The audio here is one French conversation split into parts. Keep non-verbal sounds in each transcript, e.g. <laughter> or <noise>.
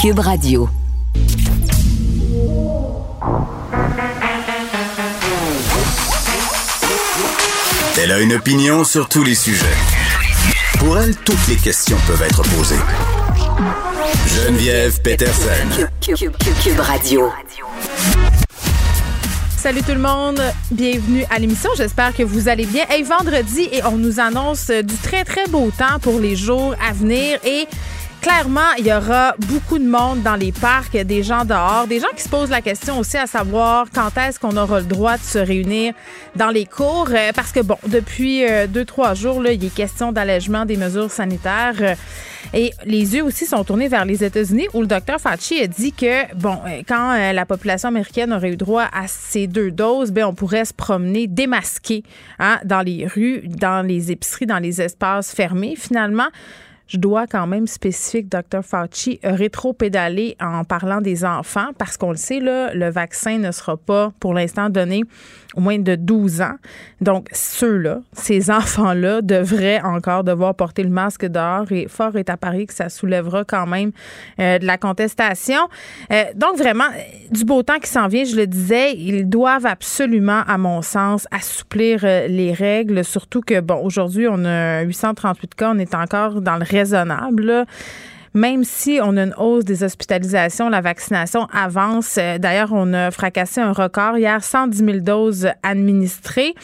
Cube Radio. Elle a une opinion sur tous les sujets. Pour elle, toutes les questions peuvent être posées. Geneviève Peterson. Cube, Radio. Salut tout le monde, bienvenue à l'émission. J'espère que vous allez bien. Hey, vendredi et on nous annonce du très très beau temps pour les jours à venir et Clairement, il y aura beaucoup de monde dans les parcs, des gens dehors, des gens qui se posent la question aussi à savoir quand est-ce qu'on aura le droit de se réunir dans les cours. Euh, parce que, bon, depuis euh, deux, trois jours, là, il est question d'allègement des mesures sanitaires. Euh, et les yeux aussi sont tournés vers les États-Unis où le docteur Fauci a dit que, bon, quand la population américaine aurait eu droit à ces deux doses, ben on pourrait se promener démasqué hein, dans les rues, dans les épiceries, dans les espaces fermés. Finalement, je dois quand même spécifier que Dr. Fauci rétro-pédaler en parlant des enfants parce qu'on le sait, là, le vaccin ne sera pas pour l'instant donné moins de 12 ans. Donc, ceux-là, ces <laughs> enfants-là, devraient encore devoir porter le masque dehors et fort est à Paris que ça soulèvera quand même euh, de la contestation. Euh, donc, vraiment, du beau temps qui s'en vient, je le disais, ils doivent absolument, à mon sens, assouplir euh, les règles, surtout que, bon, aujourd'hui, on a 838 cas, on est encore dans le raisonnable. Même si on a une hausse des hospitalisations, la vaccination avance. Euh, d'ailleurs, on a fracassé un record hier, 110 000 doses administrées.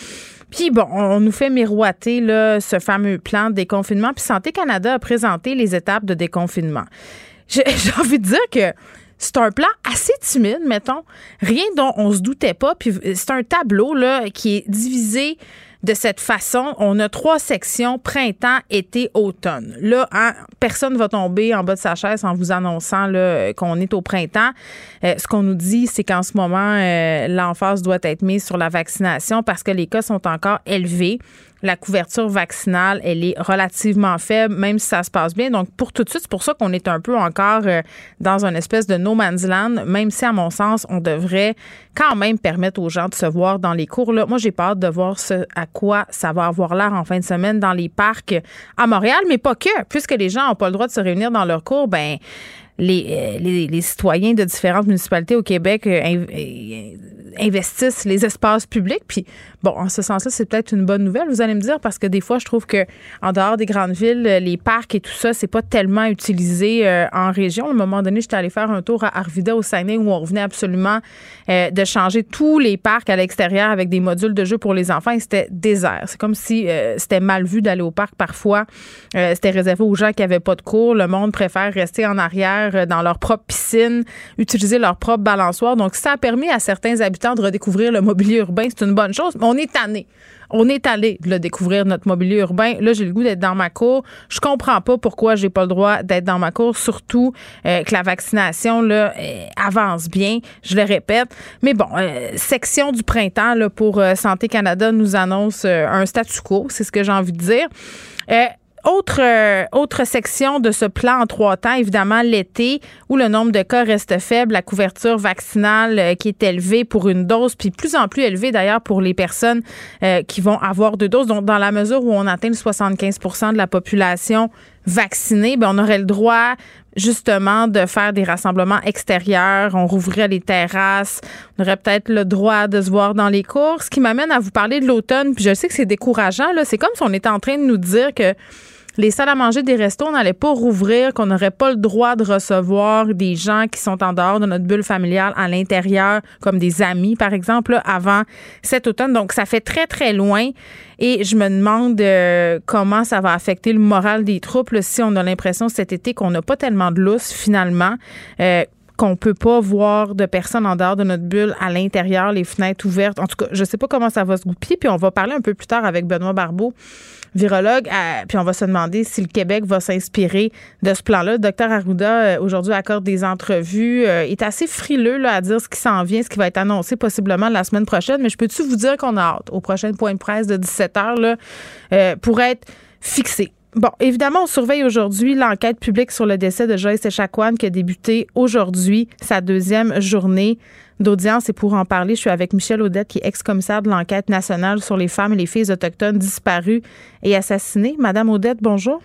Puis bon, on nous fait miroiter là, ce fameux plan de déconfinement. Puis Santé Canada a présenté les étapes de déconfinement. <laughs> J'ai envie de dire que c'est un plan assez timide, mettons, rien dont on se doutait pas. Puis c'est un tableau là qui est divisé de cette façon. On a trois sections, printemps, été, automne. Là, hein, personne ne va tomber en bas de sa chaise en vous annonçant qu'on est au printemps. Euh, ce qu'on nous dit, c'est qu'en ce moment, euh, l'emphase doit être mise sur la vaccination parce que les cas sont encore élevés la couverture vaccinale, elle est relativement faible, même si ça se passe bien. Donc, pour tout de suite, c'est pour ça qu'on est un peu encore euh, dans une espèce de no man's land, même si, à mon sens, on devrait quand même permettre aux gens de se voir dans les cours. Là, moi, j'ai hâte de voir à quoi ça va avoir l'air en fin de semaine dans les parcs à Montréal, mais pas que, puisque les gens n'ont pas le droit de se réunir dans leurs cours, ben les, les, les, citoyens de différentes municipalités au Québec euh, investissent les espaces publics. Puis, bon, en ce sens-là, c'est peut-être une bonne nouvelle, vous allez me dire, parce que des fois, je trouve que en dehors des grandes villes, les parcs et tout ça, c'est pas tellement utilisé euh, en région. À un moment donné, j'étais allée faire un tour à Arvida au Saguenay où on revenait absolument euh, de changer tous les parcs à l'extérieur avec des modules de jeu pour les enfants et c'était désert. C'est comme si euh, c'était mal vu d'aller au parc parfois. c'était réservé aux gens qui avaient pas de cours. Le monde préfère rester en arrière dans leur propre piscine, utiliser leur propre balançoire. Donc, ça a permis à certains habitants de redécouvrir le mobilier urbain. C'est une bonne chose. On est allé de découvrir notre mobilier urbain. Là, j'ai le goût d'être dans ma cour. Je comprends pas pourquoi j'ai pas le droit d'être dans ma cour, surtout euh, que la vaccination euh, avance bien. Je le répète. Mais bon, euh, section du printemps pour Santé Canada nous annonce un statu quo. C'est ce que j'ai envie de dire. Autre, euh, autre section de ce plan en trois temps, évidemment, l'été, où le nombre de cas reste faible, la couverture vaccinale euh, qui est élevée pour une dose, puis plus en plus élevée d'ailleurs pour les personnes euh, qui vont avoir deux doses. Donc, dans la mesure où on atteint le 75% de la population vaccinée, ben on aurait le droit justement de faire des rassemblements extérieurs, on rouvrirait les terrasses, on aurait peut-être le droit de se voir dans les cours, ce qui m'amène à vous parler de l'automne, puis je sais que c'est décourageant là, c'est comme si on était en train de nous dire que les salles à manger des restos n'allaient pas rouvrir, qu'on n'aurait pas le droit de recevoir des gens qui sont en dehors de notre bulle familiale à l'intérieur, comme des amis, par exemple, avant cet automne. Donc, ça fait très, très loin. Et je me demande euh, comment ça va affecter le moral des troupes si on a l'impression cet été qu'on n'a pas tellement de lousse finalement. Euh, qu'on peut pas voir de personnes en dehors de notre bulle à l'intérieur, les fenêtres ouvertes. En tout cas, je sais pas comment ça va se goupiller. Puis on va parler un peu plus tard avec Benoît Barbeau virologue. puis on va se demander si le Québec va s'inspirer de ce plan-là. Docteur Arruda, euh, aujourd'hui, accorde des entrevues. Euh, est assez frileux là, à dire ce qui s'en vient, ce qui va être annoncé possiblement la semaine prochaine. Mais je peux-tu vous dire qu'on a hâte au prochain point de presse de 17 h là, euh, pour être fixé? Bon, évidemment, on surveille aujourd'hui l'enquête publique sur le décès de Joyce Echaquan qui a débuté aujourd'hui, sa deuxième journée d'audience. Et pour en parler, je suis avec Michel Audette, qui est ex-commissaire de l'enquête nationale sur les femmes et les filles autochtones disparues et assassinées. Madame Audette, bonjour.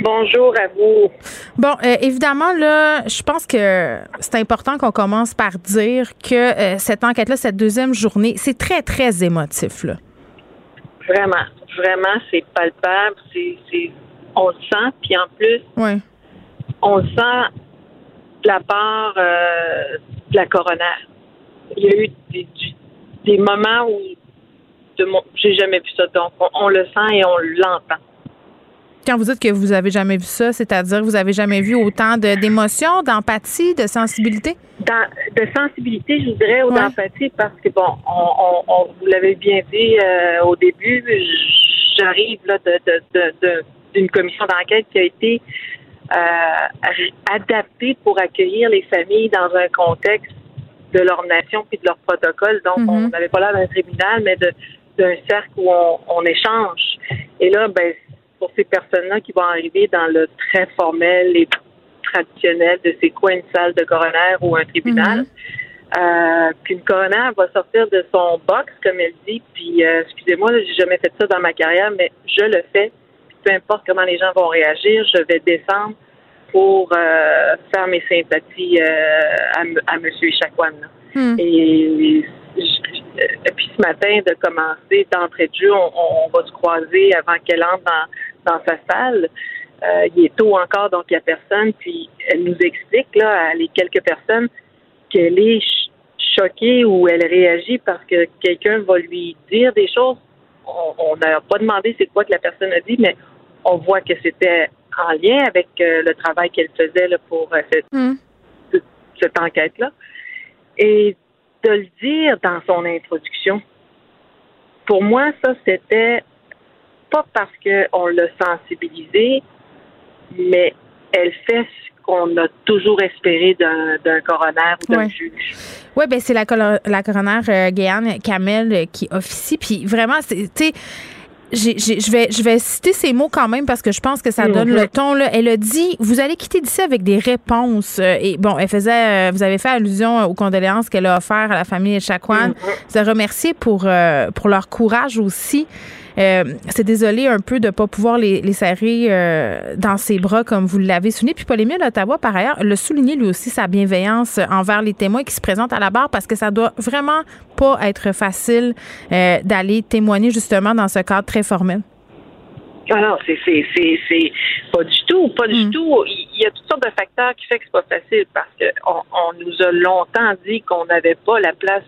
Bonjour à vous. Bon, euh, évidemment, là, je pense que c'est important qu'on commence par dire que euh, cette enquête-là, cette deuxième journée, c'est très, très émotif, là. Vraiment, vraiment, c'est palpable. C'est, on le sent, puis en plus, ouais. on le sent la part euh, de la coroner. Il y a eu des, des moments où de mon, j'ai jamais vu ça, donc on le sent et on l'entend. Quand vous dites que vous avez jamais vu ça, c'est-à-dire que vous avez jamais vu autant d'émotions, d'empathie, de sensibilité? de sensibilité, je dirais, ou d'empathie, parce que, bon, on, vous l'avez bien dit euh, au début, j'arrive là de, d'une commission d'enquête qui a été euh, adaptée pour accueillir les familles dans un contexte de leur nation puis de leur protocole. Donc, on mm-hmm. n'avait pas l'air d'un tribunal, mais d'un cercle où on, on, échange. Et là, ben, pour ces personnes-là qui vont arriver dans le très formel et traditionnel de c'est quoi une salle de coroner ou un tribunal. Mhm. Euh, puis une coroner va sortir de son box, comme elle dit, puis euh, excusez-moi, j'ai jamais fait ça dans ma carrière, mais je le fais. peu importe comment les gens vont réagir, je vais descendre pour euh, faire mes sympathies à, à Monsieur Chakwan. Mhm. Et et puis ce matin, de commencer d'entrée de jeu, on, va se croiser avant qu'elle entre dans, sa salle. Euh, il est tôt encore, donc il n'y a personne. Puis elle nous explique, là, à les quelques personnes, qu'elle est choquée ou elle réagit parce que quelqu'un va lui dire des choses. On n'a pas demandé c'est quoi que la personne a dit, mais on voit que c'était en lien avec euh, le travail qu'elle faisait là, pour euh, cette, hmm. cette enquête-là. Et de le dire dans son introduction. Pour moi, ça, c'était pas parce qu'on l'a sensibilisé, mais elle fait ce qu'on a toujours espéré d'un coroner ou d'un juge. Oui, ben c'est la, la coroner euh, Kamel euh, qui officie. Puis vraiment, tu sais, je vais, je vais citer ces mots quand même parce que je pense que ça donne le ton. Là. Elle a dit Vous allez quitter d'ici avec des réponses. Euh, et bon, elle faisait, euh, vous avez fait allusion aux condoléances qu'elle a offert à la famille Chakwan. Vous a remercié pour, euh, pour leur courage aussi. Euh, c'est désolé un peu de ne pas pouvoir les, les serrer euh, dans ses bras comme vous l'avez souligné. Puis Paul-Émile Ottawa, par ailleurs, le souligné lui aussi sa bienveillance envers les témoins qui se présentent à la barre parce que ça doit vraiment pas être facile euh, d'aller témoigner justement dans ce cadre très formel. Ah non, c'est c'est pas du tout, pas du mm. tout. Il y a toutes sortes de facteurs qui font que c'est pas facile parce qu'on on nous a longtemps dit qu'on n'avait pas la place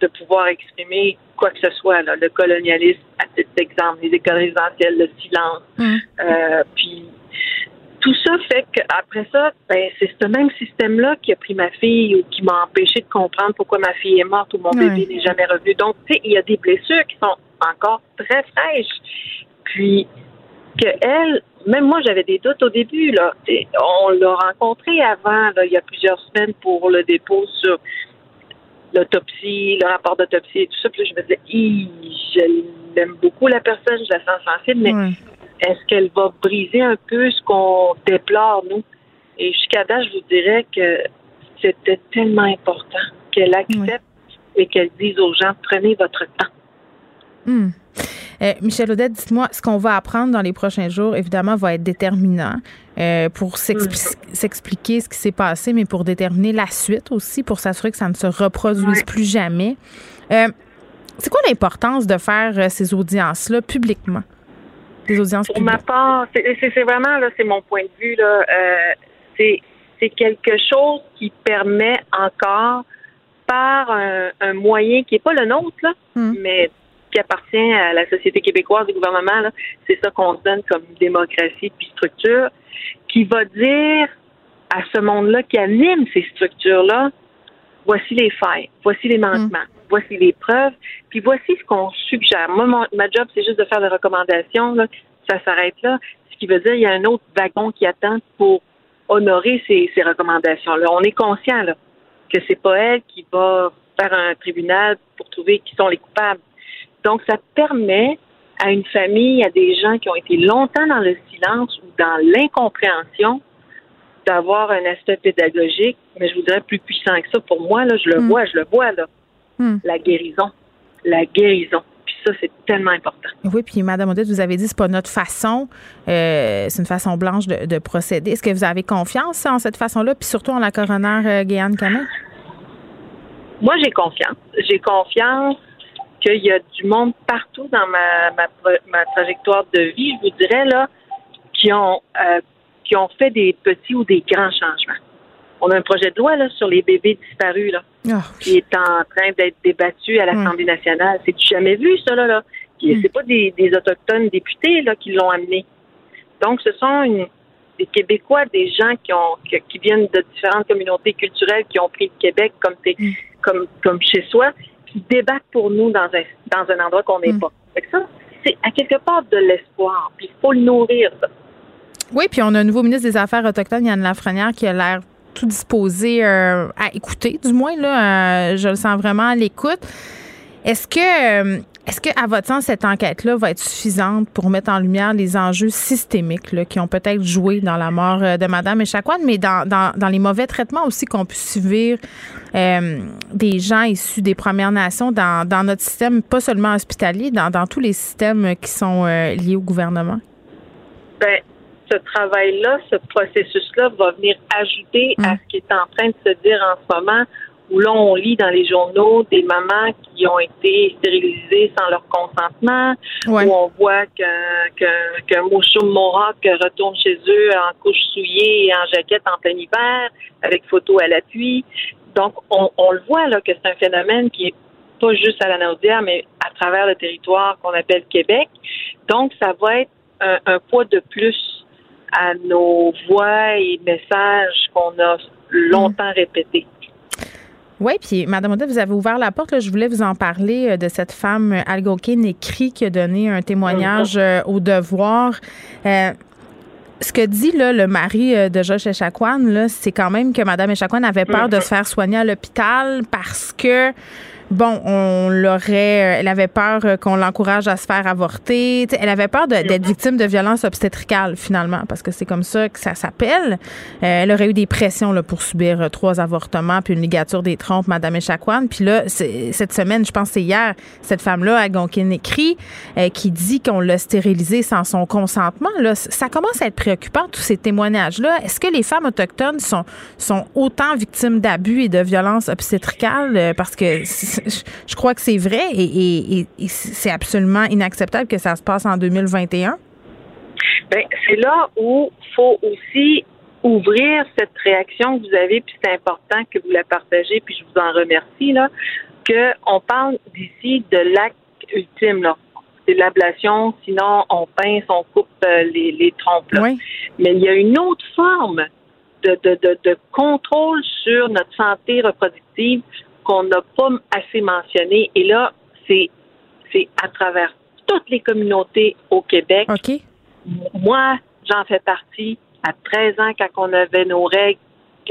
de pouvoir exprimer quoi que ce soit, là, le colonialisme, à titre d'exemple, les écoles résidentielles, le silence. Mm. Euh, puis tout ça fait qu'après ça, ben, c'est ce même système-là qui a pris ma fille ou qui m'a empêché de comprendre pourquoi ma fille est morte ou mon bébé n'est jamais revenu. Donc, tu sais, il y a des blessures qui sont encore très fraîches. Puis que elle, même moi, j'avais des doutes au début. Là. on l'a rencontré avant, là, il y a plusieurs semaines pour le dépôt sur l'autopsie, le rapport d'autopsie et tout ça. Puis je me disais, je l'aime beaucoup la personne, je la sens sensible, mais est-ce qu'elle va briser un peu ce qu'on déplore, nous? Et jusqu'à date, je vous dirais que c'était tellement important qu'elle accepte et qu'elle dise aux gens, prenez votre temps. Hmm. Euh, Michel Odette, dites-moi, ce qu'on va apprendre dans les prochains jours, évidemment, va être déterminant euh, pour mm. s'expliquer ce qui s'est passé, mais pour déterminer la suite aussi, pour s'assurer que ça ne se reproduise plus jamais. Euh, c'est quoi l'importance de faire ces audiences-là publiquement? Des audiences Pour ma part, c'est vraiment, là, c'est mon point de vue, là, c'est quelque chose qui permet encore par un, moyen qui n'est pas le nôtre, là, mm. mais qui appartient à la société québécoise, du gouvernement, c'est ça qu'on donne comme démocratie puis structure, qui va dire à ce monde-là qui anime ces structures-là, voici les failles, voici les manquements, mm. voici les preuves, puis voici ce qu'on suggère. Moi, ma job, c'est juste de faire des recommandations, ça s'arrête là, ce qui veut dire qu'il y a un autre wagon qui attend pour honorer ces, ces recommandations-là. On est conscient là, que c'est pas elle qui va faire un tribunal pour trouver qui sont les coupables. Donc, ça permet à une famille, à des gens qui ont été longtemps dans le silence ou dans l'incompréhension, d'avoir un aspect pédagogique, mais je voudrais plus puissant que ça. Pour moi, là, je le hmm. vois, je le vois, là. Hmm. La guérison. La guérison. Puis ça, c'est tellement important. Oui, puis Madame Odette, vous avez dit c'est pas notre façon, euh, c'est une façon blanche de, procéder. Est-ce que vous avez confiance en cette façon-là, puis surtout en la coroner euh, Guyane Moi, j'ai confiance. J'ai confiance qu'il y a du monde partout dans ma, ma, trajectoire de vie, je vous dirais, là, qui ont, euh, qui ont fait des petits ou des grands changements. On a un projet de loi là, sur les bébés disparus là, ah, qui est en train d'être débattu à l'Assemblée nationale. C'est jamais vu, ça, là. là? Mm. C'est pas des, Autochtones députés là, qui l'ont amené. Donc, ce sont des Québécois, des gens qui ont qui, viennent de différentes communautés culturelles qui ont pris le Québec comme, mm. comme, comme chez soi, qui débattent pour nous dans un, dans un endroit qu'on n'est mm. pas. ça, c'est à quelque part de l'espoir. Puis il faut le nourrir, ça. Oui, puis on a un nouveau ministre des Affaires autochtones, Yann Lafrenière, qui a l'air tout disposé euh, à écouter, du moins, là, euh, je le sens vraiment à l'écoute. Est-ce que, euh, est-ce que, à votre sens, cette enquête-là va être suffisante pour mettre en lumière les enjeux systémiques là, qui ont peut-être joué dans la mort de Mme Echaquan, mais dans, dans, dans, les mauvais traitements aussi qu'on peut subir des gens issus des Premières Nations dans, dans, notre système, pas seulement hospitalier, dans, dans tous les systèmes qui sont liés au gouvernement? Ben, ce travail-là, ce processus-là va venir ajouter à mm. ce qui est en train de se dire en ce moment, où là, on lit dans les journaux des mamans qui ont été stérilisées sans leur consentement, où on voit qu'un qu'un Mohawk retourne chez eux en couche souillée et en jaquette en plein hiver, avec photo à l'appui. Donc, on, on le voit là que c'est un phénomène qui est pas juste à la Naudière, mais à travers le territoire qu'on appelle Québec. Donc, ça va être un, un poids de plus à nos voix et messages qu'on a longtemps répétés. Oui, puis Madame Odette, vous avez ouvert la porte. je voulais vous en parler euh, de cette femme euh, algonquine écrit qui a donné un témoignage euh, au devoir. ce que dit le mari de Josh Echaquan, c'est quand même que Mme Echaquan avait peur de se faire soigner à l'hôpital parce que bon, on l'aurait, euh, elle avait peur euh, qu'on l'encourage à se faire avorter. elle avait peur d'être victime de violence obstétricale finalement, parce que c'est comme ça que ça s'appelle. Euh, elle aurait eu des pressions là, pour subir trois avortements puis une ligature des trompes, Madame Echaquan. Puis là, cette semaine, je pense c'est hier, cette femme-là, Algonquin écrit, qui dit qu'on l'a stérilisée sans son consentement. Là, ça commence à être préoccupant tous ces témoignages-là. Est-ce que les femmes autochtones sont sont autant victimes d'abus et de violences obstétricales parce que je crois que c'est vrai et, c'est absolument inacceptable que ça se passe en 2021. Bien, c'est là où il faut aussi ouvrir cette réaction que vous avez, puis c'est important que vous la partagez, puis je vous en remercie, là, qu'on parle d'ici de l'acte ultime, là. C'est l'ablation, sinon on pince, on coupe euh, les, trompes. Mais il y a une autre forme de, de, contrôle sur notre santé reproductive qu'on n'a pas assez mentionné. Et là, c'est c'est à travers toutes les communautés au Québec. Moi, j'en fais partie. À 13 ans, quand on avait nos règles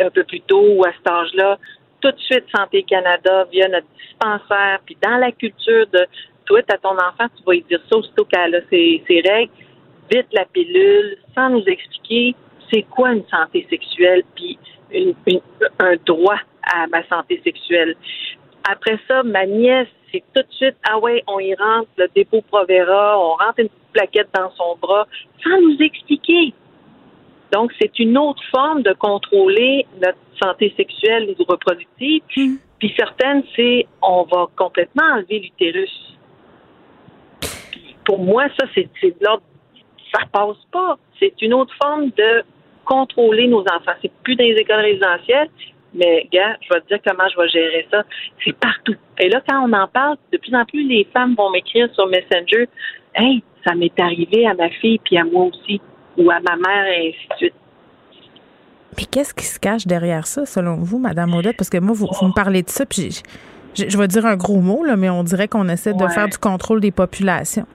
un peu plus tôt ou à cet âge-là, tout de suite, Santé Canada via notre dispensaire, puis dans la culture de toi, à ton enfant, tu vas lui dire ça aussitôt qu'elle a ses, ses règles, vite la pilule, sans nous expliquer c'est quoi une santé sexuelle, puis un droit à ma santé sexuelle. Après ça, ma nièce, c'est tout de suite, ah ouais, on y rentre le dépôt Provera, on rentre une plaquette dans son bras, sans nous expliquer. Donc, c'est une autre forme de contrôler notre santé sexuelle ou reproductive. Hmm. Puis certaines, c'est on va complètement enlever l'utérus. Pour moi, ça, c'est de l'ordre, ça passe pas. C'est une autre forme de contrôler nos enfants. C'est plus dans les écoles résidentielles, mais gars, je vais te dire comment je vais gérer ça. C'est partout. Et là, quand on en parle, de plus en plus, les femmes vont m'écrire sur Messenger Hey, ça m'est arrivé à ma fille puis à moi aussi, ou à ma mère, et ainsi de suite. Mais qu'est-ce qui se cache derrière ça, selon vous, Madame Odette? Parce que moi, vous, me parlez de ça, puis je, vais dire un gros mot, là, mais on dirait qu'on essaie de faire du contrôle des populations.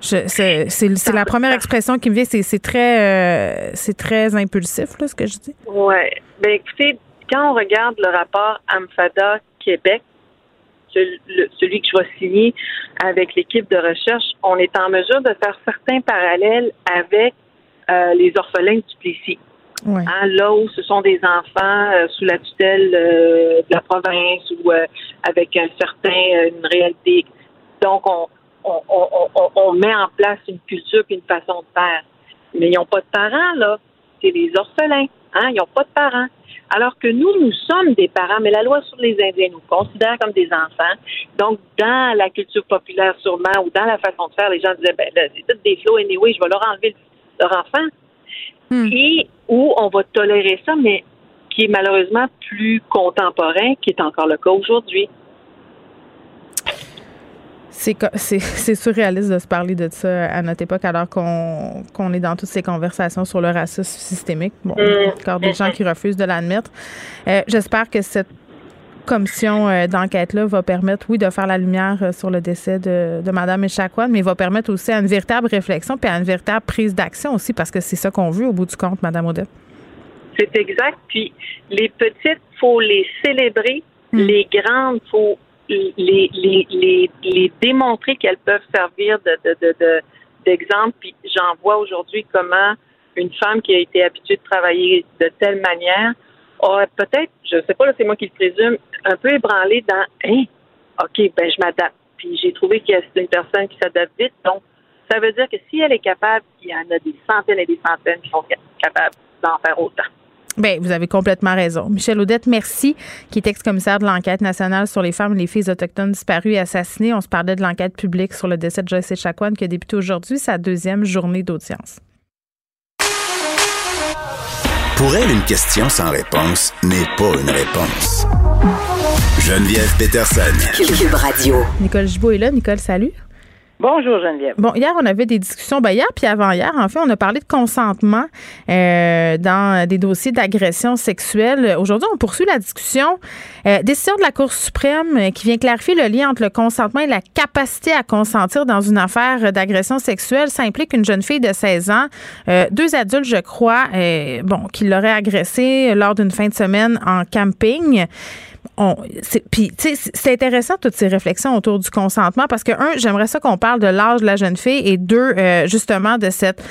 C'est la première expression qui me vient. C'est très, euh, c'est très impulsif, là, ce que je dis. Oui. Ben, écoutez, quand on regarde le rapport AMFADA Québec, celui que je vais signer avec l'équipe de recherche, on est en mesure de faire certains parallèles avec euh, les orphelins du Plessis. Hein, là où ce sont des enfants euh, sous la tutelle de la province ou avec un certain une réalité. Donc on on, met en place une culture et une façon de faire. Mais ils n'ont pas de parents, là. C'est les orphelins. Hein? Ils n'ont pas de parents. Alors que nous, nous sommes des parents, mais la loi sur les Indiens nous considère comme des enfants. Donc, dans la culture populaire sûrement, ou dans la façon de faire, les gens disaient, ben c'est tout des flots, anyway, je vais leur enlever leur enfant. Hmm. Et où on va tolérer ça, mais qui est malheureusement plus contemporain, qui est encore le cas aujourd'hui. <laughs> C'est surréaliste de se parler de ça à notre époque alors qu'on est dans toutes ces conversations sur le racisme systémique. Bon, il y a encore des gens qui refusent de l'admettre. Euh, j'espère que cette commission euh, d'enquête-là va permettre, oui, de faire la lumière euh, sur le décès de, de Mme Echaquan, mais va permettre aussi à une véritable réflexion puis à une véritable prise d'action aussi, parce que c'est ça qu'on veut au bout du compte, Mme Odette. C'est exact. Puis les petites, faut les célébrer. Hmm. Les grandes, faut les, les, les, démontrer qu'elles peuvent servir de, de, de, d'exemple. Puis j'en vois aujourd'hui comment une femme qui a été habituée de travailler de telle manière aurait peut-être, je ne sais pas, c'est moi qui le présume, un peu ébranlé dans Hein, OK, ben je m'adapte. Puis j'ai trouvé que c'est une personne qui s'adapte vite. Donc, ça veut dire que si elle est capable, il y en a des centaines et des centaines qui sont capables d'en faire autant. Bien, vous avez complètement raison. Michel Audette, merci, qui est ex-commissaire de l'enquête nationale sur les femmes et les filles autochtones disparues et assassinées. On se parlait de l'enquête publique sur le décès de Joyce Echaquan qui a débuté aujourd'hui sa deuxième journée d'audience. Pour elle, une question sans réponse n'est pas une réponse. Geneviève Peterson. Cube Radio. Nicole Gibault est là. Nicole, salut. Bonjour Geneviève. Bon, hier, on avait des discussions. Ben, hier puis avant-hier, en fait, on a parlé de consentement euh, dans des dossiers d'agression sexuelle. Aujourd'hui, on poursuit la discussion. Euh, décision de la Cour suprême euh, qui vient clarifier le lien entre le consentement et la capacité à consentir dans une affaire d'agression sexuelle. Ça implique une jeune fille de 16 ans, deux adultes, je crois, bon, qui l'auraient agressée lors d'une fin de semaine en camping puis c'est intéressant toutes ces réflexions autour du consentement parce que un j'aimerais ça qu'on parle de l'âge de la jeune fille et deux euh, justement de cette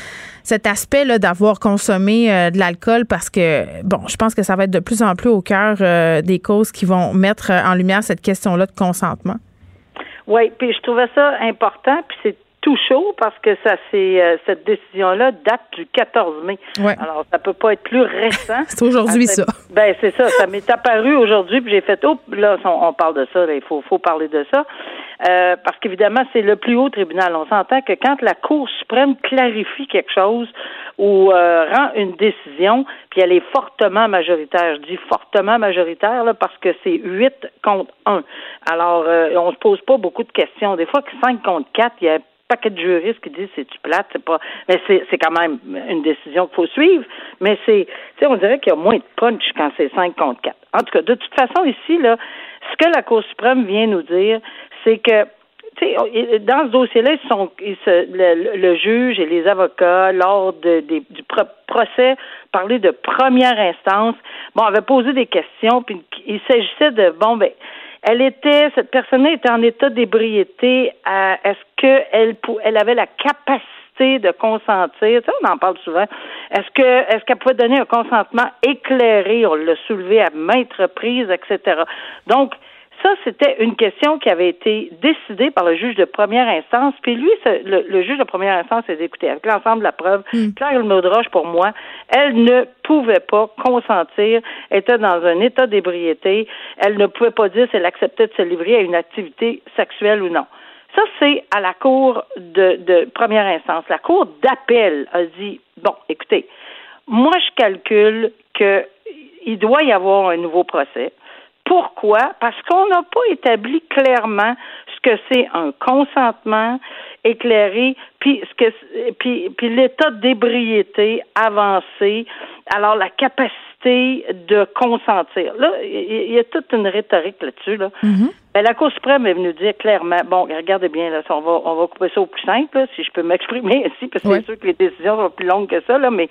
cet aspect là d'avoir consommé euh, de l'alcool parce que bon je pense que ça va être de plus en plus au cœur euh, des causes qui vont mettre en lumière cette question là de consentement. Oui, puis je trouvais ça important, puis c'est tout chaud parce que ça c'est euh, cette décision-là date du 14 mai. Alors ça peut pas être plus récent. <laughs> c'est aujourd'hui ça. Ben c'est ça. Ça m'est apparu aujourd'hui puis j'ai fait oh là on, parle de ça. il faut faut parler de ça euh, parce qu'évidemment c'est le plus haut tribunal. On s'entend que quand la Cour suprême clarifie quelque chose ou euh, rend une décision puis elle est fortement majoritaire. Je dis fortement majoritaire là, parce que c'est 8 contre 1. Alors on se pose pas beaucoup de questions. Des fois que 5 contre 4, il y a paquet de juristes qui disent c'est tu plate, c'est pas. Mais c'est, quand même une décision qu'il faut suivre. Mais c'est, tu sais, on dirait qu'il y a moins de punch quand c'est 5 contre 4. En tout cas, de toute façon, ici, là, ce que la Cour suprême vient nous dire, c'est que dans ce dossier-là, ils sont, le, juge et les avocats, lors de, du procès, parlaient de première instance. Bon, avaient posé des questions, puis il s'agissait de, bon, ben, elle était, cette personne-là était en état d'ébriété. Est-ce qu'elle elle avait la capacité de consentir? Ça, on en parle souvent. Est-ce que est-ce qu'elle pouvait donner un consentement éclairé? On l'a soulevé à maintes reprises, etc. Donc, ça, c'était une question qui avait été décidée par le juge de première instance. Puis lui, le, juge de première instance s'est écouté avec l'ensemble de la preuve. Mm. Claire Maudroche, pour moi, elle ne pouvait pas consentir, était dans un état d'ébriété. Elle ne pouvait pas dire si elle acceptait de se livrer à une activité sexuelle ou non. Ça, c'est à la cour de, de première instance. La cour d'appel a dit, bon, écoutez, moi, je calcule qu'il doit y avoir un nouveau procès. Pourquoi? Parce qu'on n'a pas établi clairement ce que c'est un consentement éclairé, puis ce que puis, puis l'état d'ébriété avancé, alors la capacité de consentir. Là, il y, a toute une rhétorique là-dessus. Là. Mm-hmm. Ben, la Cour suprême est venue dire clairement, bon, regardez bien, là, on va on va couper ça au plus simple, si je peux m'exprimer <laughs> ici, parce que c'est sûr que les décisions sont plus longues que ça, là, mais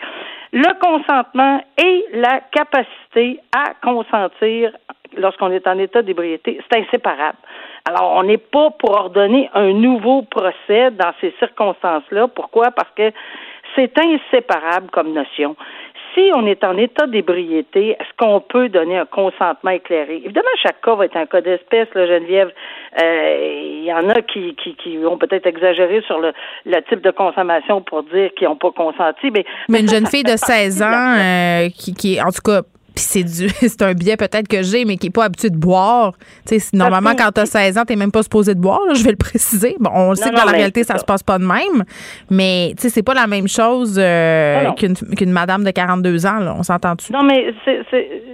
le consentement et la capacité à consentir lorsqu'on est en état d'ébriété, c'est inséparable. Alors, on n'est pas pour ordonner un nouveau procès dans ces circonstances-là. Pourquoi? Parce que c'est inséparable comme notion. Si on est en état d'ébriété, est-ce qu'on peut donner un consentement éclairé? Évidemment, chaque cas va être un cas d'espèce, là, Geneviève. Euh, il y en a qui, qui, qui ont peut-être exagéré sur le, le type de consommation pour dire qu'ils n'ont pas consenti. Mais, mais une jeune fille de 16 ans euh, qui, qui, en tout cas, puis c'est du <laughs> c'est un biais peut-être que j'ai, mais qui n'est pas habitué de boire. Tu sais, normalement, quand tu as 16 ans, tu même pas supposé de boire, je vais le préciser. Bon, on le sait que dans la réalité, ça, ne se passe pas de même, mais tu sais, c'est pas la même chose euh, qu'une madame de 42 ans, là. on s'entend-tu? Non, mais c'est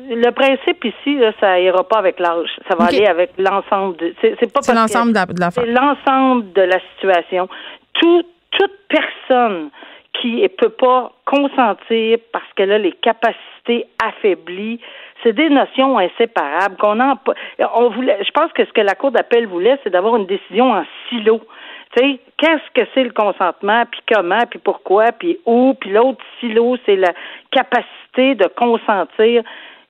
le principe ici, là, ça ira pas avec l'âge. Ça va aller avec l'ensemble de. C'est pas l'ensemble de la, C'est l'ensemble de la situation. Tout, toute personne qui ne peut pas consentir parce qu'elle a les capacités affaiblies. C'est des notions inséparables qu'on en on voulait je pense que ce que la Cour d'appel voulait, c'est d'avoir une décision en silo. Tu sais, qu'est-ce que c'est le consentement, puis comment, puis pourquoi, puis où, puis l'autre silo, c'est la capacité de consentir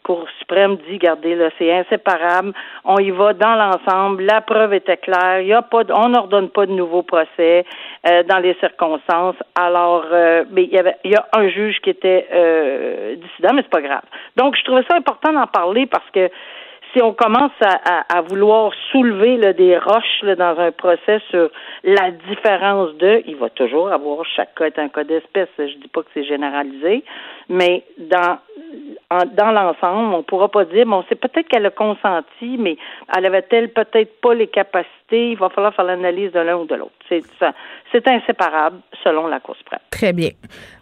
Cour suprême dit, regardez, là, c'est inséparable. On y va dans l'ensemble. La preuve était claire. Il y a pas, on n'ordonne pas de nouveau procès euh, dans les circonstances. Alors, euh, mais il y avait, il y a un juge qui était euh, dissident, mais c'est pas grave. Donc, je trouvais ça important d'en parler parce que si on commence à, vouloir soulever des roches dans un procès sur la différence de, il va toujours avoir chaque cas est un cas d'espèce. Je dis pas que c'est généralisé, mais dans dans l'ensemble, on pourra pas dire bon, c'est peut-être qu'elle a consenti, mais elle avait-elle peut-être pas les capacités. Il va falloir faire l'analyse de l'un ou de l'autre. C'est c'est inséparable selon la Cour suprême. Très bien.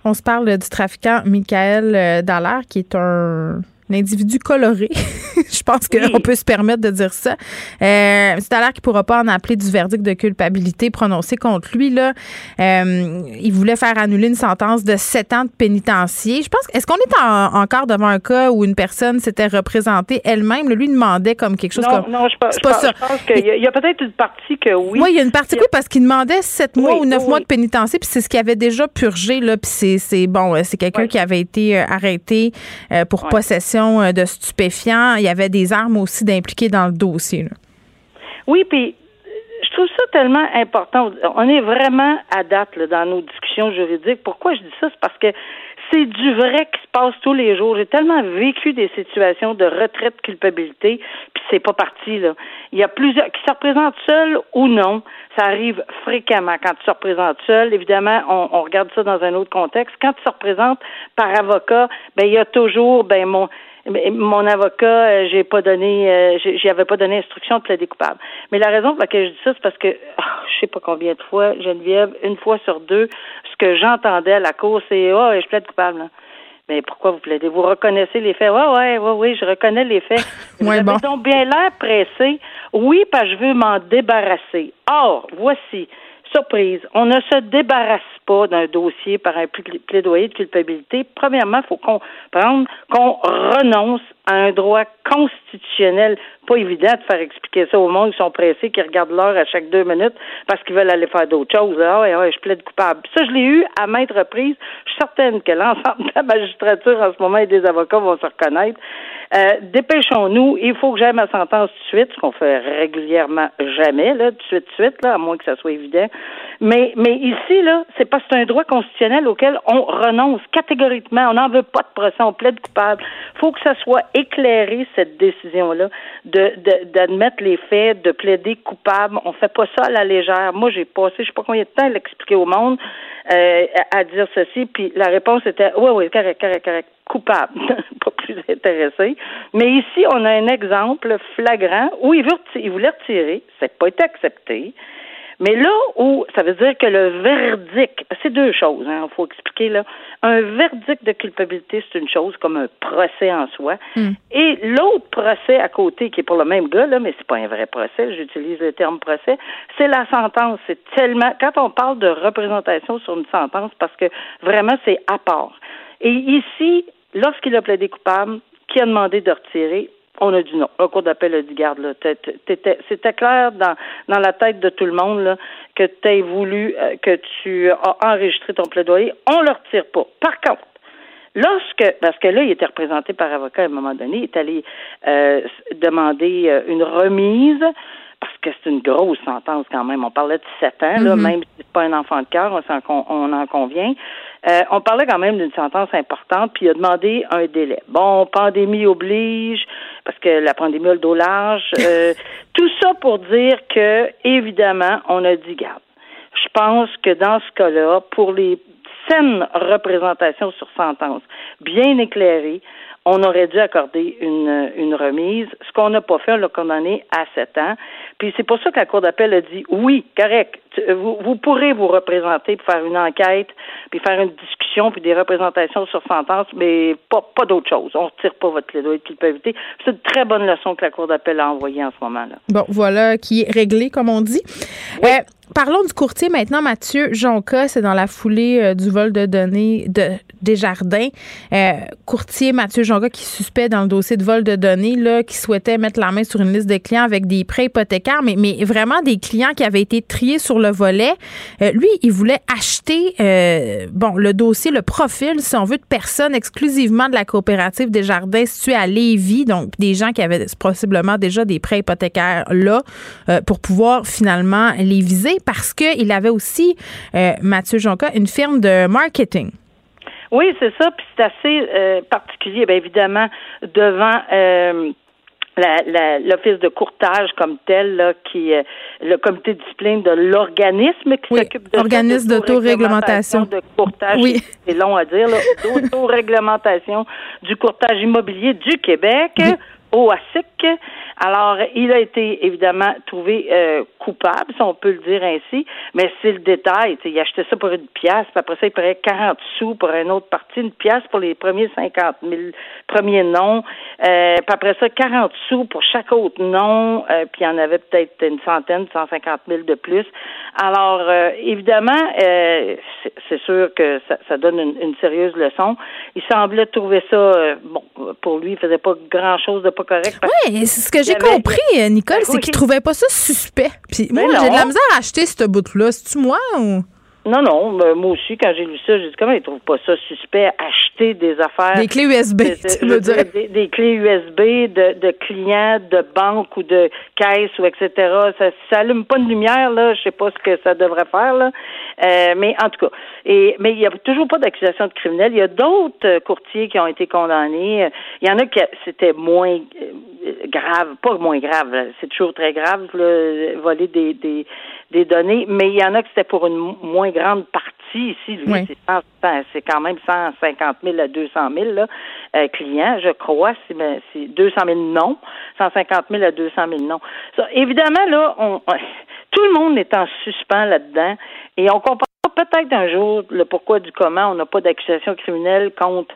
On se parle du trafiquant Michael euh, Dallaire, qui est un un individu coloré. <laughs> je pense qu'on peut se permettre de dire ça. Euh, c'est à l'heure qu'il ne pourra pas en appeler du verdict de culpabilité prononcé contre lui. Là. Euh, il voulait faire annuler une sentence de sept ans de pénitencier. Je pense. Est-ce qu'on est encore devant un cas où une personne s'était représentée elle-même? Lui demandait comme quelque chose comme. Non, je, pense, pas je pense qu'il y a, peut-être une partie que oui. Oui, il y a une partie oui, parce qu'il demandait sept mois ou neuf mois de pénitencier, puis c'est ce qu'il avait déjà purgé. Là, puis c'est bon, c'est quelqu'un qui avait été euh, arrêté pour possession euh, de stupéfiants. Il y avait des armes aussi d'impliquer dans le dossier. Oui, puis je trouve ça tellement important. On est vraiment à date dans nos discussions juridiques. Pourquoi je dis ça? C'est parce que c'est du vrai qui se passe tous les jours. J'ai tellement vécu des situations de retraite culpabilité, puis c'est pas parti là. Il y a plusieurs qui se représentent seuls ou non. Ça arrive fréquemment quand tu se représentes seul. Évidemment, on, regarde ça dans un autre contexte. Quand tu se représentes par avocat, ben il y a toujours ben mon mon avocat, euh, j'ai pas donné, euh, j'y avais pas donné instruction de plaider coupable. Mais la raison pour laquelle je dis ça, c'est parce que oh, je sais pas combien de fois, Geneviève, une fois sur deux, ce que j'entendais à la cour, c'est oh, je plaide coupable. Mais pourquoi vous plaidez? Vous reconnaissez les faits? Ouais, ouais, ouais, oui, je reconnais les faits. <laughs> Vous avez donc bien l'air pressé. Oui, parce que je veux m'en débarrasser. Or, voici, surprise, on ne se débarrasse pas d'un dossier par un plaidoyer de culpabilité. Premièrement, il faut comprendre qu'on renonce à un droit constitutionnel. Pas évident de faire expliquer ça au monde qui sont pressés, qui regardent l'heure à chaque deux minutes parce qu'ils veulent aller faire d'autres choses. Ah ouais, ouais, je plaide coupable. Ça, je l'ai eu à maintes reprises. Je suis certaine que l'ensemble <laughs> de la magistrature en ce moment et des avocats vont se reconnaître. Euh, dépêchons-nous. Il faut que j'aille ma sentence tout de suite, ce qu'on fait régulièrement jamais, là, de suite, de suite, là, à moins que ça soit évident. Mais, mais ici, là, c'est parce que c'est un droit constitutionnel auquel on renonce catégoriquement. On n'en veut pas de procès, on plaide coupable. Il faut que ça soit éclairé, cette décision-là, de, d'admettre les faits, de plaider coupable. On fait pas ça à la légère. Moi, j'ai passé, je sais pas combien de temps à l'expliquer au monde, euh, à dire ceci, puis la réponse était, oui, oui, correct, correct, correct coupable, <laughs> pas plus intéressé. Mais ici, on a un exemple flagrant où il, veut, il voulait retirer, ça n'a pas été accepté. Mais là où ça veut dire que le verdict, c'est deux choses, il hein, faut expliquer là. Un verdict de culpabilité, c'est une chose comme un procès en soi. Hmm. Et l'autre procès à côté, qui est pour le même gars, là, mais c'est pas un vrai procès, j'utilise le terme procès, c'est la sentence. C'est tellement quand on parle de représentation sur une sentence, parce que vraiment c'est à part. Et ici, lorsqu'il a plaidé coupable, qui a demandé de retirer, on a dit non. Le cours d'appel a dit garde là. C'était clair dans, dans la tête de tout le monde là, que tu as voulu euh, que tu as enregistré ton plaidoyer. On le retire pas. Par contre, lorsque parce que là, il était représenté par avocat à un moment donné, il est allé euh, demander euh, une remise parce que c'est une grosse sentence quand même. On parlait de sept ans, là, mm-hmm. même si c'est pas un enfant de cœur, on, en convient. Euh, on parlait quand même d'une sentence importante, puis il a demandé un délai. Bon, pandémie oblige, parce que la pandémie a le dos large. Euh, <laughs> tout ça pour dire que, évidemment, on a dit, garde. Je pense que dans ce cas-là, pour les saines représentations sur sentence, bien éclairées, on aurait dû accorder une, une remise. Ce qu'on n'a pas fait, on l'a condamné à sept ans. Puis c'est pour ça que la Cour d'appel a dit oui, correct. Vous, vous pourrez vous représenter pour faire une enquête, puis faire une discussion, puis des représentations sur sentence, mais pas, pas d'autre chose. On ne retire pas votre plaidoyer de culpabilité. C'est une très bonne leçon que la Cour d'appel a envoyée en ce moment-là. Bon, voilà qui est réglé, comme on dit. Euh, parlons du courtier maintenant, Mathieu Jonca. C'est dans la foulée euh, du vol de données de Desjardins. Euh, courtier Mathieu Jonca qui suspect dans le dossier de vol de données, là, qui souhaitait mettre la main sur une liste de clients avec des prêts hypothécaires, mais, vraiment des clients qui avaient été triés sur le volet. Euh, lui, il voulait acheter euh, bon le dossier, le profil, si on veut, de personnes exclusivement de la coopérative des jardins située à Lévis, donc des gens qui avaient possiblement déjà des prêts hypothécaires là, euh, pour pouvoir finalement les viser parce qu'il avait aussi, Mathieu Jonca, une firme de marketing. Oui, c'est ça, puis c'est assez particulier, bien évidemment, devant l'office de courtage comme tel, là, qui est le comité de discipline de l'organisme qui s'occupe de organisme d'autoréglementation de courtage. Oui. C'est long à dire, d'autoréglementation du courtage immobilier du Québec. OASIC. Alors, il a été évidemment trouvé euh, coupable, si on peut le dire ainsi, mais c'est le détail. Il achetait ça pour une pièce, puis après ça, il payait 40 sous pour une autre partie, une pièce pour les premiers 50 000 premiers noms, euh, puis après ça, 40 sous pour chaque autre nom, euh, puis il y en avait peut-être une centaine, 150 000 de plus. Alors, euh, évidemment, c'est sûr que ça, ça donne une, une, sérieuse leçon. Il semblait trouver ça, bon, pour lui, il faisait pas grand-chose de pas correct. Oui, ce que j'ai compris, euh, Nicole, c'est qu'il trouvait pas ça suspect. Puis moi, j'ai de la misère à acheter ce bout-là. C'est-tu moi ou? Non, non, moi aussi, quand j'ai lu ça, j'ai dit comment ils trouvent pas ça suspect acheter des affaires? Des clés USB, tu veux dire. Des, clés USB de, de, clients, de banques ou de caisses ou etc. Ça, ça allume pas de lumière, là. Je sais pas ce que ça devrait faire, là. Euh, mais en tout cas. Et, mais il y a toujours pas d'accusation de criminel. Il y a d'autres courtiers qui ont été condamnés. Il y en a qui c'était moins euh, grave, pas moins grave, c'est toujours très grave, là, voler des, des des données, mais il y en a qui c'était pour une moins grande partie. Ici, lui, c'est quand même 150 000 à 200 000 là, euh, clients, je crois. C'est 200 000 noms, 150 000 à 200 000 noms. évidemment, là, on, <laughs> tout le monde est en suspens là-dedans et on comprend peut-être un jour le pourquoi du comment on n'a pas d'accusation criminelle contre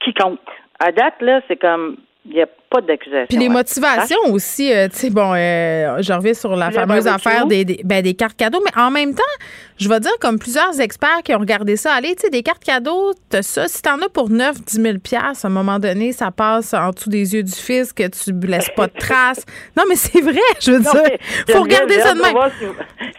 quiconque. À date, là, c'est comme il n'y a pas d'accusation. Puis les motivations aussi, euh, tu sais, bon, euh, je reviens sur la fameuse affaire des, des, ben, des cartes cadeaux, mais en même temps, je vais dire, comme plusieurs experts qui ont regardé ça, allez, tu sais, des cartes cadeaux, t'as ça. Si t'en as pour 9, 10 000 à un moment donné, ça passe en dessous des yeux du fisc, que tu laisses pas de <laughs> traces. Non, mais c'est vrai, je veux dire. Faut regarder ça de même.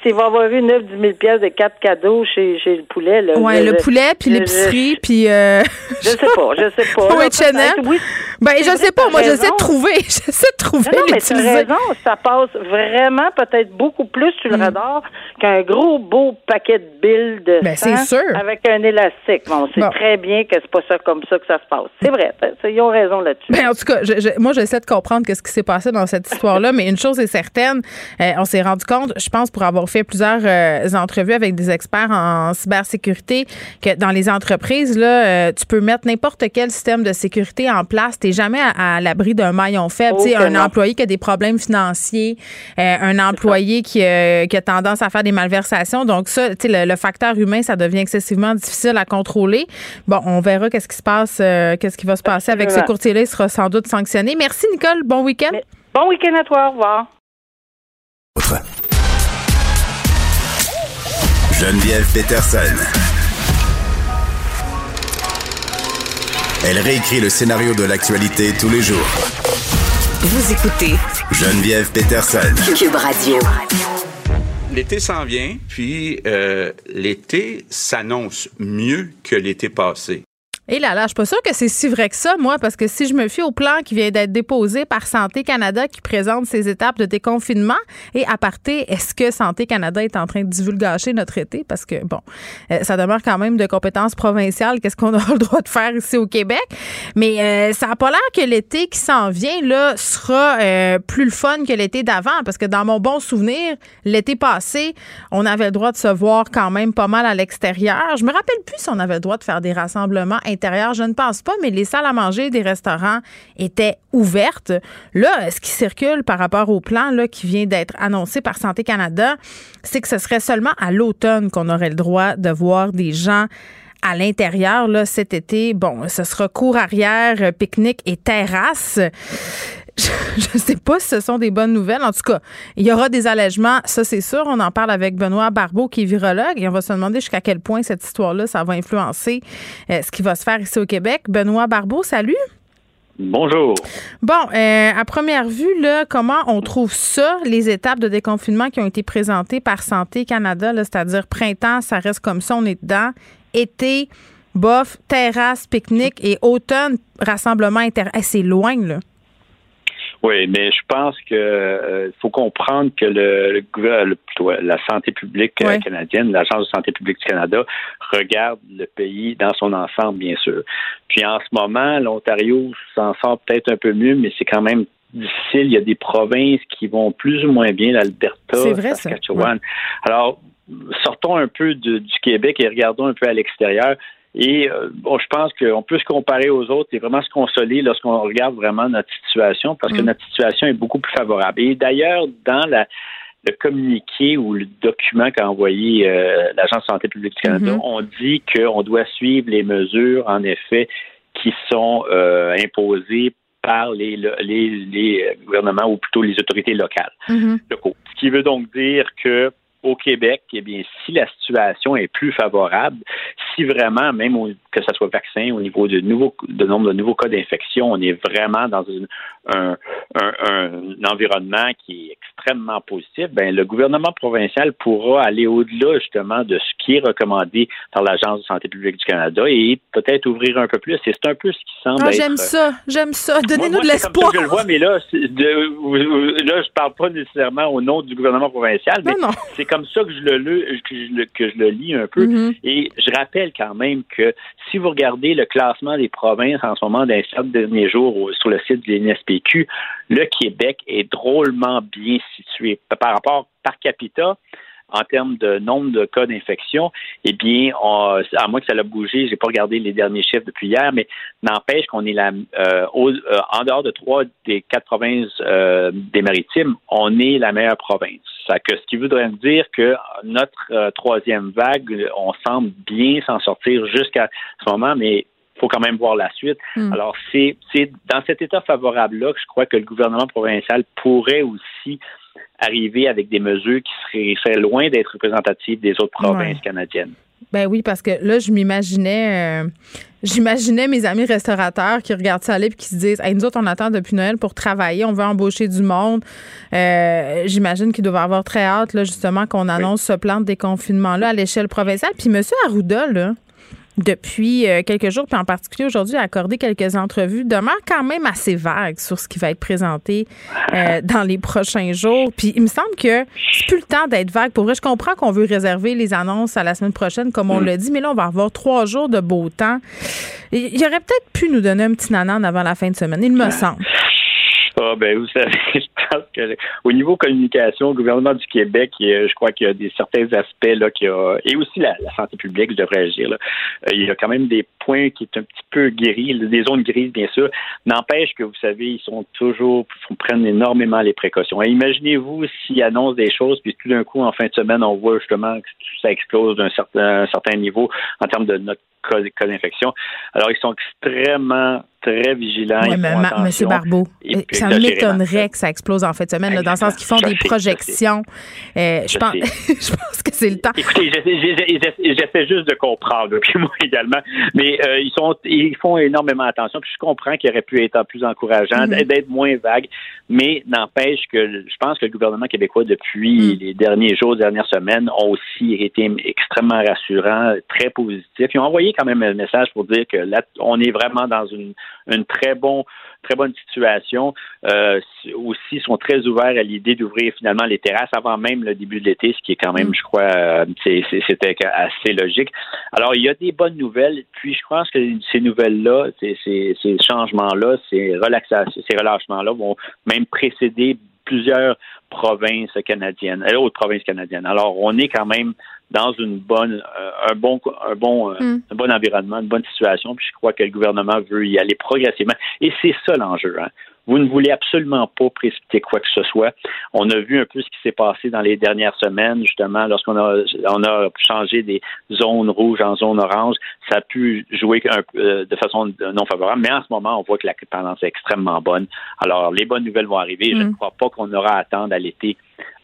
S'il va avoir eu 9, 10 000 de cartes cadeaux chez, chez le poulet, là. Ouais, le poulet, puis l'épicerie, puis. Euh, je sais pas, je sais pas. <laughs> Oui, Chanel. Ben, je sais pas, moi, j'essaie de trouver. <laughs> J'essaie de trouver. Non, mais tu raison, ça passe vraiment peut-être beaucoup plus sur le mm. radar qu'un gros beau paquet de billes de ben, sang avec un élastique. Bon, on sait très bien que c'est pas ça comme ça que ça se passe. C'est vrai, ils ont raison là-dessus. Ben, en tout cas, moi, j'essaie de comprendre qu'est-ce qui s'est passé dans cette histoire-là, mais une chose est certaine, euh, on s'est rendu compte, je pense, pour avoir fait plusieurs euh, entrevues avec des experts en cybersécurité, que dans les entreprises, là, euh, tu peux mettre n'importe quel système de sécurité en place. T'es jamais à, l'abri d'un maillon faible. Oh, un employé qui a des problèmes financiers, un employé qui, qui a tendance à faire des malversations. Donc ça, le, le facteur humain, ça devient excessivement difficile à contrôler. Bon, on verra qu'est-ce qui se passe, euh, qu'est-ce qui va se passer avec ce courtier-là. Il sera sans doute sanctionné. Merci, Nicole. Bon week-end. Bon week-end à toi. Au revoir. Geneviève Peterson. Elle réécrit le scénario de l'actualité tous les jours. Vous écoutez Geneviève Peterson. Cube Radio l'été s'en vient, puis euh, l'été s'annonce mieux que l'été passé. Et là, là, je suis pas sûre que c'est si vrai que ça, moi, parce que si je me fie au plan qui vient d'être déposé par Santé Canada qui présente ses étapes de déconfinement, et à partir, est-ce que Santé Canada est en train de divulgacher notre été? Parce que, bon, euh, ça demeure quand même de compétences provinciales. Qu'est-ce qu'on <laughs> a le droit de faire ici au Québec? Mais euh, ça n'a pas l'air que l'été qui s'en vient, là, sera euh, plus le fun que l'été d'avant, parce que dans mon bon souvenir, l'été passé, on avait le droit de se voir quand même pas mal à l'extérieur. Je me rappelle plus si on avait le droit de faire des rassemblements je ne pense pas, mais les salles à manger des restaurants étaient ouvertes. Là, ce qui circule par rapport au plan qui vient d'être annoncé par Santé Canada, c'est que ce serait seulement à l'automne qu'on aurait le droit de voir des gens à l'intérieur là cet été. Bon, ce sera cours arrière, pique-nique et terrasse. <laughs> je ne sais pas si ce sont des bonnes nouvelles. En tout cas, il y aura des allègements, ça c'est sûr. On en parle avec Benoît Barbeau, qui est virologue, et on va se demander jusqu'à quel point cette histoire-là, ça va influencer euh, ce qui va se faire ici au Québec. Benoît Barbeau, salut. Bonjour. Bon, euh, à première vue, là, comment on trouve ça, les étapes de déconfinement qui ont été présentées par Santé Canada, c'est-à-dire printemps, ça reste comme ça, on est dedans. Été, bof, terrasse, pique-nique et automne, rassemblement inter... c'est loin, là. Oui, mais je pense que euh, faut comprendre que le, le, la santé publique euh, canadienne, l'Agence de santé publique du Canada, regarde le pays dans son ensemble, bien sûr. Puis en ce moment, l'Ontario s'en sort peut-être un peu mieux, mais c'est quand même difficile. Il y a des provinces qui vont plus ou moins bien, l'Alberta, Saskatchewan. Alors, sortons un peu du Québec et regardons un peu à l'extérieur. Et euh, bon, je pense qu'on peut se comparer aux autres et vraiment se consoler lorsqu'on regarde vraiment notre situation parce que mm. notre situation est beaucoup plus favorable. Et d'ailleurs, dans la, le communiqué ou le document qu'a envoyé euh, l'Agence de santé publique du Canada, mm-hmm. on dit qu'on doit suivre les mesures, en effet, qui sont euh, imposées par les, les, les, gouvernements ou plutôt les autorités locales. Mm-hmm. Ce qui veut donc dire que au Québec, eh bien, si la situation est plus favorable, si vraiment, même que ce soit vaccin, au niveau de, nouveau, de nombre de nouveaux cas d'infection, on est vraiment dans un, environnement qui est extrêmement positif, ben, le gouvernement provincial pourra aller au-delà justement de ce qui est recommandé par l'Agence de santé publique du Canada et peut-être ouvrir un peu plus. Et c'est un peu ce qui semble ah, J'aime ça, j'aime ça. Donnez-nous de l'espoir. Je le vois, mais là, de, là, je parle pas nécessairement au nom du gouvernement provincial, mais c'est comme ça que je le, que je le, que je le lis un peu. Mm-hmm. Et je rappelle quand même que si vous regardez le classement des provinces en ce moment dans les sept derniers jours sur le site de l'INSPQ, le Québec est drôlement bien situé par rapport par capita en termes de nombre de cas d'infection, eh bien, à moins que ça l'a bougé, j'ai pas regardé les derniers chiffres depuis hier, mais n'empêche qu'on est la, euh, euh, en dehors de trois des quatre provinces euh, des maritimes, on est la meilleure province. Que, ce qui voudrait dire que notre troisième vague, on semble bien s'en sortir jusqu'à ce moment, mais faut quand même voir la suite. Hmm. Alors, c'est dans cet état favorable-là que je crois que le gouvernement provincial pourrait aussi arriver avec des mesures qui seraient, loin d'être représentatives des autres provinces canadiennes. Ben oui, parce que là, je m'imaginais, euh, j'imaginais mes amis restaurateurs qui regardent ça aller et qui se disent, hey, nous autres, on attend depuis Noël pour travailler, on veut embaucher du monde. Euh, j'imagine qu'ils doivent avoir très hâte, là, justement, qu'on annonce ce plan de déconfinement-là à l'échelle provinciale. Puis, M. Arruda, là, depuis euh, quelques jours, puis en particulier aujourd'hui, a accordé quelques entrevues, demeure quand même assez vague sur ce qui va être présenté euh, <laughs> dans les prochains jours. Puis il me semble que c'est plus le temps d'être vague. Pour vrai, je comprends qu'on veut réserver les annonces à la semaine prochaine, comme on mm. l'a dit, mais là, on va avoir trois jours de beau temps. Il aurait peut-être pu nous donner un petit nanan avant la fin de semaine, il me semble. Ah, ben, vous savez, <laughs> je pense que au niveau communication, le gouvernement du Québec, je crois qu'il y a des certains aspects là qui a et aussi la, santé publique, je devrais agir. Euh, il y a quand même des points qui sont un petit peu guéris, des zones grises, bien sûr. N'empêche que vous savez, ils sont toujours ils prennent énormément les précautions. imaginez-vous s'ils annoncent des choses, puis tout d'un coup, en fin de semaine, on voit justement que ça explose d'un certain, certain niveau en termes de notre cas, d'infection. Alors, ils sont extrêmement très vigilants. Oui, mais M. Barbeau, euh, ça m'étonnerait que ça explose en fin de semaine, dans le sens qu'ils font des projections. Euh, je, pense, <laughs> je pense que c'est le temps. Écoutez, j'essaie juste de comprendre, <laughs> puis moi également, mais euh, ils sont ils font énormément attention, puis je comprends qu'il aurait pu être plus encourageant, mm-hmm. d'être moins vague, mais n'empêche que je pense que le gouvernement québécois, depuis mm. les derniers jours, dernières semaines, ont aussi été extrêmement rassurants, très positifs. Ils ont envoyé quand même un message pour dire que là, on est vraiment dans une, une très bon très bonne situation. Euh, aussi, sont très ouverts à l'idée d'ouvrir finalement les terrasses avant même le début de l'été, ce qui est quand même, mm. je crois, euh, c'était assez logique. Alors, il y a des bonnes nouvelles. Puis, je pense que ces nouvelles-là, ces, ces, ces changements-là, ces relaxations, ces relâchements-là vont même précéder plusieurs provinces canadiennes, euh, autres provinces canadiennes. Alors, on est quand même dans une bonne, euh, un bon, un bon, euh, mm. un bon environnement, une bonne situation. Puis je crois que le gouvernement veut y aller progressivement. Et c'est ça l'enjeu. Hein. Vous ne voulez absolument pas précipiter quoi que ce soit. On a vu un peu ce qui s'est passé dans les dernières semaines, justement, lorsqu'on a, on a changé des zones rouges en zones oranges. Ça a pu jouer un, euh, de façon non favorable, mais en ce moment, on voit que la tendance est extrêmement bonne. Alors, les bonnes nouvelles vont arriver. Je ne mm. crois pas qu'on aura à attendre à l'été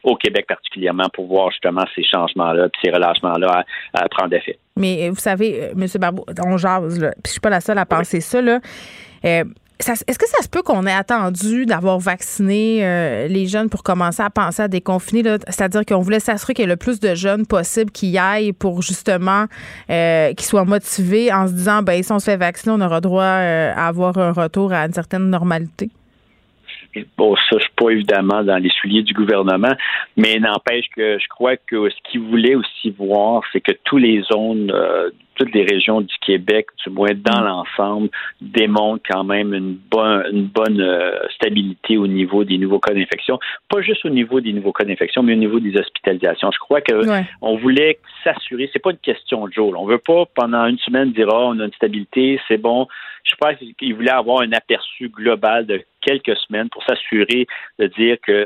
au Québec particulièrement pour voir justement ces changements-là puis ces relâchements-là à, prendre effet. Mais vous savez, euh, M. Barbeau, on jase, là, puis je suis pas la seule à penser ça, là. Euh, est-ce que ça se peut qu'on ait attendu d'avoir vacciné euh, les jeunes pour commencer à penser à déconfiner? C'est-à-dire qu'on voulait s'assurer qu'il y ait le plus de jeunes possible qui y aillent pour justement euh, qu'ils soient motivés en se disant, ben si on se fait vacciner, on aura droit euh, à avoir un retour à une certaine normalité? Bon, ça, je suis pas évidemment dans les souliers du gouvernement, mais n'empêche que je crois que ce qu'ils voulaient aussi voir, c'est que tous les zones toutes les régions du Québec, du moins dans mm. l'ensemble, démontrent quand même une bonne, une bonne euh, stabilité au niveau des nouveaux cas d'infection. Pas juste au niveau des nouveaux cas d'infection, mais au niveau des hospitalisations. Je crois que on voulait s'assurer. C'est pas une question de jour. On veut pas pendant une semaine dire oh, on a une stabilité, c'est bon. Je crois qu'ils voulaient avoir un aperçu global de quelques semaines pour s'assurer de dire que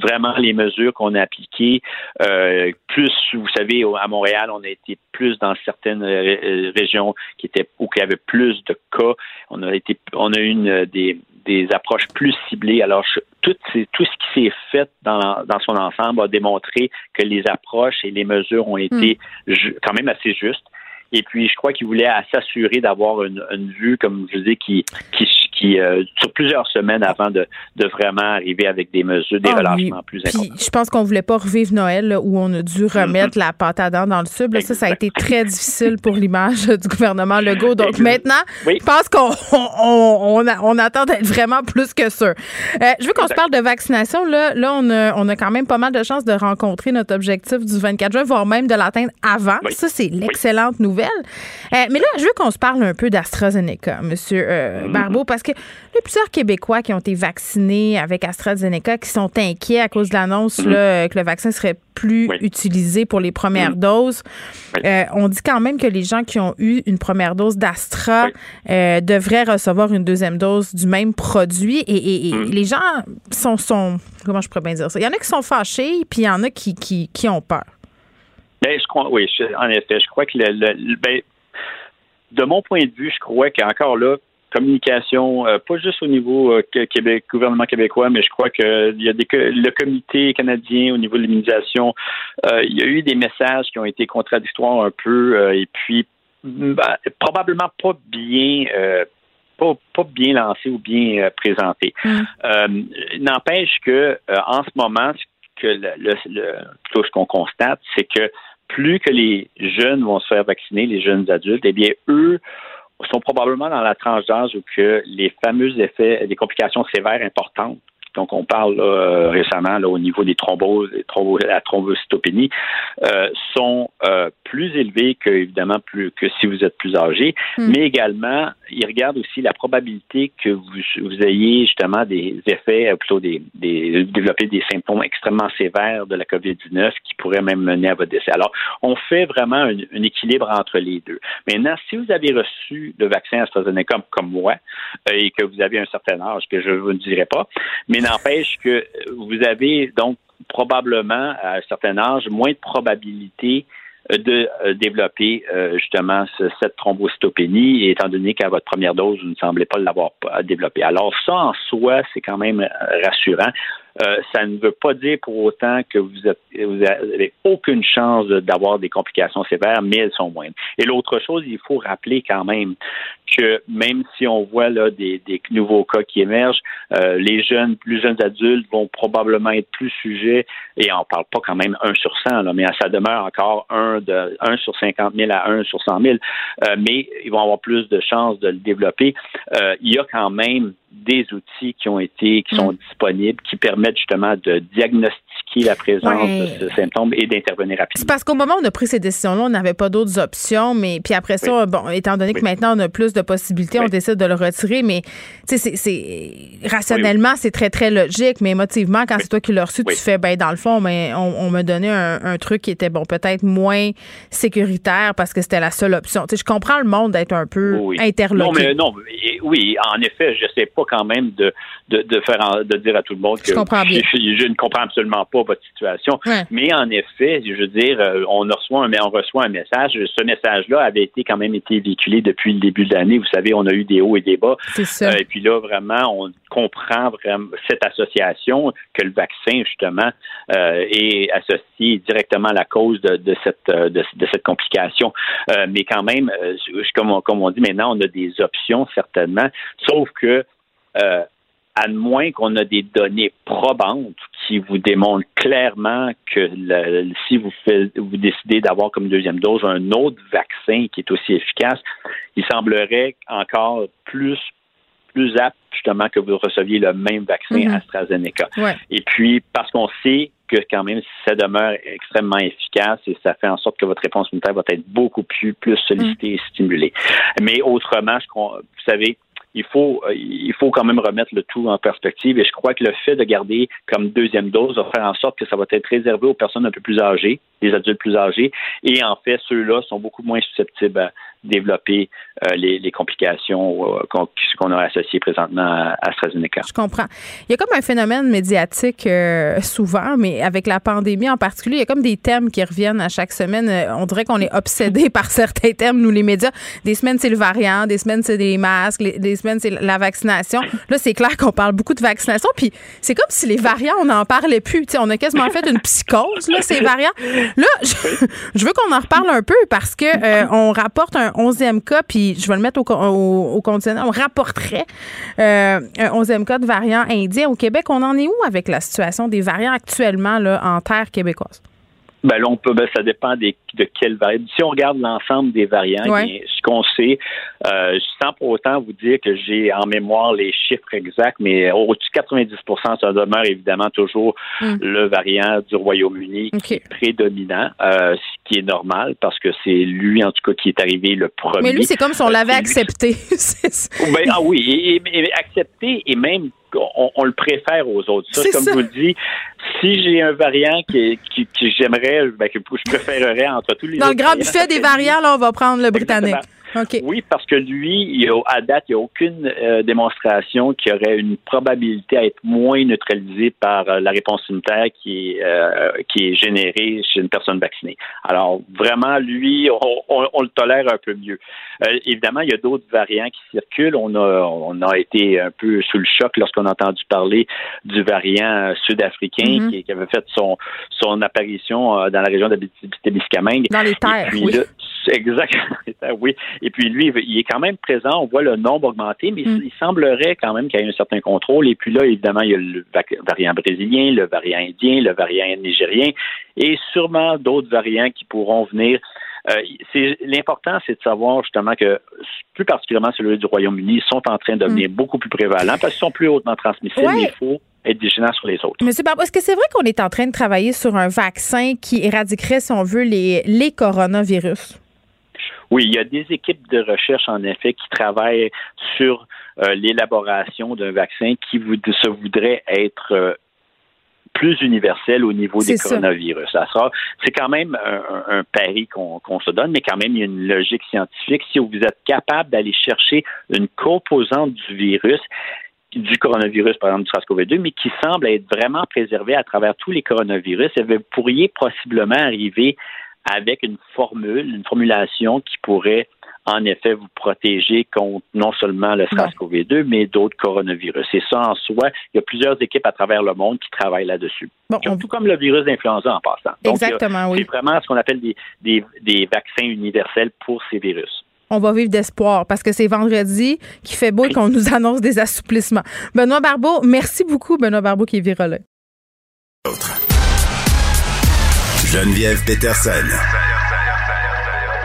vraiment les mesures qu'on a appliquées, euh, plus, vous savez, à Montréal, on a été plus dans certaines euh, régions qui étaient où il y avait plus de cas. On a été, on a une, des, des approches plus ciblées. Alors, tout, tout ce qui s'est fait dans, dans son ensemble a démontré que les approches et les mesures ont été hmm. quand même assez justes. Et puis, je crois qu'il voulait s'assurer d'avoir une, une, vue, comme je dis, qui, qui, qui euh, sur plusieurs semaines avant de, de, vraiment arriver avec des mesures, des ah relâchements plus importants. Je pense qu'on voulait pas revivre Noël où on a dû remettre la pâte à dents dans le tube. ça, ça a été très difficile pour l'image du gouvernement Legault. Donc maintenant, je pense qu'on on, on, attend d'être vraiment plus que sûr. Euh, je veux qu'on se parle de vaccination. Là, là on, a, on a quand même pas mal de chances de rencontrer notre objectif du 24 juin, voire même de l'atteindre avant. Ça, c'est l'excellente nouvelle. Euh, mais là, je veux qu'on se parle un peu d'AstraZeneca, M. Euh, mm-hmm. Barbeau, parce que il y a plusieurs Québécois qui ont été vaccinés avec AstraZeneca qui sont inquiets à cause de l'annonce mm-hmm. que le vaccin serait plus utilisé pour les premières mm-hmm. doses. Euh, on dit quand même que les gens qui ont eu une première dose d'Astra devraient recevoir une deuxième dose du même produit. Et, les gens sont, sont, comment je pourrais bien dire ça? Il y en a qui sont fâchés, puis il y en a qui, qui, qui ont peur. Ben, je crois, oui, en effet, je crois que le, ben, de mon point de vue, je crois qu'encore là, communication, euh, pas juste au niveau euh, Québec, gouvernement québécois, mais je crois que il y a des le comité canadien au niveau de l'immunisation, euh, il y a eu des messages qui ont été contradictoires un peu et puis ben, probablement pas bien pas, pas, bien lancés ou bien présentés. Mm. N'empêche que en ce moment, que le, le, plutôt ce qu'on constate, c'est que plus que les jeunes vont se faire vacciner, les jeunes adultes, eh bien, eux sont probablement dans la tranche d'âge où que les fameux effets, des complications sévères importantes donc on parle euh, récemment là, au niveau des thromboses, la thrombocytopénie, euh, sont euh, plus élevés que évidemment plus que si vous êtes plus âgé, hmm. mais également ils regardent aussi la probabilité que vous, vous ayez justement des effets, plutôt des, des développer des symptômes extrêmement sévères de la COVID-19 qui pourraient même mener à votre décès. Alors on fait vraiment un, équilibre entre les deux. Maintenant, si vous avez reçu le vaccin AstraZeneca comme, comme moi et que vous avez un certain âge que je ne vous dirai pas, mais n'empêche que vous avez donc probablement à un certain âge moins de probabilité euh, de euh, développer euh, justement cette thrombocytopénie, étant donné qu'à votre première dose, vous ne semblez pas l'avoir développé. Alors ça, en soi, c'est quand même rassurant. Euh, ça ne veut pas dire pour autant que vous, êtes, vous avez aucune chance d'avoir des complications sévères, mais elles sont moindres. Et l'autre chose, il faut rappeler quand même que même si on voit là des, des nouveaux cas qui émergent, euh, les jeunes, plus jeunes adultes vont probablement être plus sujets, et on parle pas quand même 1 sur 100, là, mais ça demeure encore 1, de, 1 sur 50 000 à 1 sur 100 000, euh, mais ils vont avoir plus de chances de le développer. Euh, il y a quand même des outils qui ont été, qui sont mm. disponibles, qui permettent justement de diagnostiquer la présence de ce symptôme et d'intervenir rapidement. C'est parce qu'au moment où on a pris ces décisions-là, on n'avait pas d'autres options, mais puis après ça, bon, étant donné que maintenant on a plus de possibilités, on décide de le retirer, mais tu sais, c'est rationnellement, c'est très, très logique, mais émotivement, quand c'est toi qui l'as reçu, tu fais, ben, dans le fond, mais on, me donnait un, truc qui était, bon, peut-être moins sécuritaire parce que c'était la seule option. Tu sais, je comprends le monde d'être un peu interloqué. Non, mais non, oui, en effet, je sais pas quand même de, de, de faire de dire à tout le monde que je, ne comprends absolument pas votre situation. Mais en effet, je veux dire, euh, on reçoit un, on reçoit un message. Ce message-là avait été quand même été véhiculé depuis le début de l'année. Vous savez, on a eu des hauts et des bas. Ça. Euh, et puis là, vraiment, on comprend vraiment cette association que le vaccin justement euh, est associé directement à la cause de, de cette de, cette complication. mais quand même, comme comme on dit maintenant, on a des options certainement. Sauf que euh, à moins qu'on a des données probantes qui vous démontrent clairement que si vous, vous décidez d'avoir comme deuxième dose un autre vaccin qui est aussi efficace, il semblerait encore plus plus apte justement que vous receviez le même vaccin mm-hmm. AstraZeneca. Et puis parce qu'on sait que quand même ça demeure extrêmement efficace et ça fait en sorte que votre réponse immunitaire va être beaucoup plus plus sollicitée et stimulée. Mais autrement, vous savez, il faut, euh, il faut quand même remettre le tout en perspective. Et je crois que le fait de garder comme deuxième dose va faire en sorte que ça va être réservé aux personnes un peu plus âgées, les adultes plus âgés. Et en fait, ceux-là sont beaucoup moins susceptibles à développer euh, les, complications euh, qu'on a associées présentement à AstraZeneca. Je comprends. Il y a comme un phénomène médiatique souvent, mais avec la pandémie en particulier, il y a comme des thèmes qui reviennent à chaque semaine. On dirait qu'on est obsédé <laughs> par certains thèmes, nous les médias. Des semaines, c'est le variant, des semaines, c'est des masques, des c'est la vaccination. Là, c'est clair qu'on parle beaucoup de vaccination. Puis c'est comme si les variants, on n'en parlait plus. on a quasiment fait une psychose, là, ces variants. Là, <laughs> je, veux qu'on en reparle un peu parce que euh, on rapporte un onzième cas, puis je vais le mettre au, au, conditionnel. On rapporterait euh, un onzième cas de variant indien au Québec. On en est où avec la situation des variants actuellement en terre québécoise? Ben là, on peut, ben, ça dépend des, de quelle variante. Si on regarde l'ensemble des variants, ce qu'on sait, euh, sans pour autant vous dire que j'ai en mémoire les chiffres exacts, mais au-dessus de 90% ça demeure évidemment toujours hmm. le variant du Royaume-Uni qui est prédominant, euh, ce qui est normal parce que c'est lui, en tout cas, qui est arrivé le premier. Mais lui, c'est comme si on euh, l'avait accepté. <laughs> ben, ah oui, et, accepté et même on, le préfère aux autres. Ça, comme je vous le dis, si j'ai un variant qui, qui, j'aimerais, ben, que je préférerais entre tous les Dans le grand buffet des variants, là, on va prendre le britannique. Oui, parce que lui, il a, à date, il n'y a aucune euh, démonstration qui aurait une probabilité à être moins neutralisée par euh, la réponse immunitaire qui est, euh, qui est générée chez une personne vaccinée. Alors, vraiment, lui, on, le tolère un peu mieux. évidemment, il y a d'autres variants qui circulent. On a, on a été un peu sous le choc lorsqu'on a entendu parler du variant sud-africain mm-hmm. qui, avait fait son, son apparition dans la région d'Abitibi-Témiscamingue. Dans les terres, oui. Exactement. <laughs> oui. Et puis lui, il est quand même présent. On voit le nombre augmenter, mais mm. il semblerait quand même qu'il y ait un certain contrôle. Et puis là, évidemment, il y a le variant brésilien, le variant indien, le variant nigérien et sûrement d'autres variants qui pourront venir. Euh, l'important, c'est de savoir justement que, plus particulièrement celui du Royaume-Uni, sont en train de devenir mm. beaucoup plus prévalents parce qu'ils sont plus hautement transmissibles. Mais il faut être vigilant sur les autres. Monsieur Barbeau, est-ce que c'est vrai qu'on est en train de travailler sur un vaccin qui éradiquerait, si on veut, les, les coronavirus? Oui, il y a des équipes de recherche, en effet, qui travaillent sur euh, l'élaboration d'un vaccin qui vous, se voudrait être euh, plus universel au niveau des coronavirus. Ça sera, c'est quand même un, pari qu'on, se donne, mais quand même, il y a une logique scientifique. Si vous êtes capable d'aller chercher une composante du virus, du coronavirus, par exemple du SARS-CoV-2, mais qui semble être vraiment préservée à travers tous les coronavirus, et vous pourriez possiblement arriver avec une formule, une formulation qui pourrait en effet vous protéger contre non seulement le SARS-CoV-2, mais d'autres coronavirus. Et ça, en soi, il y a plusieurs équipes à travers le monde qui travaillent là-dessus. Tout comme le virus d'influenza en passant. Exactement, oui. C'est vraiment ce qu'on appelle des, des, des vaccins universels pour ces virus on va vivre d'espoir parce que c'est vendredi qui fait beau et qu'on nous annonce des assouplissements. Benoît Barbeau, merci beaucoup, Benoît Barbeau qui est virologue. Geneviève Peterson,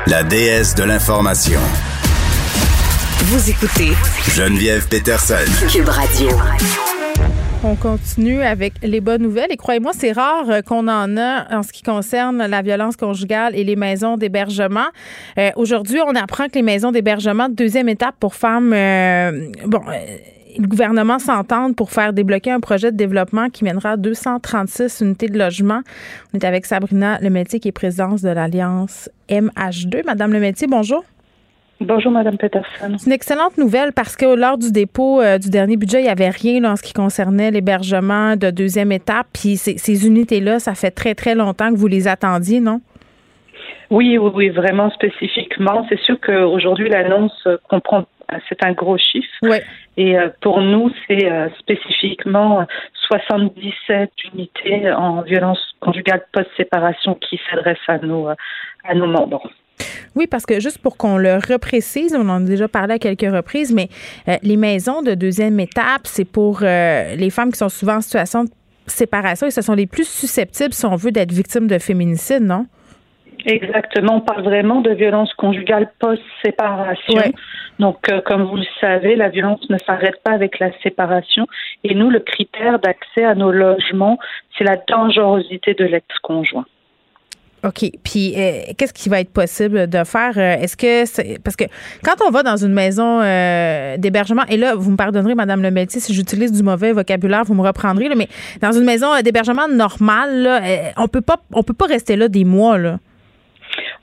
la déesse de l'information. Vous écoutez Geneviève Peterson, Cube Radio. On continue avec les bonnes nouvelles et croyez-moi, c'est rare euh, qu'on en a en ce qui concerne la violence conjugale et les maisons d'hébergement. Euh, aujourd'hui, on apprend que les maisons d'hébergement de deuxième étape pour femmes, euh, bon, le gouvernement s'entend pour faire débloquer un projet de développement qui mènera à 236 unités de logement. On est avec Sabrina Lemétier, qui est présidente de l'Alliance MH2. Madame Lemétier, bonjour. Bonjour, Madame Peterson. C'est une excellente nouvelle parce que lors du dépôt euh, du dernier budget, il n'y avait rien en ce qui concernait l'hébergement de deuxième étape. Puis ces, unités-là, ça fait très, très longtemps que vous les attendiez, non? Oui, oui, oui, vraiment spécifiquement. C'est sûr qu'aujourd'hui, l'annonce comprend c'est un gros chiffre. Ouais. Et euh, pour nous, c'est euh, spécifiquement 77 unités en violence conjugale post-séparation qui s'adressent à nos, à nos membres. Oui, parce que juste pour qu'on le reprécise, on en a déjà parlé à quelques reprises, mais euh, les maisons de deuxième étape, c'est pour les femmes qui sont souvent en situation de séparation et ce sont les plus susceptibles, si on veut, d'être victimes de féminicide, non? Exactement. On parle vraiment de violence conjugale post-séparation. Donc, euh, comme vous le savez, la violence ne s'arrête pas avec la séparation. Et nous, le critère d'accès à nos logements, c'est la dangerosité de l'ex-conjoint. OK. Puis, euh, qu'est-ce qui va être possible de faire? Euh, est-ce que c'est. Parce que quand on va dans une maison d'hébergement, et là, vous me pardonnerez, Madame Le Métier, si j'utilise du mauvais vocabulaire, vous me reprendrez, mais dans une maison d'hébergement normale, on peut pas on peut pas rester là des mois, là.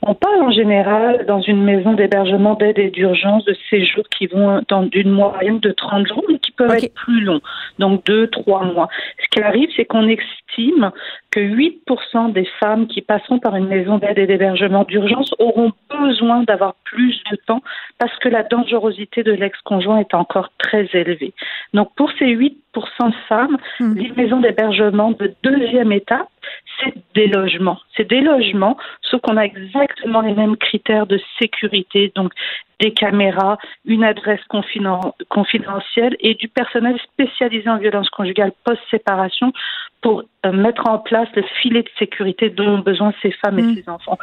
On parle en général dans une maison d'hébergement d'aide et d'urgence de séjours qui vont dans d'une moyenne de 30 jours, mais qui peuvent être plus longs, donc deux, trois mois. Ce qui arrive, c'est qu'on estime que 8% des femmes qui passeront par une maison d'aide et d'hébergement d'urgence auront besoin d'avoir plus de temps parce que la dangerosité de l'ex-conjoint est encore très élevée. Donc pour ces 8% de femmes, hmm. les maisons d'hébergement de deuxième étape, c'est des logements. C'est des logements, sauf qu'on a exactement les mêmes critères de sécurité, donc des caméras, une adresse confidentielle et du personnel spécialisé en violence conjugale post-séparation pour euh, mettre en place le filet de sécurité dont ont besoin ces femmes et mm. ces enfants.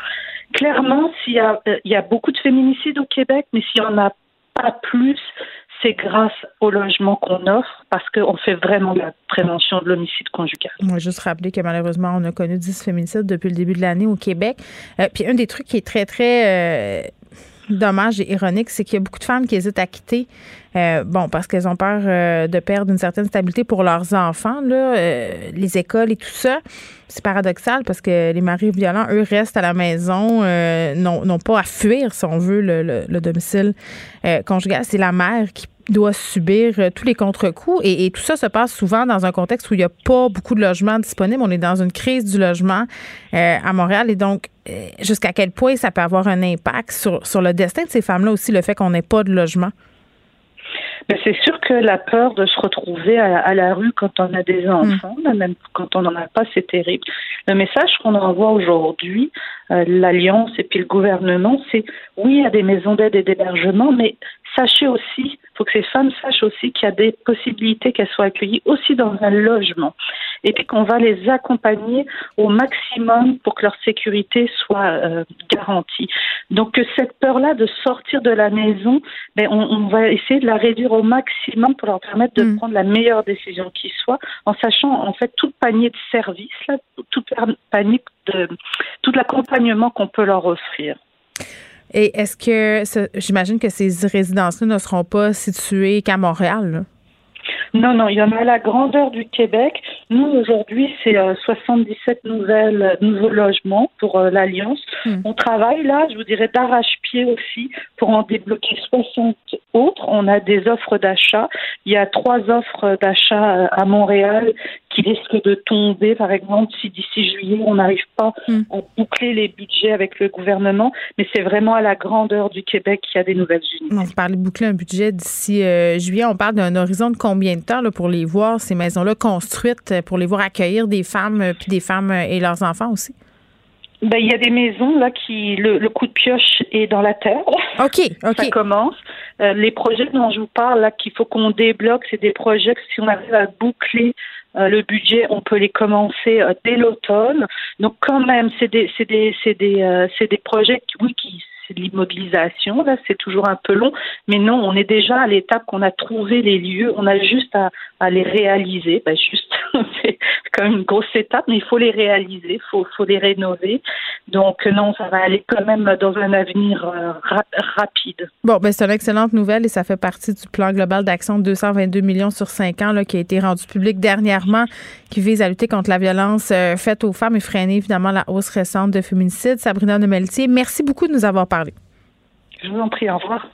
Clairement, s'il y euh, y a beaucoup de féminicides au Québec, mais s'il n'y en a pas plus, c'est grâce au logement qu'on offre parce qu'on fait vraiment la prévention de l'homicide conjugal. Moi, juste rappeler que malheureusement, on a connu 10 féminicides depuis le début de l'année au Québec. Euh, puis un des trucs qui est très, très dommage et ironique, c'est qu'il y a beaucoup de femmes qui hésitent à quitter, euh, bon, parce qu'elles ont peur euh, de perdre une certaine stabilité pour leurs enfants, là, euh, les écoles et tout ça. C'est paradoxal parce que les maris violents, eux, restent à la maison, n'ont pas à fuir, si on veut, le, le domicile conjugal. C'est la mère qui doit subir euh, tous les contre-coups. Et, tout ça se passe souvent dans un contexte où il n'y a pas beaucoup de logements disponibles. On est dans une crise du logement euh, à Montréal. Et donc, euh, jusqu'à quel point ça peut avoir un impact sur, sur le destin de ces femmes-là aussi, le fait qu'on n'ait pas de logement? Mais c'est sûr que la peur de se retrouver à, la rue quand on a des mm. enfants, même quand on n'en a pas, c'est terrible. Le message qu'on envoie aujourd'hui, l'Alliance et puis le gouvernement, c'est oui, il y a des maisons d'aide et d'hébergement, mais sachez aussi faut que ces femmes sachent aussi qu'il y a des possibilités qu'elles soient accueillies aussi dans un logement et puis qu'on va les accompagner au maximum pour que leur sécurité soit euh, garantie. Donc cette peur-là de sortir de la maison, ben, on, va essayer de la réduire au maximum pour leur permettre de mm. prendre la meilleure décision qui soit, en sachant en fait tout panier de services, là, tout panier de tout l'accompagnement qu'on peut leur offrir. Et est-ce que, j'imagine que ces résidences-là ne seront pas situées qu'à Montréal? Non, non, il y en a à la grandeur du Québec. Nous, aujourd'hui, c'est 77 euh, nouvelles, nouveaux logements pour euh, l'Alliance. Hmm. On travaille là, je vous dirais, d'arrache-pied aussi pour en débloquer 60 autres. On a des offres d'achat. Il y a trois offres d'achat euh, à Montréal qui risque de tomber, par exemple, si d'ici juillet, on n'arrive pas hmm. à boucler les budgets avec le gouvernement. Mais c'est vraiment à la grandeur du Québec qu'il y a des nouvelles unités. On parle de boucler un budget d'ici euh, juillet. On parle d'un horizon de combien temps là, pour les voir, ces maisons-là construites, pour les voir accueillir des femmes, euh, puis des femmes euh, et leurs enfants aussi? Ben, il y a des maisons là qui le, coup de pioche est dans la terre. Ok, <laughs> ok. Ça commence. les projets dont je vous parle là qu'il faut qu'on débloque, c'est des projets que si on arrive à boucler euh, le budget, on peut les commencer euh, dès l'automne. Donc quand même, c'est des, c'est des, c'est des, euh, c'est des projets, oui, qui de l'immobilisation, là, c'est toujours un peu long, mais non, on est déjà à l'étape qu'on a trouvé les lieux, on a juste à, les réaliser. Ben, juste, <laughs> c'est quand même une grosse étape, mais il faut les réaliser, il faut, les rénover. Donc non, ça va aller quand même dans un avenir euh, rapide. Bon, ben c'est une excellente nouvelle et ça fait partie du plan global d'action de 222 millions sur 5 ans qui a été rendu public dernièrement, qui vise à lutter contre la violence euh, faite aux femmes et freiner évidemment la hausse récente de féminicide. Sabrina Nemeltier, merci beaucoup de nous avoir parlé. Je vous en prie, au revoir.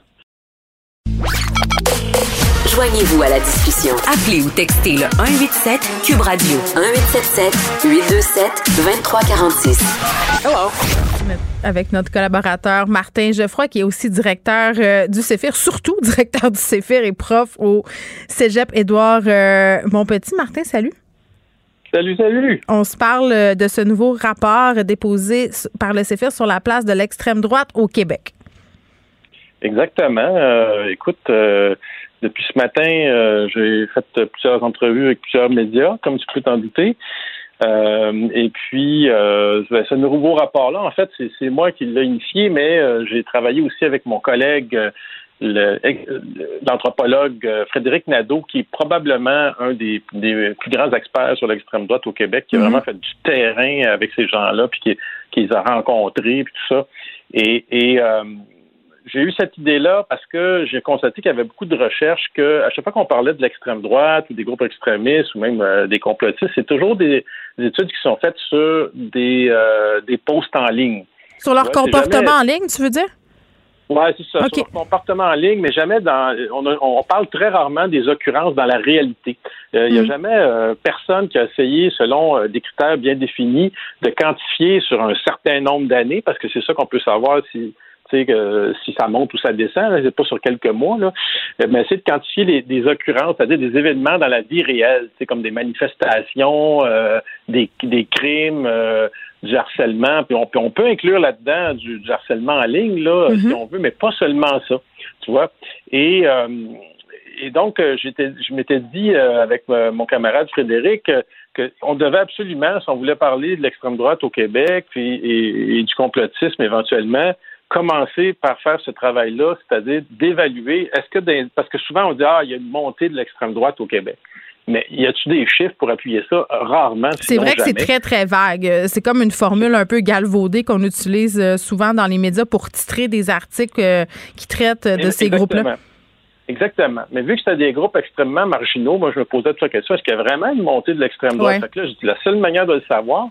Joignez-vous à la discussion. Appelez ou textez le 187 Cube Radio 1877 827 2346. Hello. Avec notre collaborateur Martin Geoffroy, qui est aussi directeur euh, du CEFIR, surtout <laughs> directeur du CEFIR et prof au Cégep Édouard euh, Montpetit. Martin, salut. Salut, salut. On se parle euh, de ce nouveau rapport déposé par le CEFIR sur la place de l'extrême droite au Québec. Exactement. Euh, écoute, euh, depuis ce matin, euh, j'ai fait plusieurs entrevues avec plusieurs médias, comme tu peux t'en douter. et puis, ce nouveau rapport-là, en fait, c'est moi qui l'ai initié, mais j'ai travaillé aussi avec mon collègue, l'anthropologue Frédéric Nadeau, qui est probablement un des, plus grands experts sur l'extrême droite au Québec, qui a mm-hmm. vraiment fait du terrain avec ces gens-là, puis qui, qui, les a rencontrés, puis tout ça. Et, et j'ai eu cette idée-là parce que j'ai constaté qu'il y avait beaucoup de recherches que à chaque fois qu'on parlait de l'extrême droite ou des groupes extrémistes ou même euh, des complotistes, c'est toujours des, études qui sont faites sur des, euh, des posts en ligne. Sur leur comportement en ligne, tu veux dire? Oui, c'est ça. Sur leur comportement en ligne, mais jamais dans. On, parle très rarement des occurrences dans la réalité. Euh, il n'y a mm. jamais personne qui a essayé, selon des critères bien définis, de quantifier sur un certain nombre d'années, parce que c'est ça qu'on peut savoir si que si ça monte ou ça descend, c'est pas sur quelques mois, là, mais essayer de quantifier les, des occurrences, c'est-à-dire des événements dans la vie réelle, c'est comme des manifestations, euh, des, des crimes, euh, du harcèlement, puis on, on peut inclure là-dedans du, harcèlement en ligne, là, si mm-hmm. on veut, mais pas seulement ça, tu vois. Et euh, et donc, je m'étais dit avec mon camarade Frédéric qu'on devait absolument, si on voulait parler de l'extrême droite au Québec puis, et du complotisme éventuellement, commencer par faire ce travail-là, c'est-à-dire d'évaluer, est-ce que, parce que souvent on dit, ah, il y a une montée de l'extrême droite au Québec. Mais y a-t-il des chiffres pour appuyer ça? Rarement. C'est vrai que c'est très, très vague. C'est comme une formule un peu galvaudée qu'on utilise euh, souvent dans les médias pour titrer des articles euh, qui traitent de ces groupes-là. Exactement. Mais vu que c'était des groupes extrêmement marginaux, moi, je me posais toute la question, est-ce qu'il y a vraiment une montée de l'extrême droite? là, la seule manière de le savoir,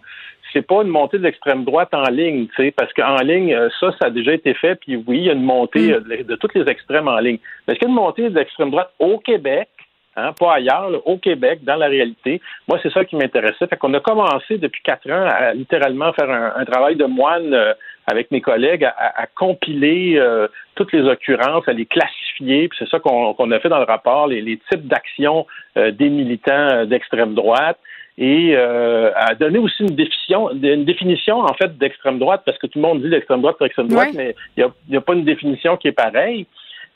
c'est pas une montée de l'extrême droite en ligne, tu sais, parce qu'en ligne, euh, ça, ça a déjà été fait, puis oui, il y a une montée mm. euh, de, toutes les extrêmes en ligne. Mais est-ce qu'il y a une montée de l'extrême droite au Québec? Hein, pas ailleurs, au Québec, dans la réalité? Moi, c'est ça qui m'intéressait. Fait qu'on a commencé depuis quatre ans à littéralement faire un, travail de moine euh, avec mes collègues, à, compiler toutes les occurrences, à les classifier. Puis c'est ça qu'on a fait dans le rapport, les, les types d'actions des militants d'extrême droite et euh, à donner aussi une définition, une définition en fait d'extrême droite, parce que tout le monde dit l'extrême droite c'est extrême droite, mais il n'y a, pas une définition qui est pareille.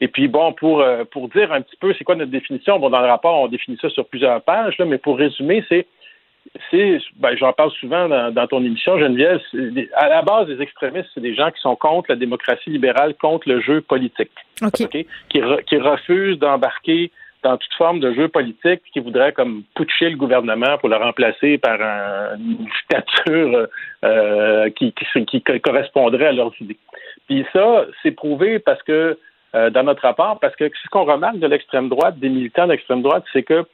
Et puis bon, pour euh, pour dire un petit peu c'est quoi notre définition, bon dans le rapport on définit ça sur plusieurs pages, là, mais pour résumer, c'est c'est, ben, j'en parle souvent dans, ton émission, Geneviève. À la base, les extrémistes, c'est des gens qui sont contre la démocratie libérale, contre le jeu politique, qui, qui refusent d'embarquer dans toute forme de jeu politique qui voudrait comme putcher le gouvernement pour le remplacer par une dictature euh, qui, qui, correspondrait à leurs idées. Puis ça, c'est prouvé parce que euh, dans notre rapport, parce que ce qu'on remarque de l'extrême droite, des militants d'extrême droite, c'est que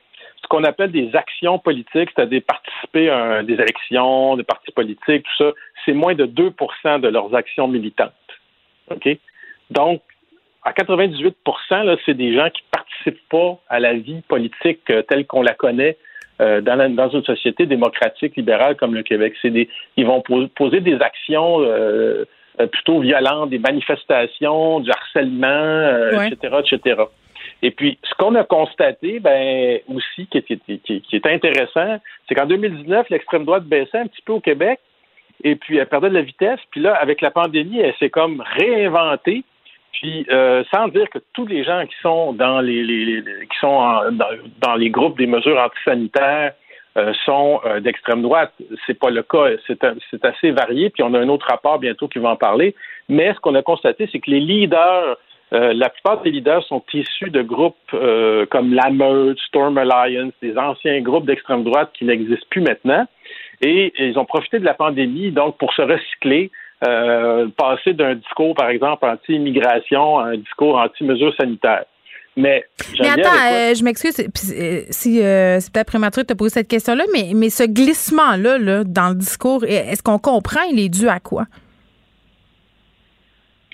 ce qu'on appelle des actions politiques, c'est-à-dire participer à des élections, des partis politiques, tout ça, c'est moins de 2% de leurs actions militantes. OK? Donc, à 98% c'est des gens qui participent pas à la vie politique euh, telle qu'on la connaît euh, dans, dans, une société démocratique libérale comme le Québec. C'est des, ils vont poser des actions euh, plutôt violentes, des manifestations, du harcèlement, etc., etc. Et puis, ce qu'on a constaté, ben aussi, qui est, qui, qui est intéressant, c'est qu'en 2019, l'extrême droite baissait un petit peu au Québec, et puis elle perdait de la vitesse. Puis là, avec la pandémie, elle s'est comme réinventée. Puis euh, sans dire que tous les gens qui sont dans les, qui sont dans, les groupes des mesures antisanitaires euh, sont euh, d'extrême droite, c'est pas le cas. C'est, assez varié. Puis on a un autre rapport bientôt qui va en parler. Mais ce qu'on a constaté, c'est que les leaders la plupart des leaders sont issus de groupes comme la Meute, Storm Alliance, des anciens groupes d'extrême droite qui n'existent plus maintenant. Et ils ont profité de la pandémie, donc, pour se recycler, euh, passer d'un discours, par exemple, anti-immigration à un discours anti-mesures sanitaires. Mais, mais attends, euh, je m'excuse euh, si c'est peut-être prématuré de te poser cette question-là, mais, mais ce glissement-là là, dans le discours, est-ce qu'on comprend, il est dû à quoi?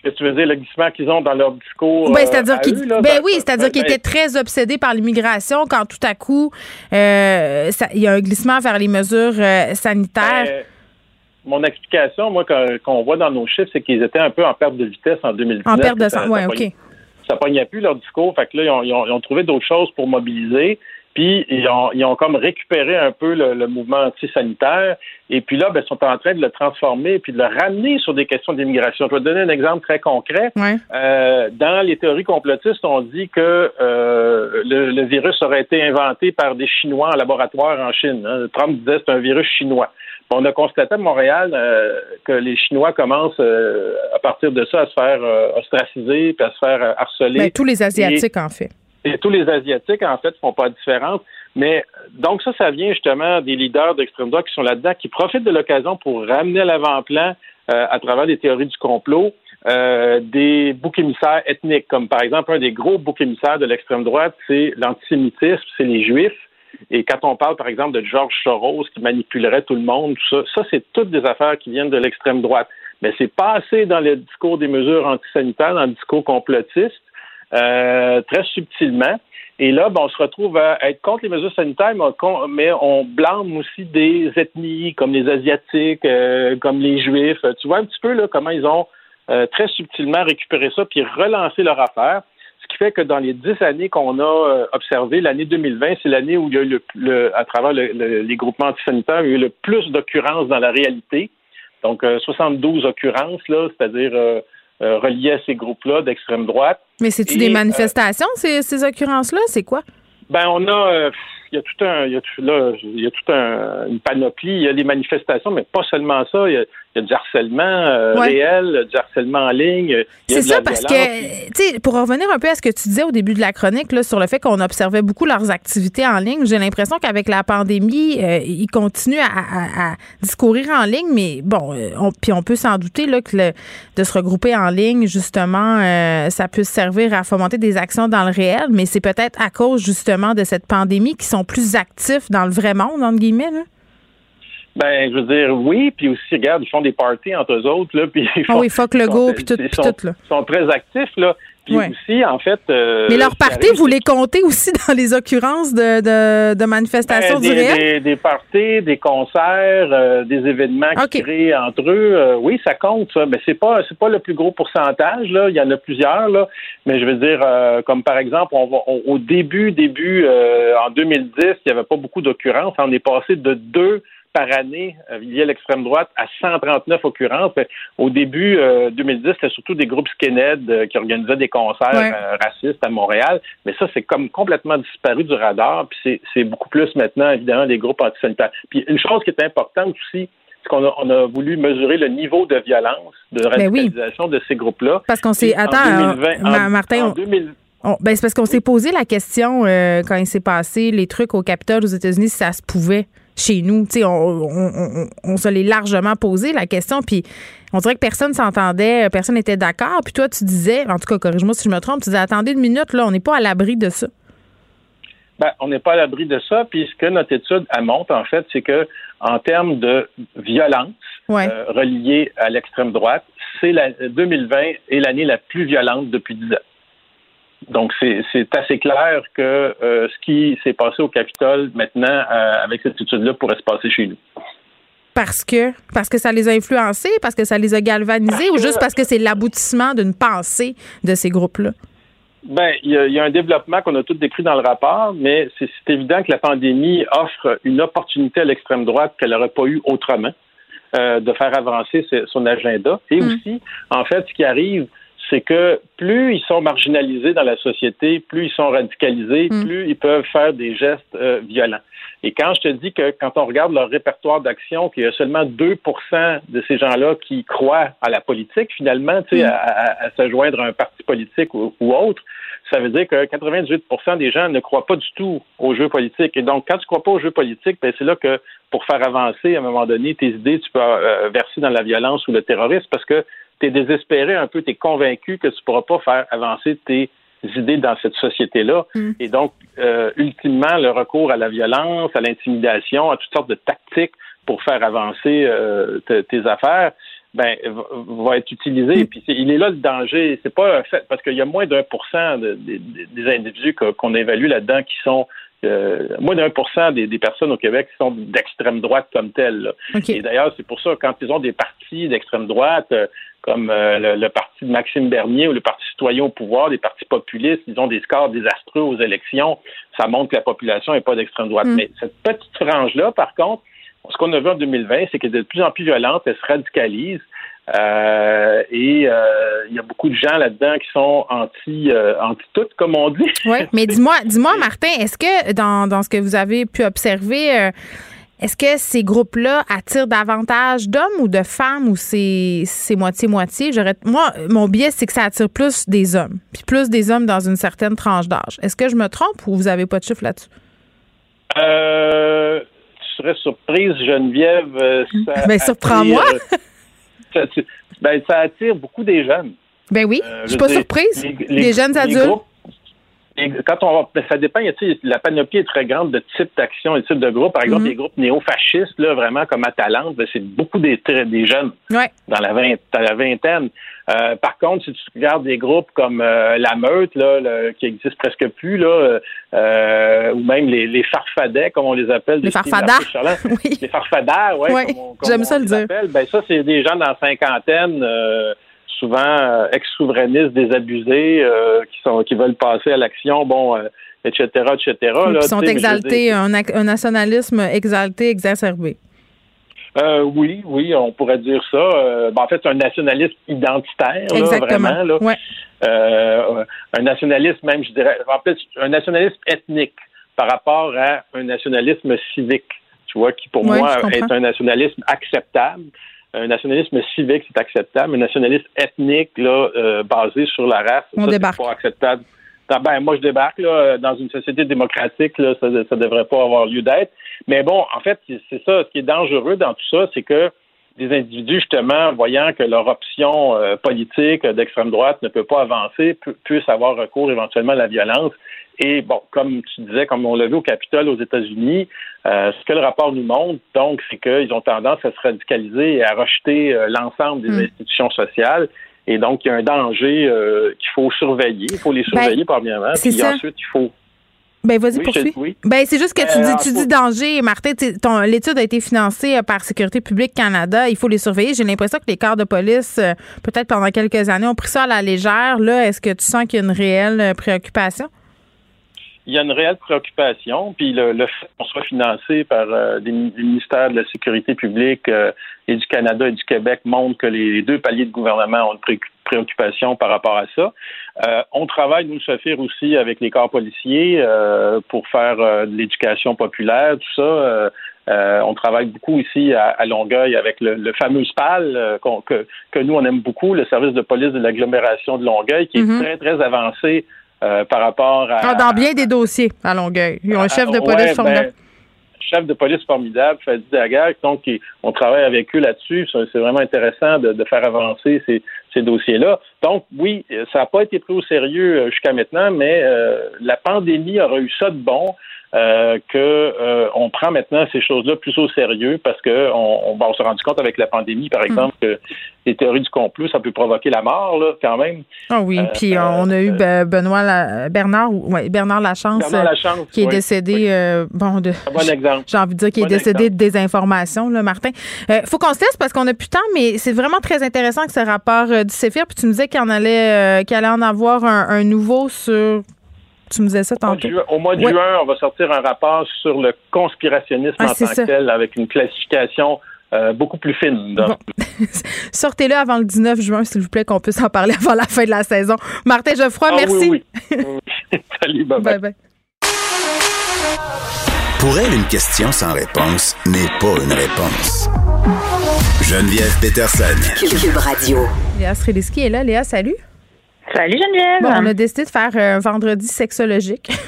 que tu veux dire, le glissement qu'ils ont dans leur discours. Ben, c'est-à-dire ben oui, c'est-à-dire qu'ils étaient très obsédés par l'immigration quand tout à coup, euh, il y a un glissement vers les mesures euh, sanitaires. Mon explication, moi, qu'on voit dans nos chiffres, c'est qu'ils étaient un peu en perte de vitesse en 2019. En perte de sang, oui, OK. Ça pognait plus leur discours. Fait que là, ils ont trouvé d'autres choses pour mobiliser. Puis ils ont, ils ont comme récupéré un peu le, mouvement anti-sanitaire. Et puis là, ben, ils sont en train de le transformer puis de le ramener sur des questions d'immigration. Je vais te donner un exemple très concret. Euh, dans les théories complotistes, on dit que euh, le, virus aurait été inventé par des Chinois en laboratoire en Chine. Hein. Trump disait que c'est un virus chinois. On a constaté à Montréal euh, que les Chinois commencent à partir de ça à se faire ostraciser puis à se faire harceler. Ben, tous les Asiatiques, en fait. Et tous les Asiatiques, en fait, font pas de différence. Mais donc ça, ça vient justement des leaders d'extrême droite qui sont là-dedans, qui profitent de l'occasion pour ramener à l'avant-plan, euh, à travers des théories du complot, euh, des boucs émissaires ethniques, comme par exemple un des gros boucs émissaires de l'extrême droite, c'est l'antisémitisme, c'est les Juifs. Et quand on parle, par exemple, de George Soros qui manipulerait tout le monde, tout ça, ça c'est toutes des affaires qui viennent de l'extrême droite. Mais c'est passé dans le discours des mesures antisanitaires, dans le discours complotiste. Euh, très subtilement. Et là, ben, on se retrouve à être contre les mesures sanitaires, mais on blâme aussi des ethnies comme les Asiatiques, euh, comme les Juifs. Tu vois un petit peu là, comment ils ont euh, très subtilement récupéré ça puis relancé leur affaire. Qui fait que dans les dix années qu'on a observé, l'année 2020, c'est l'année où il y a eu le, à travers les groupements antisanitaires, il y a eu le plus d'occurrences dans la réalité. Donc, 72 occurrences, là, c'est-à-dire euh, reliés à ces groupes-là d'extrême droite. Mais c'est-tu des euh, manifestations, ces, ces occurrences-là? C'est quoi? Ben, on a, euh, il y a tout un, il y a tout, là, il y a tout un, une panoplie. Il y a des manifestations, mais pas seulement ça. Il y a, il y a du harcèlement euh, réel, du harcèlement en ligne. C'est ça, parce que, tu sais, pour revenir un peu à ce que tu disais au début de la chronique, là, sur le fait qu'on observait beaucoup leurs activités en ligne, j'ai l'impression qu'avec la pandémie, euh, ils continuent à, discourir en ligne, mais bon, euh, puis on peut s'en douter là, que le, de se regrouper en ligne, justement, ça peut servir à fomenter des actions dans le réel, mais c'est peut-être à cause, justement, de cette pandémie qu'ils sont plus actifs dans le vrai monde, entre guillemets. Là. Ben, je veux dire, oui, puis aussi, regarde, ils font des parties entre eux autres, là, <laughs> puis ils font, Ah oui, fuck le go, puis tout, puis tout, là. Ils sont très actifs, là. Puis aussi, en fait... Euh, Mais leur parties, vous les comptez aussi <laughs> dans les occurrences de, de, de manifestations ben, du réel? Des, des parties, des concerts, euh, des événements qui créent entre eux. Euh, oui, ça compte, ça. Mais c'est pas c'est pas le plus gros pourcentage, là. Il y en a plusieurs, là. Mais je veux dire, comme par exemple, on va, au début, début, en 2010, il n'y avait pas beaucoup d'occurrences. On est passé de deux par année euh, liés à l'extrême droite à 139 occurrences. Au début 2010, euh, c'était surtout des groupes skinhead euh, qui organisaient des concerts racistes à Montréal. Mais ça, c'est comme complètement disparu du radar. Puis c'est beaucoup plus maintenant, évidemment, des groupes antisanitaires. Puis une chose qui est importante aussi, c'est qu'on a, on a voulu mesurer le niveau de violence, de ben radicalisation de ces groupes-là. Parce qu'on s'est... Attends, 2020, Martin... En ben c'est parce qu'on s'est posé la question quand il s'est passé les trucs au Capitole aux États-Unis si ça se pouvait chez nous. On, on, on, se l'est largement posé la question, puis on dirait que personne s'entendait, personne n'était d'accord. Puis toi, tu disais, en tout cas, corrige-moi si je me trompe, tu disais, attendez une minute, là, on n'est pas à l'abri de ça. Ben, on n'est pas à l'abri de ça. Puis ce que notre étude montre, en fait, c'est que en termes de violence euh, reliée à l'extrême droite, c'est la 2020 est l'année la plus violente depuis 10 ans. Donc, c'est assez clair que ce qui s'est passé au Capitole maintenant, avec cette étude-là, pourrait se passer chez nous. Parce que parce que ça les a influencés, parce que ça les a galvanisés, ou juste parce que c'est l'aboutissement d'une pensée de ces groupes-là? Ben, il y, a un développement qu'on a tout décrit dans le rapport, mais c'est évident que la pandémie offre une opportunité à l'extrême droite qu'elle n'aurait pas eu autrement euh, de faire avancer son agenda. Et mm. aussi, en fait, ce qui arrive, c'est que plus ils sont marginalisés dans la société, plus ils sont radicalisés, mm. plus ils peuvent faire des gestes euh, violents. Et quand je te dis que quand on regarde leur répertoire d'action, qu'il y a seulement 2% de ces gens-là qui croient à la politique, finalement, tu sais, mm. à, se joindre à un parti politique ou, autre, ça veut dire que 98 des gens ne croient pas du tout aux jeux politiques. Et donc, quand tu ne crois pas aux jeux politiques, ben, c'est là que pour faire avancer, à un moment donné, tes idées, tu peux euh, verser dans la violence ou le terrorisme parce que tu es désespéré un peu, tu es convaincu que tu ne pourras pas faire avancer tes idées dans cette société-là. Mm. Et donc, euh, ultimement, le recours à la violence, à l'intimidation, à toutes sortes de tactiques pour faire avancer euh, tes affaires, ben, va être utilisé. Mm. Puis il est là le danger. C'est pas fait parce qu'il y a moins d'un pour cent des individus qu'on évalue là-dedans qui sont euh, moins d'un pour cent des, personnes au Québec qui sont d'extrême droite comme telles. Et d'ailleurs, c'est pour ça quand ils ont des partis d'extrême droite, euh, comme euh, le, parti de Maxime Bernier ou le Parti citoyen au pouvoir, des partis populistes, ils ont des scores désastreux aux élections. Ça montre que la population n'est pas d'extrême droite. Mm. Mais cette petite frange-là, par contre, ce qu'on a vu en 2020, c'est qu'elle est de plus en plus violente, elle se radicalise. Euh, et euh, il y a beaucoup de gens là-dedans qui sont anti, euh, anti tout, comme on dit. Oui, mais <laughs> dis-moi, dis-moi, Martin, est-ce que dans, dans ce que vous avez pu observer, est-ce que ces groupes-là attirent davantage d'hommes ou de femmes ou c'est, moitié-moitié? Moi, mon biais, c'est que ça attire plus des hommes, puis plus des hommes dans une certaine tranche d'âge. Est-ce que je me trompe ou vous n'avez pas de chiffre là-dessus? Euh, tu serais surprise, Geneviève. Ça ben, surprends-moi! ça, ben, ça attire beaucoup des jeunes. Ben oui, euh, je suis pas surprise. Les, jeunes adultes. Quand on ça dépend, la panoplie est très grande de types d'actions et types de groupes. Par exemple, mhm. les groupes néo-fascistes, là, vraiment comme Atalante, ben, c'est beaucoup des, des jeunes dans, la dans la vingtaine. Euh, par contre, si tu regardes des groupes comme euh, la Meute, là, qui existe presque plus, là, euh, ou même les, les, farfadets, comme on les appelle. Les farfadars. <laughs> oui. Les farfadars, ouais, oui. J'aime ça le dire. Ben, ça, c'est des gens dans la cinquantaine souvent ex-souverainistes désabusés qui sont qui veulent passer à l'action, bon, etc., etc. Ils sont exaltés, un, un, nationalisme exalté, exacerbé. Euh, oui, oui, on pourrait dire ça. Euh, ben, en fait, c'est un nationalisme identitaire, là, vraiment. Là. Euh, un nationalisme, même, je dirais, en fait, un nationalisme ethnique par rapport à un nationalisme civique, tu vois, qui pour moi est un nationalisme acceptable. Un nationalisme civique, c'est acceptable. Un nationalisme ethnique, là, basé sur la race, ça, c'est pas acceptable. Ben, moi, je débarque là, dans une société démocratique, là, ça ne devrait pas avoir lieu d'être. Mais bon, en fait, c'est ça. Ce qui est dangereux dans tout ça, c'est que des individus, justement, voyant que leur option euh, politique d'extrême droite ne peut pas avancer, puissent avoir recours éventuellement à la violence. Et bon, comme tu disais, comme on l'a vu au Capitole aux États-Unis, euh, ce que le rapport nous montre, donc, c'est qu'ils ont tendance à se radicaliser et à rejeter euh, l'ensemble des hmm. institutions sociales. Et donc, il y a un danger qu'il faut surveiller. Il faut les ben, surveiller par bien Puis ensuite, il faut ben, vas-y, poursuis. Ben, c'est juste que tu euh, dis, tu dis danger, Martin. L'étude a été financée euh, par Sécurité publique Canada. Il faut les surveiller. J'ai l'impression que les corps de police, euh, peut-être pendant quelques années, ont pris ça à la légère. Là, est-ce que tu sens qu'il y a une réelle préoccupation? Il y a une réelle préoccupation, puis le, fait qu'on soit financé par des, ministères de la Sécurité publique et du Canada et du Québec montre que les deux paliers de gouvernement ont une préoccupation par rapport à ça. Euh, on travaille, nous, le Sophir, aussi avec les corps policiers euh, pour faire euh, de l'éducation populaire, tout ça. on travaille beaucoup ici à, Longueuil avec le, fameux SPAL que, que, nous, on aime beaucoup, le service de police de l'agglomération de Longueuil, qui est mm-hmm. très, très avancé par rapport à... Ah, dans bien des dossiers à Longueuil. Ils ont un chef de police ouais, chef de police formidable, Fadi Daguerre, donc on travaille avec eux là-dessus. C'est vraiment intéressant de, faire avancer ces, dossiers-là. Donc, oui, ça n'a pas été pris au sérieux euh, jusqu'à maintenant, mais euh, la pandémie aura eu ça de bon. Euh, que euh, on prend maintenant ces choses-là plus au sérieux parce que on, on, s'est rendu compte avec la pandémie, par exemple, que les théories du complot, ça peut provoquer la mort, là, quand même. Ah oui, puis on a eu Benoît Bernard, ouais, Bernard Lachance, qui est décédé, bon, de, bon exemple. J'ai envie de dire qu'il est décédé de désinformation, là, Martin. Il faut qu'on se laisse parce qu'on n'a plus de temps, mais c'est vraiment très intéressant que ce rapport du CEFIR, puis tu me disais qu'il en allait, qu'il allait en avoir un nouveau sur tu me disais ça tantôt. Au mois de juin, on va sortir un rapport sur le conspirationnisme en tant que tel avec une classification euh, beaucoup plus fine. <laughs> Sortez-le avant le 19 juin, s'il vous plaît, qu'on puisse en parler <laughs> avant la fin de la saison. Martin Geoffroy, ah merci. Oui, <laughs> Salut, bye bye. bye Pour elle, une question sans réponse n'est pas une réponse. Geneviève Peterson. Cube Radio. Léa Streliski est là. Léa, salut. Salut Geneviève. Bon, on a décidé de faire un vendredi sexologique. <laughs>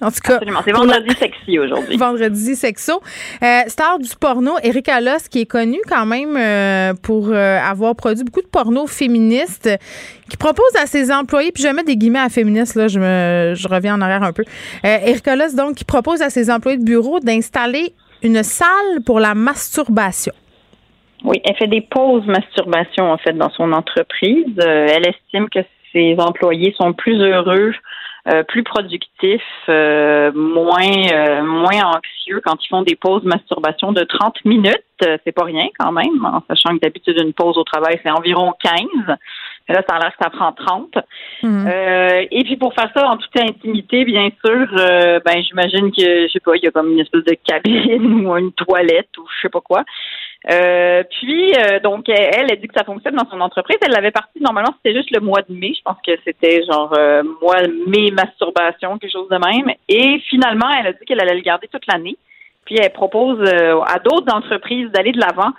En tout cas. C'est vendredi sexy aujourd'hui. Vendredi sexo. Euh, star du porno, Erika Loss, qui est connue quand même euh, pour euh, avoir produit beaucoup de porno féministes, qui propose à ses employés, puis je mettre des guillemets à féministes, là, je, me, je reviens en arrière un peu. Erika Loss, donc, qui propose à ses employés de bureau d'installer une salle pour la masturbation. Oui, elle fait des pauses masturbation, en fait, dans son entreprise. elle estime que ses employés sont plus heureux, euh, plus productifs, euh, moins euh, moins anxieux quand ils font des pauses masturbation de 30 minutes. c'est pas rien quand même, en sachant que d'habitude une pause au travail c'est environ 15. là, ça a l'air que ça prend 30. Mhm. et puis pour faire ça en toute intimité, bien sûr, ben j'imagine que je sais pas, il y a comme une espèce de cabine <laughs> ou une toilette ou je sais pas quoi. Euh, puis, euh, donc, elle, elle dit que ça fonctionne dans son entreprise. Elle l'avait partie, normalement, c'était juste le mois de mai. Je pense que c'était genre euh, mois mai masturbation, quelque chose de même. Et finalement, elle a dit qu'elle allait le garder toute l'année. Puis, elle propose à d'autres entreprises d'aller de l'avant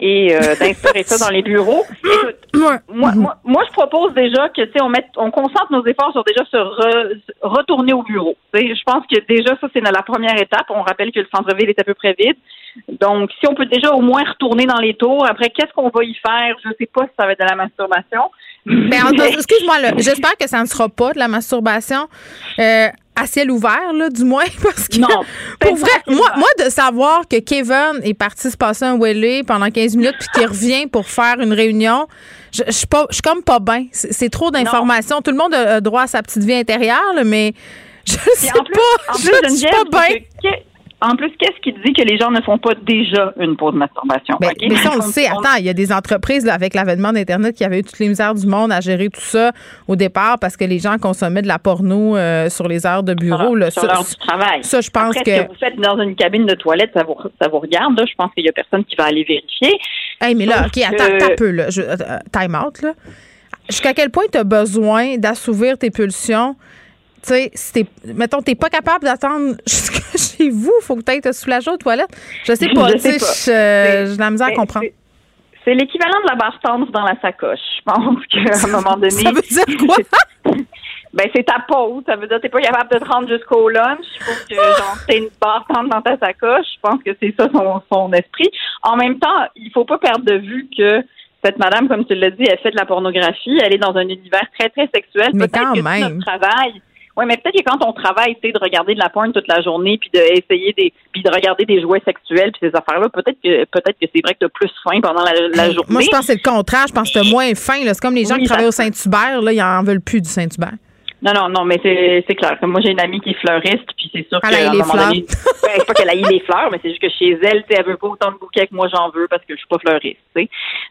et <laughs> d'instaurer ça dans les bureaux. Écoute, moi, moi, moi, je propose déjà que, tu sais, on, met, on concentre nos efforts sur déjà se retourner au bureau. je pense que déjà, ça, c'est la première étape. On rappelle que le centre-ville est à peu près vide. Donc, si on peut déjà au moins retourner dans les tours, après, qu'est-ce qu'on va y faire? Je ne sais pas si ça va être de la masturbation. Mais, excuse-moi, j'espère que ça ne sera pas de la masturbation. Euh, à ciel ouvert, là, du moins, <laughs> parce que. Non. Pour vrai, moi, moi, de savoir que Kevin est parti se passer un Welly pendant 15 minutes puis qu'il revient pour faire une réunion, je, je, suis comme pas bien. C'est trop d'informations. Tout le monde a droit à sa petite vie intérieure, mais je sais pas. En <laughs> plus, je suis pas bien. En plus, qu'est-ce qui dit que les gens ne font pas déjà une pause de masturbation? Ben, mais ça, on le sait. Attends, il y a des entreprises avec l'avènement d'Internet qui avaient eu toutes les misères du monde à gérer tout ça au départ parce que les gens consommaient de la porno euh, sur les heures de bureau. Sur, sur l'heure du travail. Ça, je pense que... Ce que vous faites dans une cabine de toilette, ça vous, ça vous regarde. Je pense qu'il y a personne qui va aller vérifier. Hey, mais là, OK, attends, un peu. Là. Euh, time out. Là. Jusqu'à quel point tu as besoin d'assouvir tes pulsions tu sais, si t'es, mettons, t'es pas capable d'attendre <laughs> jusqu'à chez vous, faut que tu te soulager aux toilettes. Je sais pas, tu sais, j'ai la misère à comprendre. C'est l'équivalent de la barre tendre dans la sacoche. Je pense qu'à un moment donné. Ça veut dire <laughs> quoi? ben, c'est ta pause. Ça veut dire que t'es pas capable de te rendre jusqu'au lunch. Il faut que, genre, t'aies une barre tendre dans ta sacoche. Je pense que c'est ça son, son esprit. En même temps, il faut pas perdre de vue que cette madame, comme tu l'as dit, elle fait de la pornographie. Elle est dans un univers très, très sexuel. Mais quand même. Notre travail, oui, mais peut-être que quand on travaille, tu de regarder de la porn toute la journée, puis d'essayer des, puis de regarder des jouets sexuels, puis ces affaires-là, peut-être que peut-être que c'est vrai que tu as plus faim pendant la, journée. Moi, je pense que c'est le contraire. Je pense que tu moins faim. C'est comme les gens qui travaillent au Saint-Hubert, là, ils en veulent plus du Saint-Hubert. Non, non, non, mais c'est clair. Moi, j'ai une amie qui est fleuriste, puis c'est sûr qu'à un moment donné, ben, <laughs> c'est pas qu'elle a eu les fleurs, mais c'est juste que chez elle, elle veut pas autant de bouquets que moi j'en veux parce que je suis pas fleuriste. sais.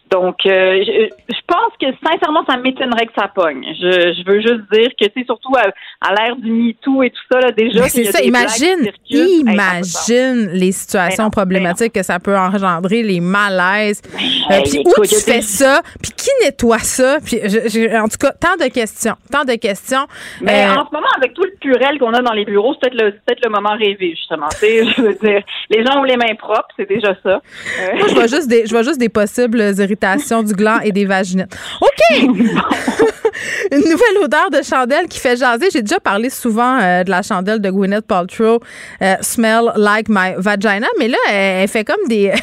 Donc, euh, je, je, pense que sincèrement, ça m'étonnerait que ça pogne. Je, je veux juste dire que c'est surtout à, à l'ère du MeToo et tout ça là déjà. C'est ça. Imagine, imagine les situations ben problématiques que ça peut engendrer, les malaises. Ben, euh, puis où tu fais ça? Puis qui nettoie ça? Puis en tout cas, tant de questions, tant de questions. Mais euh, en ce moment, avec tout le purel qu'on a dans les bureaux, c'est peut-être le, peut le moment rêvé, justement. <laughs> je veux dire, les gens ont les mains propres, c'est déjà ça. Euh, Moi, je vois <laughs> juste des, je vois juste des possibles irritations du gland et des vaginettes. OK! <laughs> Une nouvelle odeur de chandelle qui fait jaser. J'ai déjà parlé souvent euh, de la chandelle de Gwyneth Paltrow, Smell Like My Vagina, mais là, elle, fait comme des.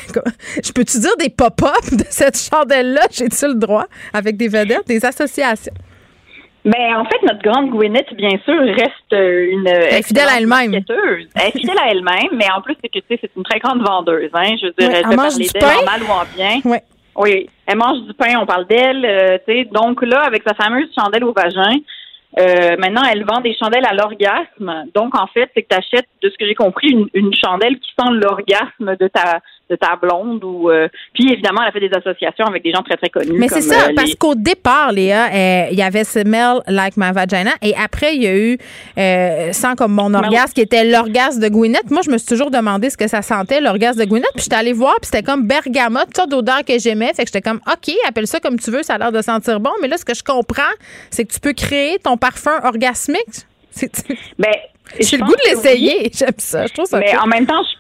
je peux-tu dire des pop-up de cette chandelle-là? J'ai-tu le droit avec des vedettes, des associations? Mais en fait, notre grande Gwyneth, bien sûr, reste une. Elle est fidèle à elle-même. Elle est fidèle à elle-même, mais en plus, c'est que tu sais, c'est une très grande vendeuse. Hein? Je veux dire, Ouais, elle peut mange parler du d'elle pain. en mal ou en bien. Ouais. Oui, elle mange du pain, on parle d'elle. euh, tu sais, donc là, avec sa fameuse chandelle au vagin, euh, maintenant, elle vend des chandelles à l'orgasme. Donc, en fait, c'est que tu achètes, de ce que j'ai compris, une, une chandelle qui sent l'orgasme de ta de ta blonde. ou euh, Puis, évidemment, elle a fait des associations avec des gens très, très connus. Mais c'est ça, euh, parce les- qu'au départ, Léa, euh, il y avait Smell Like My Vagina et après, il y a eu Sens comme mon orgasme qui était l'orgasme de Gwyneth. Moi, je me suis toujours demandé ce que ça sentait, l'orgasme de Gwyneth. Puis j'étais allée voir, puis c'était comme bergamote, toute sorte d'odeur que j'aimais. Fait que j'étais comme, OK, appelle ça comme tu veux, ça a l'air de sentir bon. Mais là, ce que je comprends, c'est que tu peux créer ton parfum orgasmique. C'est- Ben, <laughs> J'ai le goût de l'essayer. J'aime ça. Je trouve ça Mais cool. en même temps, je-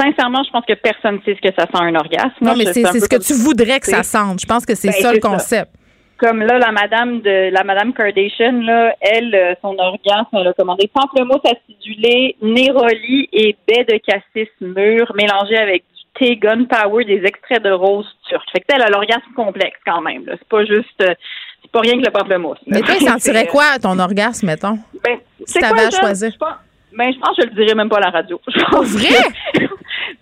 sincèrement, je pense que personne ne sait ce que ça sent un orgasme. Non, mais c'est ce que tu voudrais que ça sente. Je pense que c'est Ben, ça le ça. concept. Comme là, la madame de la madame Kardashian, là, elle, euh, son orgasme, elle a commandé pamplemousse acidulé, néroli et baie de cassis mûr mélangé avec du thé gunpowder, des extraits de rose turque. Fait que elle a l'orgasme complexe quand même. C'est pas juste, euh, c'est pas rien que le pamplemousse. là. Mais toi, il sentirait <laughs> euh, quoi ton orgasme, mettons? Ben, Si c'est t'avais quoi, à choisir. Je pense- Ben, je pense que je le dirais même pas à la radio. Pour vrai?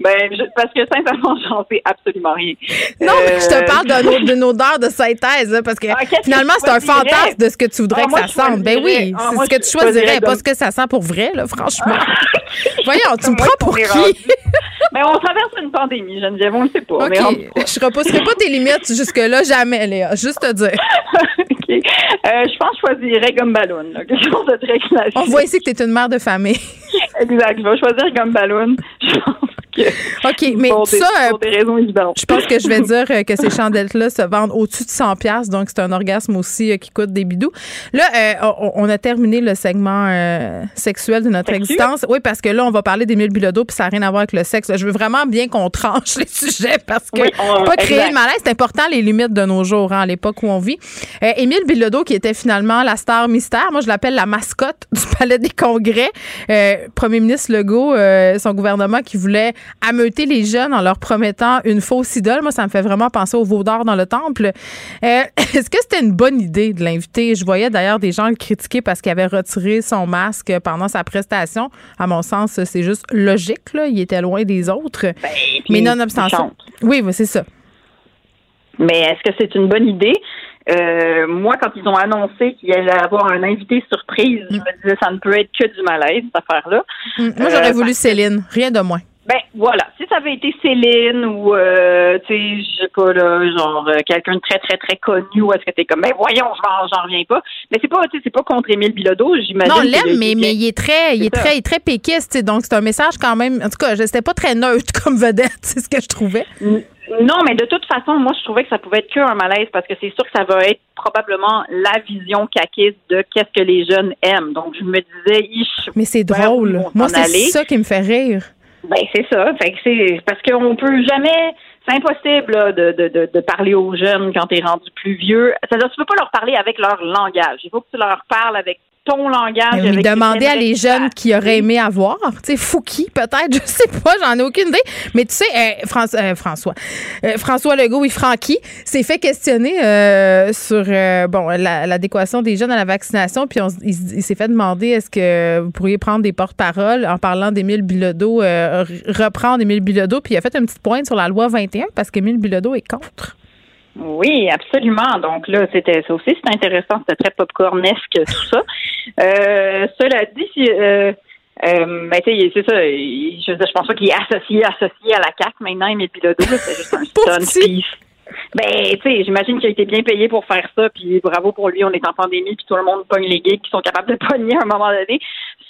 Ben, je- parce que sincèrement, <laughs> j'en sais absolument rien. Non, mais je Euh, te parle d'un o- d'une odeur de synthèse, parce que Ah, finalement, c'est un fantasme de ce que tu voudrais Ah, que ça sente. Ben oui, ah, c'est ce que tu choisirais, pas ce que ça sent pour vrai, là, franchement. <laughs> Voyons, tu me prends pour qui? Mais on traverse une pandémie, Geneviève, on ne sait pas. Mais on- OK, je repousserai pas tes limites jusque-là, jamais, Léa, juste te dire. <laughs> OK. Euh, je pense que je choisirais Gomme Ballon, là, quelque chose de très classique. On voit ici que tu es une mère de famille. Exact, je vais choisir Gomme Ballon. <laughs> Je pense que... OK, mais pour des, ça, euh, pour des raisons évidentes. Je pense que je vais <laughs> dire euh, que ces chandelles-là se vendent au-dessus de 100 pièces, donc c'est un orgasme aussi euh, qui coûte des bidous. Là, euh, on, a terminé le segment euh, sexuel de notre Sexu? existence. Oui, parce que là, on va parler d'Émile Bilodeau, puis ça n'a rien à voir avec le sexe. Je veux vraiment bien qu'on tranche les <laughs> sujets parce que Oui, on- pas créer exact. de malaise, c'est important les limites de nos jours, hein, à l'époque où on vit. Euh, Émile Bilodeau, qui était finalement la star mystère, moi je l'appelle la mascotte du Palais des Congrès. Premier ministre Legault, euh, son gouvernement qui voulait ameuter les jeunes en leur promettant une fausse idole. Moi, ça me fait vraiment penser au veau d'or dans le temple. Euh, <laughs> Est-ce que c'était une bonne idée de l'inviter? Je voyais d'ailleurs des gens le critiquer parce qu'il avait retiré son masque pendant sa prestation. À mon sens, c'est juste logique. Là. Il était loin des autres. Ben, Mais nonobstant ça. oui, c'est ça. Mais est-ce que c'est une bonne idée? Euh, moi, quand ils ont annoncé qu'il allait avoir un invité surprise, je me disais ça ne peut être que du malaise, cette affaire-là. Mm, Moi, j'aurais Euh, voulu parce Céline. Rien de moins. Ben voilà, si ça avait été Céline ou euh, tu sais, je sais pas là, genre euh, quelqu'un de très très très connu, ou est-ce que t'es comme ben voyons, j'en j'en reviens pas. Mais c'est pas c'est pas contre Émile Bilodeau, j'imagine. Non, l'aime, mais, il est très, il est très, il est très péquiste, donc c'est un message quand même. En tout cas, je- c'était pas très neutre <laughs> comme vedette, c'est ce que je trouvais. Non, mais de toute façon, moi je trouvais que ça pouvait être qu'un malaise parce que c'est sûr que ça va être probablement la vision caquiste de qu'est-ce que les jeunes aiment. Donc je me disais, ich, Mais c'est drôle. Moi, c'est ça qui me fait rire. Ben c'est ça. Fait que c'est parce qu'on peut jamais. C'est impossible là, de, de, de, de parler aux jeunes quand t'es rendu plus vieux. C'est-à-dire tu peux pas leur parler avec leur langage. Il faut que tu leur parles avec ton langage. Demander à les jeunes qui auraient aimé avoir, tu sais, Fouki peut-être, <laughs> je sais pas, j'en ai aucune idée. Mais tu sais, euh, euh, François, euh, François Legault et Francky s'est fait questionner sur bon la- l'adéquation des jeunes à la vaccination, puis on il, s'est fait demander est-ce que vous pourriez prendre des porte-paroles en parlant d'Émile Bilodeau, reprendre Émile Bilodeau, puis il a fait une petite pointe sur la loi 21 parce qu'Émile Bilodeau est contre. Oui, absolument. Donc là, c'était ça aussi, c'était intéressant, c'était très popcornesque tout ça. Euh, cela dit, euh, euh, ben, tu sais, c'est ça. Je, pense pas qu'il est associé, associé à la CAC maintenant, Émile Bilodeau, là, c'est juste un <laughs> puis- Ben, tu sais, j'imagine qu'il a été bien payé pour faire ça, puis bravo pour lui, on est en pandémie, puis tout le monde pogne les geeks qui sont capables de <laughs> pogner à un moment donné.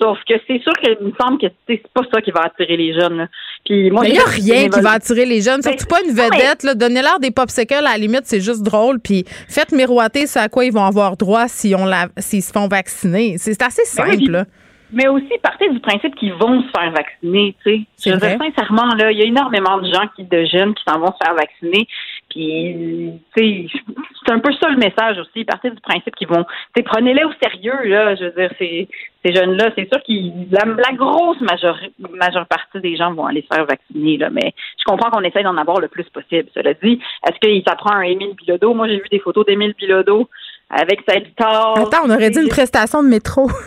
Sauf que c'est sûr qu'il me semble que c'est pas ça qui va attirer les jeunes. là. Puis moi, Mais il n'y a rien qui va attirer les jeunes, surtout pas une mais- vedette. Donnez-leur des popsicles, à la limite, c'est juste drôle. Puis faites miroiter ce à quoi ils vont avoir droit si on la, s'ils se font vacciner. C'est assez Ben oui, simple. puis- là. Mais aussi, partez du principe qu'ils vont se faire vacciner, tu sais. Je veux dire, sincèrement, là, il y a énormément de gens qui, de jeunes qui s'en vont se faire vacciner. Puis, c'est un peu ça le message aussi. Partez du principe qu'ils vont, prenez-les au sérieux, là. Je veux dire, ces, ces jeunes-là, c'est sûr qu'ils, la, la grosse majeure, majeure partie des gens vont aller se faire vacciner, là. Mais je comprends qu'on essaye d'en avoir le plus possible. Cela dit, est-ce qu'il s'apprend un Émile Bilodeau? Moi, j'ai vu des photos d'Émile Bilodeau. Avec sa guitare. Attends, on aurait dit une prestation de métro. <laughs>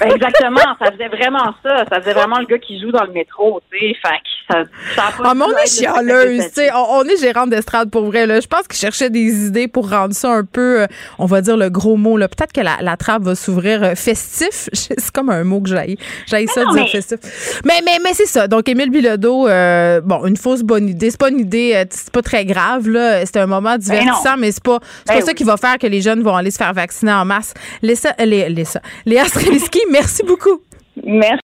Ben, exactement, ça faisait vraiment ça. Ça faisait vraiment le gart qui joue dans le métro, tu sais. Fait ça, ça a pas ah, on est chialeuse, tu sais. On, est gérante d'estrade pour vrai, là. Je pense qu'ils cherchaient des idées pour rendre ça un peu, euh, on va dire le gros mot, là. Peut-être que la, la trappe va s'ouvrir euh, festif. <laughs> C'est comme un mot que j'aille. J'aille ça, dire festif. Mais, mais, mais c'est ça. Donc, Émile Bilodeau, euh, bon, une fausse bonne idée. C'est pas une idée, c'est pas très grave, là. C'est un moment ben divertissant, mais c'est pas, c'est pas ben ça qui va faire que les jeunes vont aller se faire vacciner en masse. Léa, Léa, Léa Streliski, <laughs> merci beaucoup. Merci.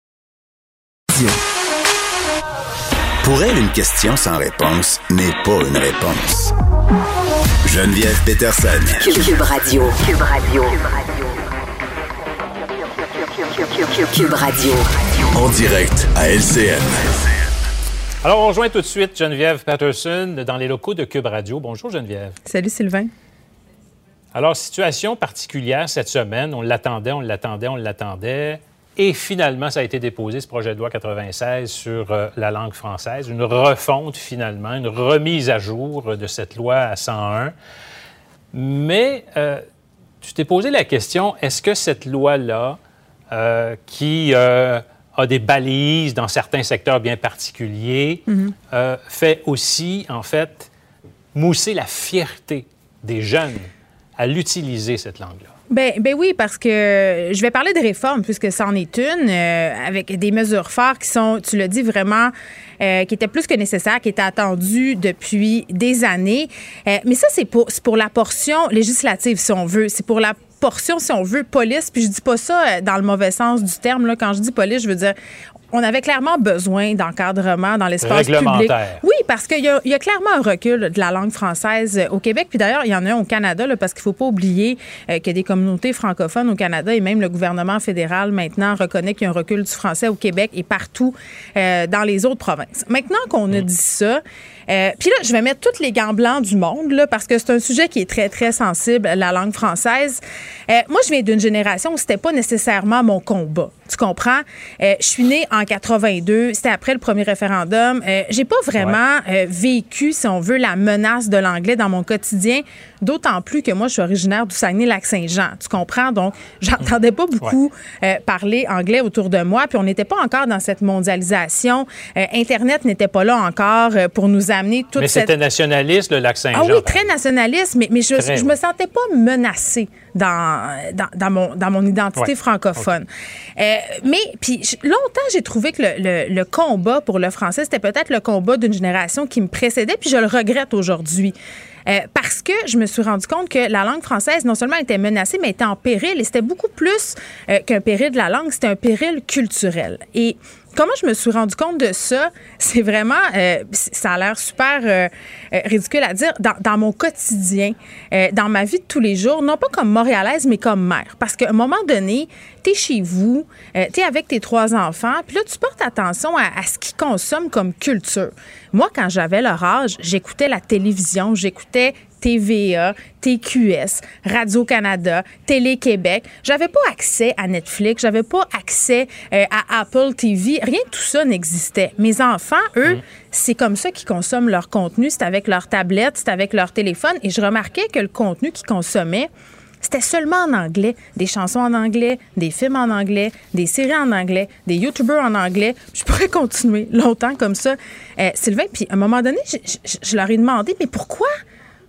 Pour elle, une question sans réponse n'est pas une réponse. Geneviève Peterson. Cube Radio. Cube Radio. Cube Radio. En direct à LCN. Alors, on rejoint tout de suite Geneviève Patterson dans les locaux de Cube Radio. Bonjour Geneviève. Salut Sylvain. Alors, situation particulière cette semaine. On l'attendait, on l'attendait, on l'attendait. Et finalement, ça a été déposé, ce projet de loi 96 sur euh, la langue française. Une refonte, finalement, une remise à jour de cette loi à 101. Mais euh, tu t'es posé la question, est-ce que cette loi-là, euh, qui a des balises dans certains secteurs bien particuliers, mm-hmm. fait aussi, en fait, mousser la fierté des jeunes? À l'utiliser, cette langue-là? Ben, ben oui, parce que je vais parler de réforme, puisque ça en est une, euh, avec des mesures fortes qui sont, tu l'as dit, vraiment, euh, qui étaient plus que nécessaires, qui étaient attendues depuis des années. Euh, mais ça, c'est pour, pour la portion législative, si on veut. C'est pour la portion, si on veut, police. Puis je dis pas ça dans le mauvais sens du terme. Là. Quand je dis police, je veux dire, on avait clairement besoin d'encadrement dans l'espace public. Oui, parce qu'il y, a clairement un recul de la langue française au Québec. Puis d'ailleurs, il y en a un au Canada, parce qu'il ne faut pas oublier euh, qu'il y a des communautés francophones au Canada et même le gouvernement fédéral maintenant reconnaît qu'il y a un recul du français au Québec et partout euh, dans les autres provinces. Maintenant qu'on a dit ça, euh, puis là, je vais mettre tous les gants blancs du monde, là, parce que c'est un sujet qui est très, très sensible, la langue française. moi, je viens d'une génération où c'était pas nécessairement mon combat. Tu comprends? je suis née en 82, c'était après le premier référendum. Euh, j'ai pas vraiment euh, vécu, si on veut, la menace de l'anglais dans mon quotidien, d'autant plus que moi, je suis originaire du Saguenay-Lac-Saint-Jean. Tu comprends? Donc, <laughs> j'entendais pas beaucoup euh, parler anglais autour de moi, puis on n'était pas encore dans cette mondialisation. Internet n'était pas là encore pour nous amener toute mais cette... c'était nationaliste, le Lac-Saint-Jean. Ah oui, très nationaliste, mais, mais je, je me sentais pas menacée dans, dans, mon, dans mon identité francophone. Euh, mais puis longtemps, j'ai trouvé que le, le, combat pour le français, c'était peut-être le combat d'une génération qui me précédait, puis je le regrette aujourd'hui. Euh, parce que je me suis rendu compte que la langue française non seulement était menacée, mais était en péril. Et c'était beaucoup plus euh, qu'un péril de la langue, c'était un péril culturel. Et comment je me suis rendu compte de ça, c'est vraiment, euh, ça a l'air super euh, euh, ridicule à dire, dans, mon quotidien, dans ma vie de tous les jours, non pas comme montréalaise, mais comme mère. Parce qu'à un moment donné, tu es chez vous, tu es avec tes trois enfants, puis là, tu portes attention à, à ce qu'ils consomment comme culture. Moi, quand j'avais leur âge, j'écoutais la télévision, j'écoutais TVA, TQS, Radio-Canada, Télé-Québec. J'avais pas accès à Netflix, j'avais pas accès euh, à Apple TV. Rien de tout ça n'existait. Mes enfants, eux, mmh. c'est comme ça qu'ils consomment leur contenu. C'est avec leur tablette, c'est avec leur téléphone. Et je remarquais que le contenu qu'ils consommaient, c'était seulement en anglais. Des chansons en anglais, des films en anglais, des séries en anglais, des YouTubers en anglais. Je pourrais continuer longtemps comme ça. Euh, Sylvain, puis à un moment donné, je leur ai demandé, mais pourquoi?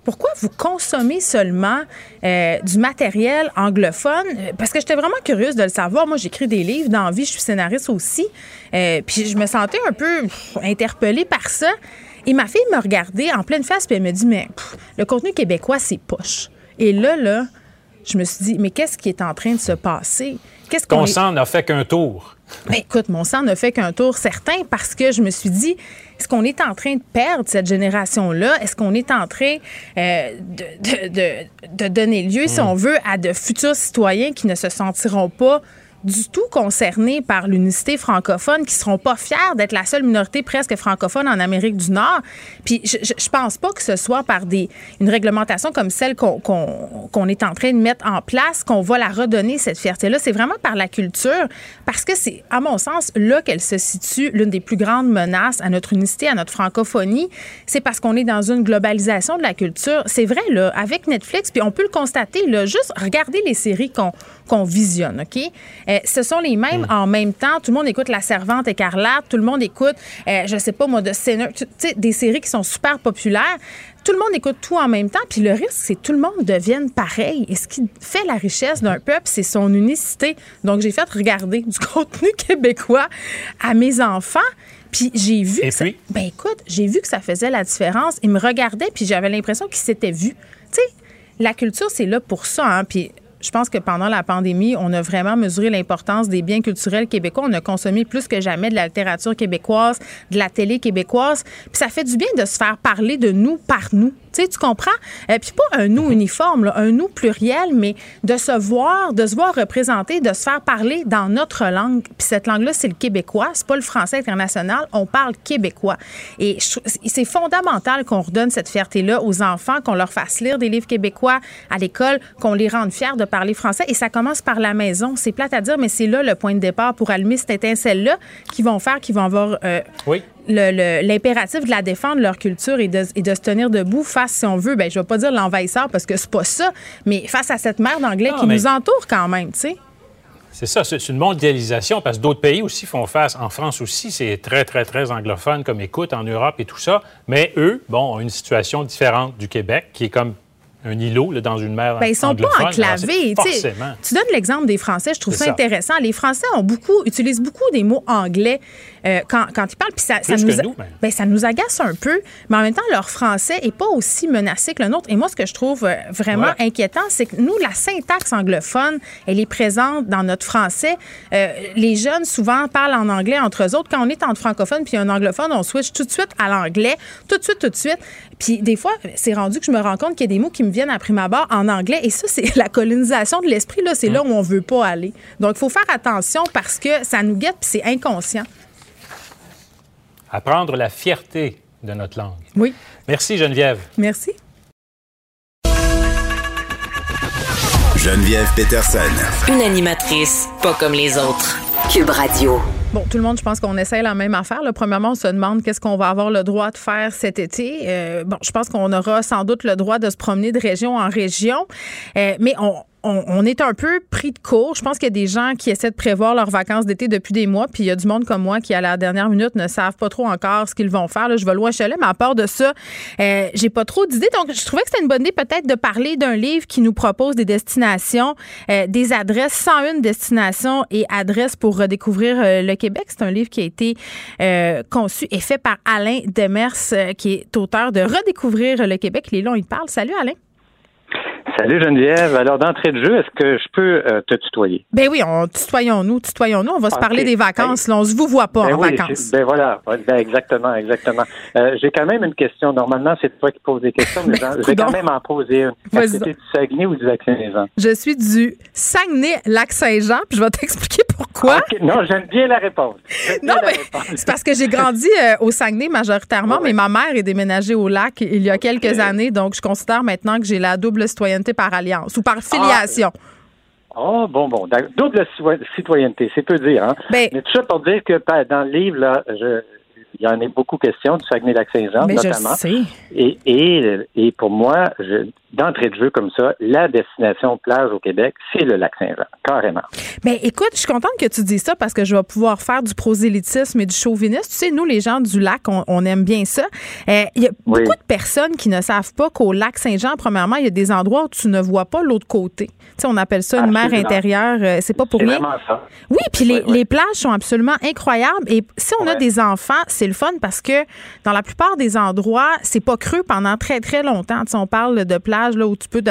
Pourquoi vous consommez seulement euh, du matériel anglophone? Euh, parce que j'étais vraiment curieuse de le savoir. Moi, j'écris des livres d'envie, je suis scénariste aussi. Euh, puis je me sentais un peu interpellée par ça. Et ma fille me regardait en pleine face, puis elle me dit, mais le contenu québécois, c'est poche. Et là, là, je me suis dit, mais qu'est-ce qui est en train de se passer? Qu'est-ce qu'on sang n'a fait qu'un tour. Mais écoute, mon sang n'a fait qu'un tour certain parce que je me suis dit, est-ce qu'on est en train de perdre cette génération-là? Est-ce qu'on est en train euh, de, de, de, donner lieu, si hmm. on veut, à de futurs citoyens qui ne se sentiront pas du tout concernés par l'unicité francophone, qui seront pas fiers d'être la seule minorité presque francophone en Amérique du Nord. Puis je, je, pense pas que ce soit par des une réglementation comme celle qu'on qu'on est en train de mettre en place qu'on va la redonner cette fierté-là. C'est vraiment par la culture, parce que c'est à mon sens là qu'elle se situe l'une des plus grandes menaces à notre unicité, à notre francophonie. C'est parce qu'on est dans une globalisation de la culture. C'est vrai là, avec Netflix, puis on peut le constater là, juste regarder les séries qu'on qu'on visionne, OK? Euh, ce sont les mêmes hmm. en même temps. Tout le monde écoute La Servante écarlate, tout le monde écoute, euh, je sais pas moi, de des séries qui sont super populaires. Tout le monde écoute tout en même temps, puis le risque, c'est que tout le monde devienne pareil. Et ce qui fait la richesse d'un peuple, c'est son unicité. Donc, j'ai fait regarder du <laughs> contenu québécois à mes enfants. Puis j'ai vu. Et puis? ben écoute, j'ai vu que ça faisait la différence. Ils me regardaient, puis j'avais l'impression qu'ils s'étaient vus. Tu sais, la culture, c'est là pour ça. Hein? Puis je pense que pendant la pandémie, on a vraiment mesuré l'importance des biens culturels québécois. On a consommé plus que jamais de la littérature québécoise, de la télé québécoise. Puis ça fait du bien de se faire parler de nous par nous. Tu comprends? Euh, puis pas un nous uniforme, un nous pluriel, mais de se voir, de se voir représenter, de se faire parler dans notre langue. Puis cette langue-là, c'est le québécois, c'est pas le français international. On parle québécois. Et c'est fondamental qu'on redonne cette fierté-là aux enfants, qu'on leur fasse lire des livres québécois à l'école, qu'on les rende fiers de parler français. Et ça commence par la maison. C'est plate à dire, mais c'est là le point de départ pour allumer cette étincelle-là qui vont faire, qui vont avoir euh, oui l'impératif de la défendre leur culture et de, se tenir debout face, si on veut, ben je vais pas dire l'envahisseur parce que c'est pas ça, mais face à cette mer d'anglais qui nous entoure quand même, tu sais. C'est ça, c'est une mondialisation parce que d'autres pays aussi font face. En France aussi, c'est très, très, très anglophone comme écoute, en Europe et tout ça. Mais eux, bon, ont une situation différente du Québec qui est comme un îlot dans une mer ben, Ils sont pas enclavés. Tu donnes l'exemple des Français, je trouve ça, intéressant. Les Français ont beaucoup, utilisent beaucoup des mots anglais euh, quand, quand, ils parlent. Puis ça, ça nous, ben, ça nous agace un peu, mais en même temps, leur français n'est pas aussi menacé que le nôtre. Et moi, ce que je trouve euh, vraiment inquiétant, c'est que nous, la syntaxe anglophone, elle est présente dans notre français. Euh, les jeunes, souvent, parlent en anglais entre eux autres. Quand on est entre francophones puis un anglophone, on switch tout de suite à l'anglais, tout de suite, tout de suite. Puis des fois, c'est rendu que je me rends compte qu'il y a des mots qui me viennent à prime abord en anglais. Et ça, c'est <laughs> la colonisation de l'esprit. Là, c'est là où on veut pas aller. Donc, il faut faire attention parce que ça nous guette puis c'est inconscient. Apprendre la fierté de notre langue. Oui. Merci, Geneviève. Merci. Geneviève Peterson. Une animatrice pas comme les autres. Cube Radio. Bon, tout le monde, je pense qu'on essaie la même affaire. Là. Premièrement, on se demande qu'est-ce qu'on va avoir le droit de faire cet été. Euh, bon, je pense qu'on aura sans doute le droit de se promener de région en région, euh, mais on, on, est un peu pris de court. Je pense qu'il y a des gens qui essaient de prévoir leurs vacances d'été depuis des mois, puis il y a du monde comme moi qui, à la dernière minute, ne savent pas trop encore ce qu'ils vont faire. Là, je vais loin chalet, mais à part de ça, euh, j'ai pas trop d'idées. Donc, je trouvais que c'était une bonne idée peut-être de parler d'un livre qui nous propose des destinations, euh, des adresses, 101 destinations et adresses pour redécouvrir euh, le Québec. C'est un livre qui a été conçu et fait par Alain Demers, qui est auteur de Redécouvrir le Québec. Les longs, il parle. Salut, Alain. Salut Geneviève. Alors d'entrée de jeu, est-ce que je peux euh, te tutoyer? Ben oui, on tutoyons-nous, tutoyons-nous. On va se parler des vacances. on se vous voit pas ben en vacances. Ben voilà, ben exactement, exactement. Euh, j'ai quand même une question. Normalement, c'est toi qui poses des questions, mais <laughs> je vais quand même en poser une. Est-ce que tu es du Saguenay ou du Lac-Saint-Jean? Je suis du Saguenay-Lac-Saint-Jean, puis je vais <laughs> t'expliquer pourquoi. Non, j'aime bien la réponse. <laughs> non, mais c'est parce que j'ai grandi euh, au Saguenay majoritairement, mais ma mère est déménagée au lac il y a quelques années, donc je considère maintenant que j'ai la double citoyenneté par alliance ou par filiation? Oh, bon, bon. Double citoyenneté, c'est peu dire. Hein? Ben Mais tout ça pour dire que ben, dans le livre, là, je, il y en a beaucoup questions du Saguenay-Lac-Saint-Jean, notamment. Je sais. Et, et, et pour moi, d'entrée de jeu comme ça, la destination plage au Québec, c'est le Lac-Saint-Jean, carrément. Mais écoute, je suis contente que tu dises ça parce que je vais pouvoir faire du prosélytisme et du chauvinisme. Tu sais, nous, les gens du lac, on, aime bien ça. Euh, il y a beaucoup de personnes qui ne savent pas qu'au Lac-Saint-Jean, premièrement, il y a des endroits où tu ne vois pas l'autre côté. Tu sais, on appelle ça une mer intérieure. Euh, c'est pas pour rien. Ça. Oui, puis les, les, plages sont absolument incroyables. Et si on a des enfants, c'est le fun parce que dans la plupart des endroits, c'est pas creux pendant très, très longtemps. Tu on parle de plages là, où tu peux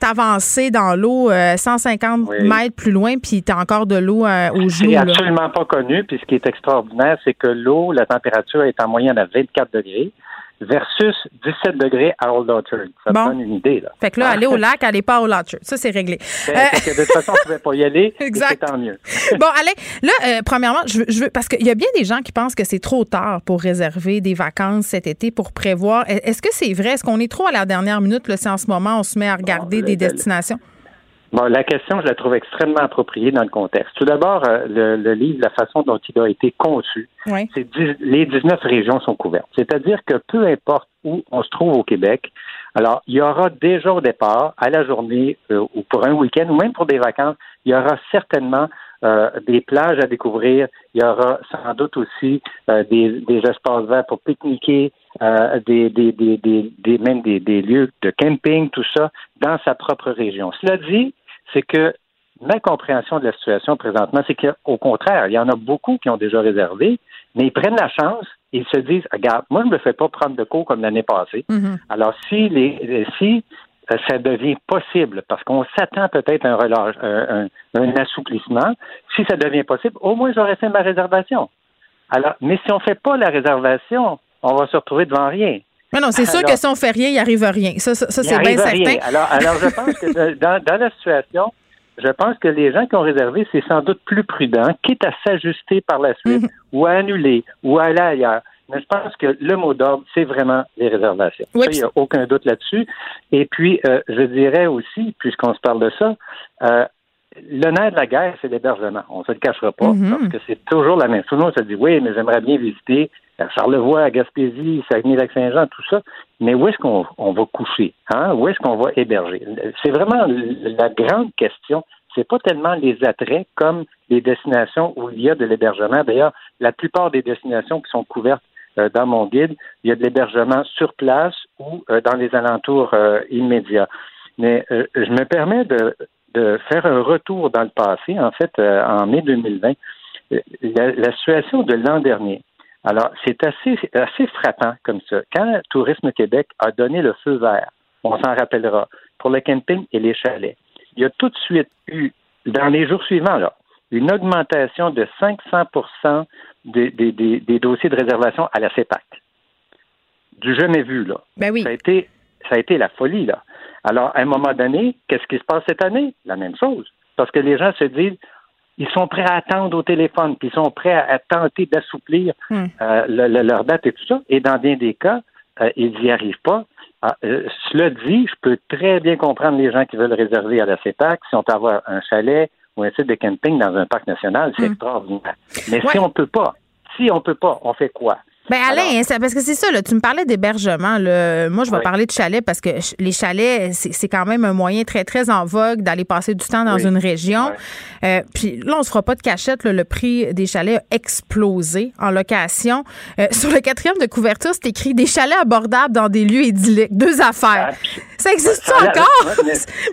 t'avancer dans l'eau 150 euh, mètres plus loin, puis tu as encore de l'eau euh, genoux. C'est absolument pas connu. Puis ce qui est extraordinaire, c'est que l'eau, la température est en moyenne à 24 degrés. Versus 17 degrés à Old Orchard. Ça me donne une idée. Là. Fait que là, aller au <laughs> lac, aller pas à Old Orchard. Ça, c'est réglé. Ben, euh... que de toute façon, on ne pouvait pas y aller. <laughs> exact. tant mieux. <laughs> bon, allez, là, euh, premièrement, je veux, je veux, parce qu'il y a bien des gens qui pensent que c'est trop tard pour réserver des vacances cet été, pour prévoir. Est-ce que c'est vrai? Est-ce qu'on est trop à la dernière minute, là, si en ce moment, on se met à regarder des destinations? Bon, la question, je la trouve extrêmement appropriée dans le contexte. Tout d'abord, euh, le, livre, la façon dont il a été conçu, c'est les 19 régions sont couvertes. C'est-à-dire que peu importe où on se trouve au Québec, alors il y aura déjà au départ, à la journée euh, ou pour un week-end ou même pour des vacances, il y aura certainement euh, des plages à découvrir. Il y aura sans doute aussi des, des, espaces verts pour pique-niquer, des, des, des, des, même des, des lieux de camping, tout ça, dans sa propre région. Cela dit, c'est que ma compréhension de la situation présentement, c'est qu'au contraire, il y en a beaucoup qui ont déjà réservé, mais ils prennent la chance ils se disent, regarde, moi, je ne me fais pas prendre de cours comme l'année passée. Mm-hmm. Alors, si, les, si euh, ça devient possible, parce qu'on s'attend peut-être à un, relâche, un, assouplissement, si ça devient possible, au moins j'aurais fait ma réservation. Alors, mais si on ne fait pas la réservation, on va se retrouver devant rien. Mais non, c'est sûr que si on fait rien, il arrive rien. Ça, ça, c'est bien certain. Alors, alors, je pense que dans, dans la situation, je pense que les gens qui ont réservé, c'est sans doute plus prudent, quitte à s'ajuster par la suite, mhm. ou à annuler, ou à aller ailleurs. Mais je pense que le mot d'ordre, c'est vraiment les réservations. il n'y a aucun doute là-dessus. Et puis, euh, je dirais aussi, puisqu'on se parle de ça, euh, le nerf de la guerre, c'est l'hébergement. On ne se le cachera pas, mhm. parce que c'est toujours la même chose. On se dit, oui, mais j'aimerais bien visiter à Charlevoix, à Gaspésie, Saguenay-Lac-Saint-Jean, tout ça. Mais où est-ce qu'on va coucher? Hein? Où est-ce qu'on va héberger? C'est vraiment la grande question. C'est pas tellement les attraits comme les destinations où il y a de l'hébergement. D'ailleurs, la plupart des destinations qui sont couvertes dans mon guide, il y a de l'hébergement sur place ou euh, dans les alentours euh, immédiats. Mais je me permets de, faire un retour dans le passé, en fait, en mai 2020. La, situation de l'an dernier, alors, c'est assez, assez frappant comme ça. Quand Tourisme Québec a donné le feu vert, on s'en rappellera, pour le camping et les chalets, il y a tout de suite eu, dans les jours suivants, une augmentation de 500 des, des, dossiers de réservation à la CEPAC. Du jamais vu, là. Ben oui. Ça a été, ça a été la folie, là. Alors, à un moment donné, qu'est-ce qui se passe cette année? La même chose. Parce que les gens se disent, ils sont prêts à attendre au téléphone, puis ils sont prêts à, tenter d'assouplir hmm. euh, leur date et tout ça. Et dans bien des cas, euh, ils n'y arrivent pas. Ah, euh, cela dit, je peux très bien comprendre les gens qui veulent réserver à la CEPAC, si on peut avoir un chalet ou un site de camping dans un parc national, c'est hmm. extraordinaire. Mais si on peut pas, si on peut pas, on fait quoi? Ben Alain, parce que c'est ça, là, tu me parlais d'hébergement. Moi, je vais parler de chalet parce que les chalets, c'est quand même un moyen très, très en vogue d'aller passer du temps dans une région. Euh, puis là, on se fera pas de cachette. le prix des chalets a explosé en location. Euh, <laughs> sur le quatrième de couverture, c'est écrit des chalets abordables dans des lieux idylliques. Deux affaires. Ah, ça existe encore?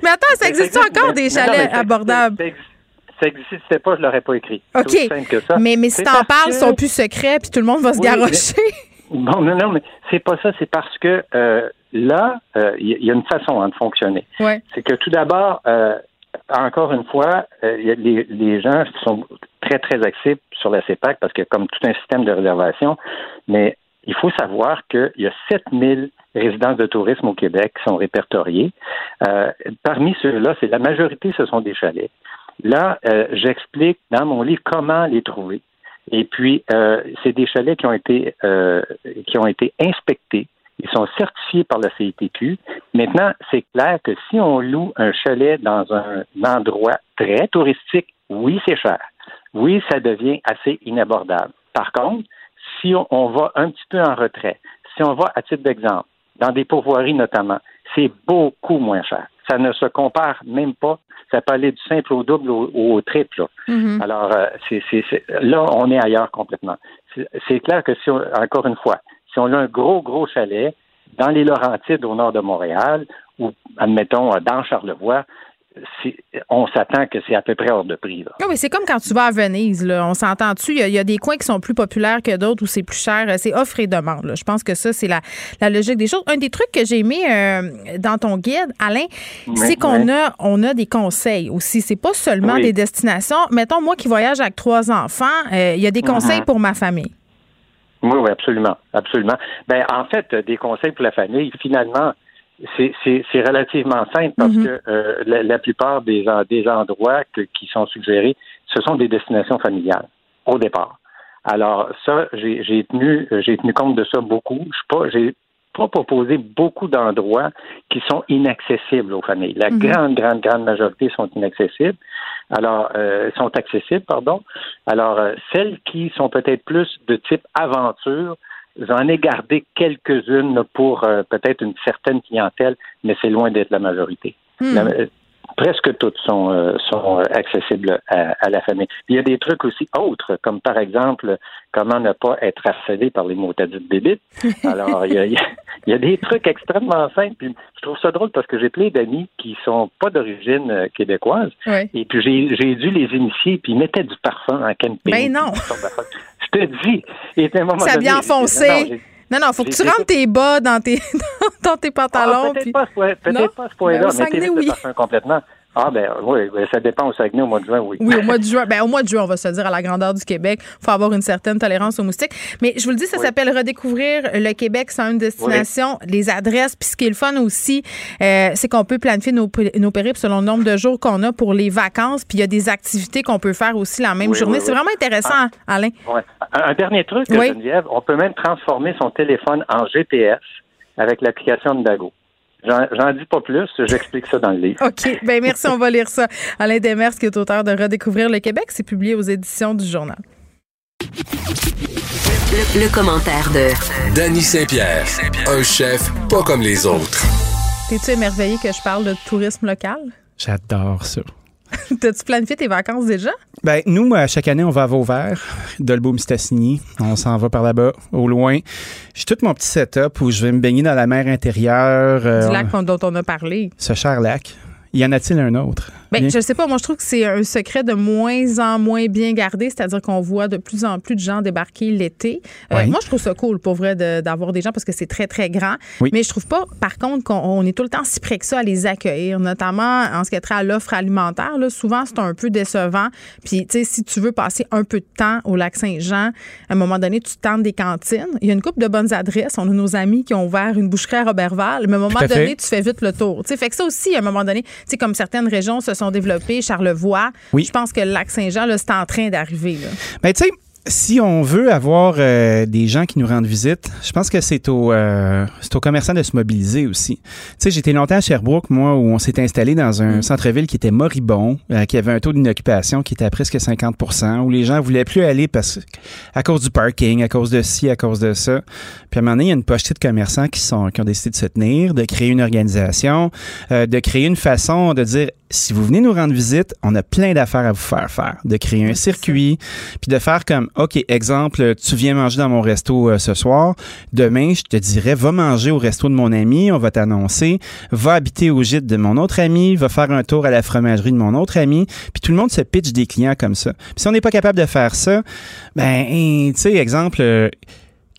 mais attends, ça existe encore des chalets abordables? Ça n'existait pas, je l'aurais pas écrit. OK. Mais, mais si t'en parles, ils sont plus secrets, puis tout le monde va se garrocher. Bon, non, non, mais c'est pas ça. C'est parce que euh, là, il euh, y, a une façon hein, de fonctionner. C'est que tout d'abord, euh, encore une fois, les, gens sont très, très axés sur la CEPAC parce que comme tout un système de réservation, mais il faut savoir qu'il y a 7000 résidences de tourisme au Québec qui sont répertoriées. parmi ceux-là, c'est la majorité, ce sont des chalets. Là, euh, j'explique dans mon livre comment les trouver. Et puis, euh, c'est des chalets qui ont été euh, qui ont été inspectés. Ils sont certifiés par la CITQ. Maintenant, c'est clair que si on loue un chalet dans un endroit très touristique, oui, c'est cher. Oui, ça devient assez inabordable. Par contre, si on, on va un petit peu en retrait, si on va à titre d'exemple, dans des pourvoiries notamment, c'est beaucoup moins cher. Ça ne se compare même pas ça peut aller du simple au double ou au, triple. Mm-hmm. Alors, euh, c'est, là, on est ailleurs complètement. C'est, clair que si, encore une fois, si on a un gros, gros chalet dans les Laurentides au nord de Montréal, ou admettons dans Charlevoix, on s'attend que c'est à peu près hors de prix. Oui, c'est comme quand tu vas à Venise. Là. On s'entend-tu? Il y, a des coins qui sont plus populaires que d'autres où c'est plus cher. C'est offre et demande. Je pense que ça, c'est la, logique des choses. Un des trucs que j'ai aimé euh, dans ton guide, Alain, c'est qu'on a, on a des conseils aussi. C'est pas seulement des destinations. Mettons, moi qui voyage avec trois enfants, euh, il y a des conseils uh-huh. pour ma famille. Oui, oui, absolument, absolument. Ben, en fait, des conseils pour la famille, finalement, c'est relativement simple parce mm-hmm. que euh, la, plupart des, des endroits qui sont suggérés, ce sont des destinations familiales au départ. Alors ça, j'ai tenu j'ai tenu compte de ça beaucoup. Je suis pas j'ai pas proposé beaucoup d'endroits qui sont inaccessibles aux familles. La mm-hmm. grande, grande, grande majorité sont inaccessibles. Alors, euh, sont accessibles, pardon. Alors, euh, celles qui sont peut-être plus de type aventure, j'en ai gardé quelques-unes pour euh, peut-être une certaine clientèle, mais c'est loin d'être la majorité. Hmm presque toutes sont, euh, sont euh, accessibles à, la famille. Il y a des trucs aussi autres, comme par exemple comment ne pas être harcelé par les mots de bébites. <laughs> Alors, il y, a, il y, a, des trucs extrêmement simples. Puis, je trouve ça drôle parce que j'ai plein d'amis qui sont pas d'origine euh, québécoise. Et puis, j'ai dû les initier, puis ils mettaient du parfum en camping. Ben non! Te dis. Et à un moment Ça bien enfoncé. Non, non, faut que tu rentres tes bas dans tes, <laughs> dans tes pantalons. Ah, peut-être pas, peut pas à ce point-là, ben, mais oui. complètement. Ah ben oui, ben, ça dépend au Saguenay au mois de juin, oui. Oui, au mois de juin. Ben, au mois de juin, on va se dire à la grandeur du Québec, il faut avoir une certaine tolérance aux moustiques. Mais je vous le dis, ça s'appelle Redécouvrir le Québec sans une destination, les adresses. Puis ce qui est le fun aussi, euh, c'est qu'on peut planifier nos, nos périples selon le nombre de jours qu'on a pour les vacances. Puis il y a des activités qu'on peut faire aussi la même journée. c'est vraiment intéressant, ah. Alain. Un, dernier truc, Geneviève, on peut même transformer son téléphone en GPS avec l'application de Dago. J'en dis pas plus, j'explique ça dans le livre. OK. Ben merci, on va lire ça. Alain Demers, qui est auteur de Redécouvrir le Québec, c'est publié aux éditions du Journal. Le, commentaire de Danny Saint-Pierre, un chef pas comme les autres. T'es-tu émerveillé que je parle de tourisme local? J'adore ça. <laughs> T'as-tu planifié tes vacances déjà? Ben, nous, à chaque année, on va à Vauvert, Dolbeau-Mistassini. On s'en va par là-bas, au loin. J'ai tout mon petit setup où je vais me baigner dans la mer intérieure. du euh, lac dont on a parlé. Ce cher lac. Y en a-t-il un autre? Ben, je sais pas. Moi, je trouve que c'est un secret de moins en moins bien gardé, c'est-à-dire qu'on voit de plus en plus de gens débarquer l'été. Euh, moi, je trouve ça cool, pour vrai, d'avoir des gens parce que c'est très, très grand. Mais je trouve pas, par contre, qu'on est tout le temps si près que ça à les accueillir, notamment en ce qui est trait à l'offre alimentaire. Là, souvent, c'est un peu décevant. Puis, tu sais, si tu veux passer un peu de temps au lac Saint-Jean, à un moment donné, tu tentes des cantines. Il y a une couple de bonnes adresses. On a nos amis qui ont ouvert une boucherie à Robertval. Mais à un moment donné, tu fais vite le tour. Tu sais, fait que ça aussi, à un moment donné, tu sais, comme certaines régions se sont sont développés, Charlevoix. Je pense que le lac Saint-Jean, c'est en train d'arriver. Mais tu sais, si on veut avoir euh, des gens qui nous rendent visite, je pense que c'est au euh, c'est aux commerçants de se mobiliser aussi. Tu sais, j'étais longtemps à Sherbrooke, moi, où on s'est installé dans un mm. centre-ville qui était moribond, euh, qui avait un taux d'inoccupation qui était à presque 50% où les gens voulaient plus aller parce à cause du parking, à cause de ci, à cause de ça. Puis à un moment donné, il y a une pochette de commerçants qui sont qui ont décidé de se tenir, de créer une organisation, de créer une façon de dire si vous venez nous rendre visite, on a plein d'affaires à vous faire faire, de créer un circuit, puis de faire comme OK, exemple, tu viens manger dans mon resto euh, ce soir. Demain, je te dirais, va manger au resto de mon ami, on va t'annoncer. Va habiter au gîte de mon autre ami, va faire un tour à la fromagerie de mon autre ami. Puis tout le monde se pitch des clients comme ça. Puis si on n'est pas capable de faire ça, ben, tu sais, exemple, euh,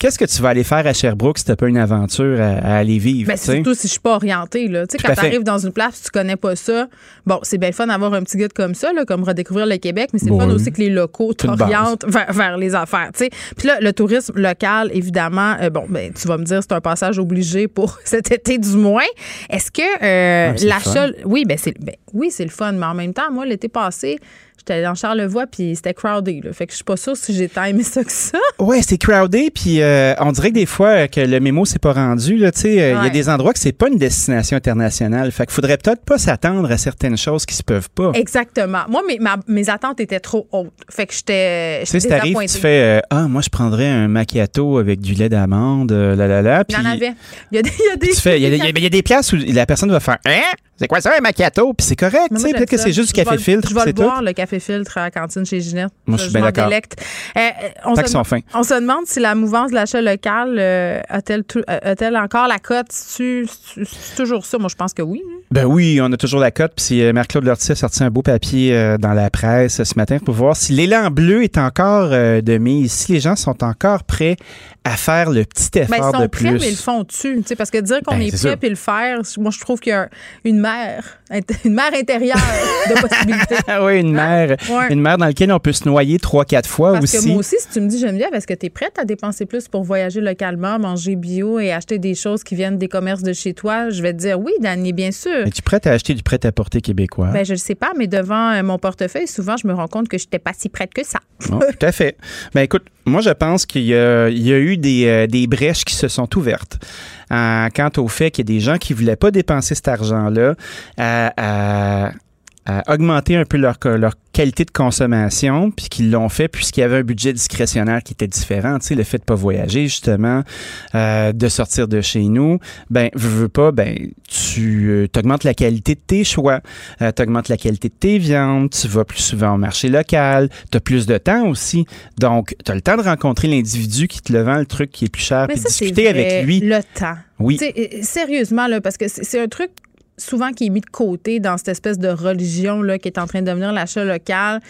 Qu'est-ce que tu vas aller faire à Sherbrooke si t'as pas une aventure à, aller vivre? Ben, surtout si je suis pas orientée. Là. sais, quand tu arrives dans une place tu connais pas ça, bon, c'est bien fun d'avoir un petit guide comme ça, là, comme redécouvrir le Québec, mais c'est fun aussi que les locaux t'orientent vers, les affaires. sais. Puis là, le tourisme local, évidemment, euh, bon, ben, tu vas me dire c'est un passage obligé pour <laughs> cet été du moins. Est-ce que euh, ah, l'achat. Oui, ben, c'est, ben, oui, c'est le fun, mais en même temps, moi, l'été passé, J'étais dans Charlevoix, puis c'était crowded. Là. Fait que je suis pas sûre si j'ai aimé ça que ça. Ouais, c'est crowded, puis euh, on dirait que des fois que le mémo s'est pas rendu. Là, il y a des endroits que c'est pas une destination internationale. Fait qu'il faudrait peut-être pas s'attendre à certaines choses qui se peuvent pas. Exactement. Moi, mes, mes attentes étaient trop hautes. Fait que j'étais Tu sais, si t'arrives, tu fais euh, Ah, moi, je prendrais un macchiato avec du lait d'amande, euh, là, là, là. Il y en avait. Il y a des... Il y a des, <laughs> il y a des places où la personne va faire Hein? C'est quoi ça, un macchiato? Puis c'est correct, tu sais. Peut-être que c'est juste du café filtre. Je vais le boire, le café filtre à la cantine chez Ginette. Moi, je suis bien d'accord. Euh, on, se on se demande si la mouvance de l'achat local euh, a-t-elle euh, encore la cote? C'est toujours ça? Moi, je pense que oui. Ben oui, on a toujours la cote. Puis Marc-Claude Lortie a sorti un beau papier dans la presse ce matin pour voir si l'élan bleu est encore de mise, si les gens sont encore prêts à faire le petit ben, effort de plus. mais ils le font-tu? Parce que dire qu'on ben, est, prêt et le faire, moi, je trouve qu'il y a une mer, une mer intérieure de possibilités. <laughs> oui, une mer Ouais. une mer dans laquelle on peut se noyer trois, quatre fois Parce aussi. que moi aussi, si tu me dis Geneviève, est-ce que tu es prête à dépenser plus pour voyager localement, manger bio et acheter des choses qui viennent des commerces de chez toi? Je vais te dire oui, Dani, bien sûr. Es-tu prête à acheter du prêt-à-porter québécois? Ben, je ne sais pas, mais devant euh, mon portefeuille, souvent, je me rends compte que je n'étais pas si prête que ça. <laughs> Tout à fait. Ben écoute, moi je pense qu'il y y a eu des, euh, des brèches qui se sont ouvertes. Euh, quant au fait qu'il y a des gens qui voulaient pas dépenser cet argent-là à, à- à augmenter un peu leur, leur qualité de consommation, puis qu'ils l'ont fait puisqu'il y avait un budget discrétionnaire qui était différent. Tu sais, le fait de pas voyager, justement, euh, de sortir de chez nous, ben, veux, veux pas, ben, tu augmentes la qualité de tes choix, euh, tu augmentes la qualité de tes viandes, tu vas plus souvent au marché local, tu as plus de temps aussi. Donc, tu as le temps de rencontrer l'individu qui te le vend le truc qui est plus cher, puis discuter avec lui. Le temps. Oui. Euh, sérieusement, là, parce que c'est un truc souvent qui est mis de côté dans cette espèce de religion là, qui est en train de devenir l'achat local.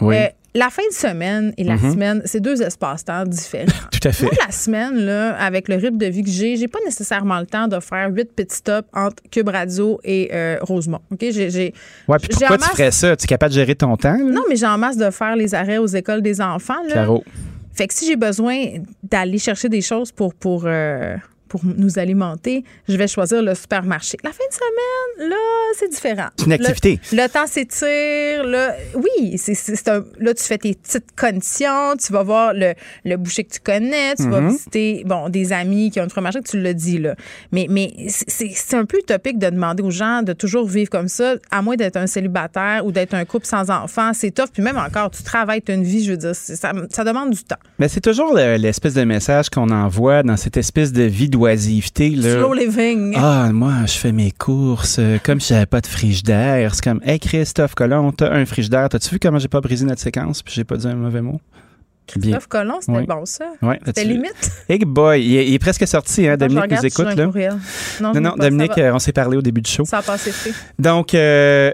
Oui. Euh, la fin de semaine et la Mhm. semaine, c'est deux espaces-temps différents. <laughs> Tout à fait. Moi, la semaine, là, avec le rythme de vie que j'ai, j'ai pas nécessairement le temps de faire huit petits stops entre Cube Radio et euh, Rosemont. OK? J'ai, Ouais, puis pourquoi tu ferais ça? Tu es capable de gérer ton temps? là? Non, mais j'ai en masse de faire les arrêts aux écoles des enfants. Là. Claro. Fait que si j'ai besoin d'aller chercher des choses pour, pour, euh, pour nous alimenter, je vais choisir le supermarché. La fin de semaine, là, c'est différent. C'est une activité. Le, le temps s'étire. Là, oui, c'est, un- là, tu fais tes petites conditions, tu vas voir le, le boucher que tu connais, tu vas Mhm. visiter bon, des amis qui ont une supermarché, tu l'as dit. Là. Mais, mais c'est, un peu utopique de demander aux gens de toujours vivre comme ça, à moins d'être un célibataire ou d'être un couple sans enfants. C'est tough. Puis même encore, tu travailles, tu as une vie, je veux dire, ça, ça demande du temps. Mais c'est toujours le- l'espèce de message qu'on envoie dans cette espèce de vie d'oisiveté. là. Slow living. Ah, moi, je fais mes courses euh, comme si j'avais pas de frigidaire. C'est comme, hey Christophe Colomb, t'as un frigidaire. T'as-tu vu comment j'ai pas brisé notre séquence puis j'ai pas dit un mauvais mot? Bien. Christophe Colomb, c'était Oui. bon, ça. Ouais, C'était limite. Hey boy, il est, il est presque sorti, hein, Dominique regarde nous écoute. Là. Non, non, non, Dominique, euh, on s'est parlé au début du show. Ça a passé fait. Donc, euh,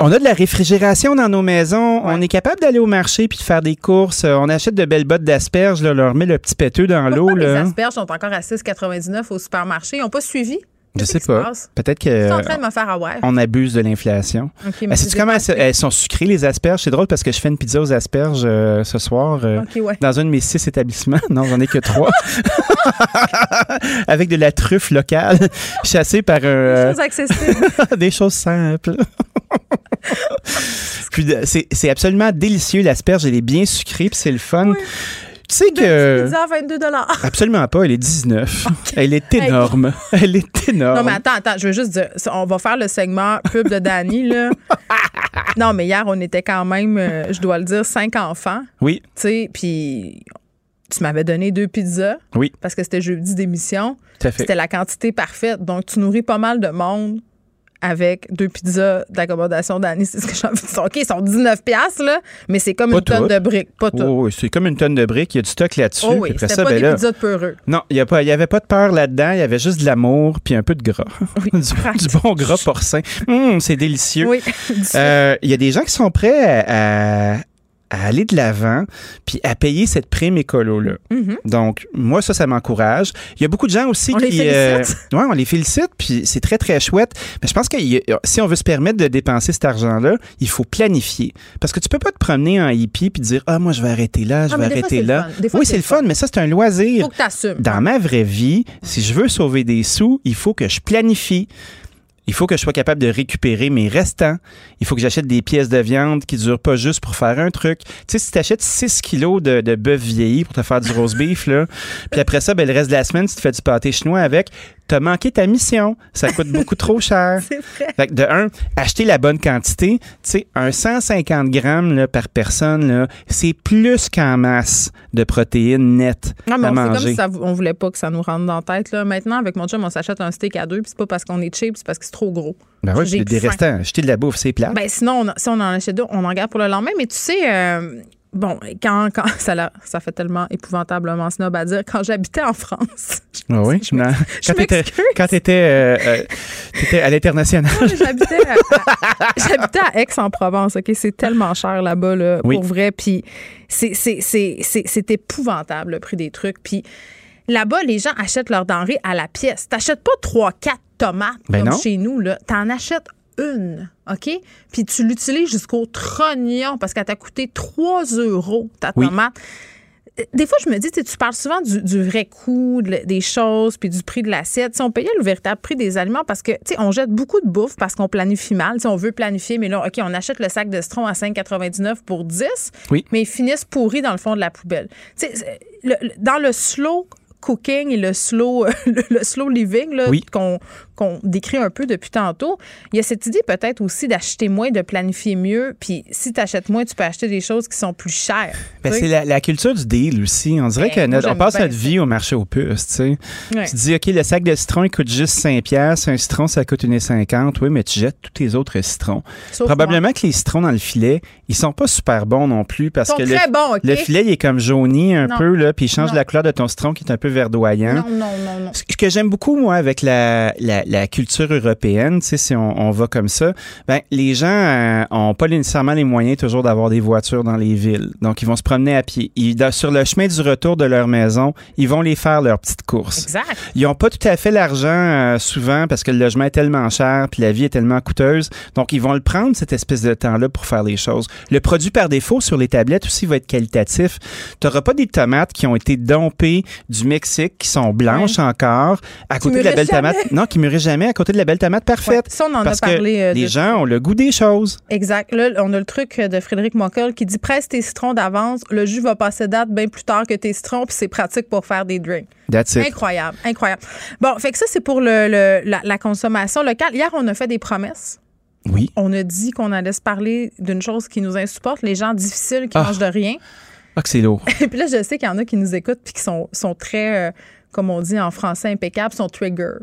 on a de la réfrigération dans nos maisons. On est capable d'aller au marché puis de faire des courses. Euh, On achète de belles bottes d'asperges, là, on leur met le petit péteux dans l'eau. Les asperges sont encore à 6,99 au supermarché? Ils n'ont pas suivi? Je sais pas. Peut-être suis en que train de me faire avoir. on abuse de l'inflation. OK, mais sais-tu comment elles, elles sont sucrées, les asperges? C'est drôle parce que je fais une pizza aux asperges euh, ce soir euh, ouais. dans un de mes six établissements. <laughs> Non, j'en ai que trois. <laughs> Avec de la truffe locale, chassée par un... euh, Chose accessible. <laughs> des choses simples. Puis de- c'est absolument délicieux. L'asperge, elle est bien sucrée, puis c'est le fun. Sais que... Pizza à 22 <laughs> Absolument pas, elle est 19. <laughs> Elle est énorme. <laughs> Elle est énorme. Non, mais attends, attends, je veux juste dire, on va faire le segment pub de Danny, là. non, mais hier, on était quand même, euh, je dois le dire, cinq enfants. Oui. Tu sais, puis tu m'avais donné deux pizzas. Oui. Parce que c'était jeudi d'émission. C'était la quantité parfaite. Donc, tu nourris pas mal de monde avec deux pizzas d'accommodation d'année. C'est ce que j'ai envie de dire. OK, ils sont 19 piastres, là, mais c'est comme Pas une tonne de briques. Pas tout. Oh, oui, c'est comme une tonne de briques. Il y a du stock là-dessus. Oh oui, c'était pas ben des là- pizzas de peureux. Non, il n'y avait pas de peur là-dedans. Il y avait juste de l'amour puis un peu de gras. <laughs> <laughs> du, du bon gras porcin. Hum, c'est délicieux. Oui. <laughs> Euh, Il y a des gens qui sont prêts à, à- à aller de l'avant puis à payer cette prime écolo-là. Mhm. Donc, moi, ça, ça m'encourage. Il y a beaucoup de gens aussi On qui... les félicite. <laughs> ouais, on les félicite, puis c'est très, très chouette. Mais je pense que a- si on veut se permettre de dépenser cet argent-là, il faut planifier. Parce que tu peux pas te promener en hippie puis dire « Ah, moi, je vais arrêter là, je Ah, vais fois, arrêter là. fun. Des » fois, Oui, c'est le fun, mais ça, c'est un loisir. Faut que. Dans ma vraie vie, si je veux sauver des sous, il faut que je planifie. Il faut que je sois capable de récupérer mes restants. Il faut que j'achète des pièces de viande qui durent pas juste pour faire un truc. Tu sais, si tu achètes 6 kilos de, de bœuf vieilli pour te faire du roast beef, là, puis après ça, ben, le reste de la semaine, si tu fais du pâté chinois avec, t'as manqué ta mission. Ça coûte beaucoup trop cher. <laughs> C'est vrai. Fait que de un, acheter la bonne quantité. Tu sais, un 150 grammes là, par personne, là, c'est plus qu'en masse de protéines nettes Non, mais à on fait comme manger. si ça, on voulait pas que ça nous rentre dans la tête. Là. Maintenant, avec mon chum, on s'achète un steak à deux, puis c'est pas parce qu'on est cheap, c'est parce que c'est trop gros. Ben oui, des faim. restants. Acheter de la bouffe, c'est plat. Ben, sinon, on, si on en achète deux, on en garde pour le lendemain. Mais tu sais, euh, bon, quand, quand <laughs> ça, ça fait tellement épouvantablement snob à dire, quand j'habitais en France, Ah oui, je quand je quand t'étais, euh, euh, à l'international. j'habitais à, Aix-en-Provence, OK? C'est tellement cher là-bas, là, Oui. pour vrai. Puis c'est, épouvantable, le prix des trucs. Puis là-bas, les gens achètent leurs denrées à la pièce. T'achètes pas trois, quatre tomates Ben comme non. chez nous, là. T'en achètes une, OK? Puis tu l'utilises jusqu'au trognon parce qu'elle t'a coûté 3 euros, ta tomate des fois, je me dis, tu parles souvent du, vrai coût des choses puis du prix de l'assiette. Si on payait le véritable prix des aliments parce que, tu sais, on jette beaucoup de bouffe parce qu'on planifie mal. Si on veut planifier, mais là, OK, on achète le sac de citron à 5,99 pour 10, oui. mais ils finissent pourris dans le fond de la poubelle. Tu sais, dans le slow cooking et le slow, <laughs> le, slow living qu'on qu'on décrit un peu depuis tantôt, il y a cette idée peut-être aussi d'acheter moins, de planifier mieux. Puis si tu achètes moins, tu peux acheter des choses qui sont plus chères. Ben, c'est la, culture du deal aussi. On dirait ben, qu'on passe notre vie au marché aux puces. Tu, sais. tu dis, OK, le sac de citron, il coûte juste 5 pièces Un citron, ça coûte 1,50 Oui, mais tu jettes tous tes autres citrons. Probablement que les citrons dans le filet, ils sont pas super bons non plus parce que le, le, filet, il est comme jauni un peu, là, puis il change la couleur de ton citron qui est un peu verdoyant. Non, non, non, non. Ce que j'aime beaucoup, moi, avec la, la la culture européenne, tu sais, si on, va comme ça, ben les gens euh, ont pas nécessairement les moyens toujours d'avoir des voitures dans les villes. Donc, ils vont se promener à pied. Ils, sur le chemin du retour de leur maison, ils vont les faire leurs petites courses. Exact. Ils ont pas tout à fait l'argent euh, souvent parce que le logement est tellement cher puis la vie est tellement coûteuse. Donc, ils vont le prendre cette espèce de temps-là pour faire les choses. Le produit par défaut sur les tablettes aussi va être qualitatif. Tu n'auras pas des tomates qui ont été dompées du Qui sont blanches encore, à côté de la belle tomate. Non, qui mûrissent jamais à côté de la belle tomate parfaite. ça, on en parce a parlé. Que euh, les gens ont le goût des choses. Exact. Là, on a le truc de Frédéric Mockel qui dit presse tes citrons d'avance, le jus va passer date bien plus tard que tes citrons, puis c'est pratique pour faire des drinks. That's it. Incroyable, incroyable. Bon, fait que ça, c'est pour le, la, consommation locale. Hier, on a fait des promesses. Oui. On a dit qu'on allait se parler d'une chose qui nous insupporte, les gens difficiles qui ah. mangent de rien. Ah, que c'est lourd. <laughs> Et puis là, je sais qu'il y en a qui nous écoutent puis qui sont, sont très, euh, comme on dit en français impeccable, sont trigger.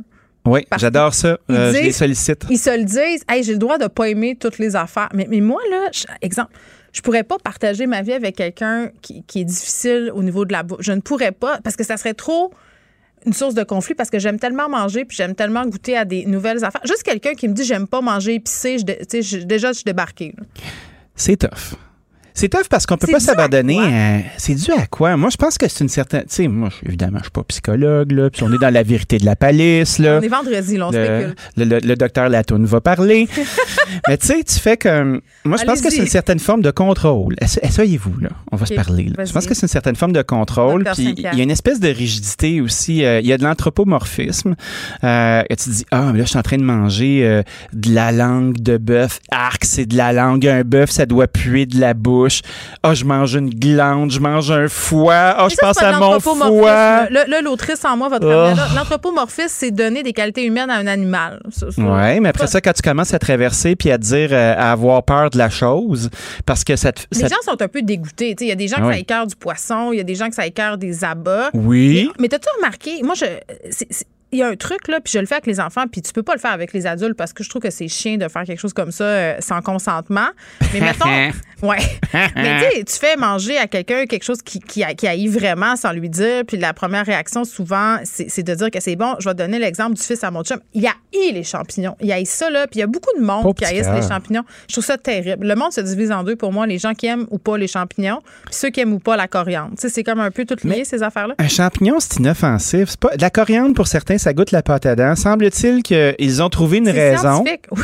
Oui, j'adore ça. Euh, je les sollicite. Ils se le disent. Hey, j'ai le droit de pas aimer toutes les affaires. Mais, mais moi, là, exemple, je pourrais pas partager ma vie avec quelqu'un qui, qui, est difficile au niveau de la bouffe. Je ne pourrais pas parce que ça serait trop une source de conflit parce que j'aime tellement manger puis j'aime tellement goûter à des nouvelles affaires. Juste quelqu'un qui me dit j'aime pas manger épicé, je, je, déjà je suis débarquée. C'est tough. C'est tough parce qu'on peut pas s'abandonner. C'est dû à quoi? Moi, je pense que c'est une certaine. Tu sais, moi, évidemment, je suis pas psychologue, là. Puis on est dans la vérité de la palisse, là. On est vendredi, là, on le, spécule. Le, le, docteur Latoune va parler. <laughs> Mais tu sais, tu fais comme. Moi, je pense que c'est une certaine forme de contrôle. Asseyez-vous, là. On va se parler, là. Je pense que c'est une certaine forme de contrôle. Puis il y a une espèce de rigidité aussi. Euh, il y a de l'anthropomorphisme. Euh, tu te dis, ah, mais là, je suis en train de manger euh, de la langue de bœuf. Arc, c'est de la langue. Un bœuf, ça doit puer de la bouche. Ah, oh, je mange une glande, je mange un foie. Ah, oh, je pense à mon foie. Là, l'autrice en moi va te oh. L'anthropomorphisme, c'est donner des qualités humaines à un animal. Oui, mais après ça, quand tu commences à traverser puis à dire, euh, à avoir peur de la chose, parce que ça Les gens sont un peu dégoûtés. Il y a des gens qui ça écœure du poisson, il y a des gens qui ça des abats. Oui. Mais, mais t'as-tu remarqué, moi, je il y a un truc, là, puis je le fais avec les enfants, puis tu peux pas le faire avec les adultes parce que je trouve que c'est chiant de faire quelque chose comme ça euh, sans consentement. Mais <laughs> mettons, ouais. <laughs> Mais tu sais, tu fais manger à quelqu'un quelque chose qui, qui, qui haït vraiment sans lui dire, puis la première réaction, souvent, c'est de dire que c'est bon. Je vais donner l'exemple du fils à mon chum. Il haït les champignons. Il haït ça, là, puis il y a beaucoup de monde qui haïssent les champignons. Je trouve ça terrible. Le monde se divise en deux pour moi, les gens qui aiment ou pas les champignons, puis ceux qui aiment ou pas la coriandre. Tu sais, c'est comme un peu tout lié, ces affaires-là. Un champignon, c'est inoffensif. Pas... La coriandre, pour certains, ça goûte la pâte à dents. Semble-t-il qu'ils ont trouvé une raison.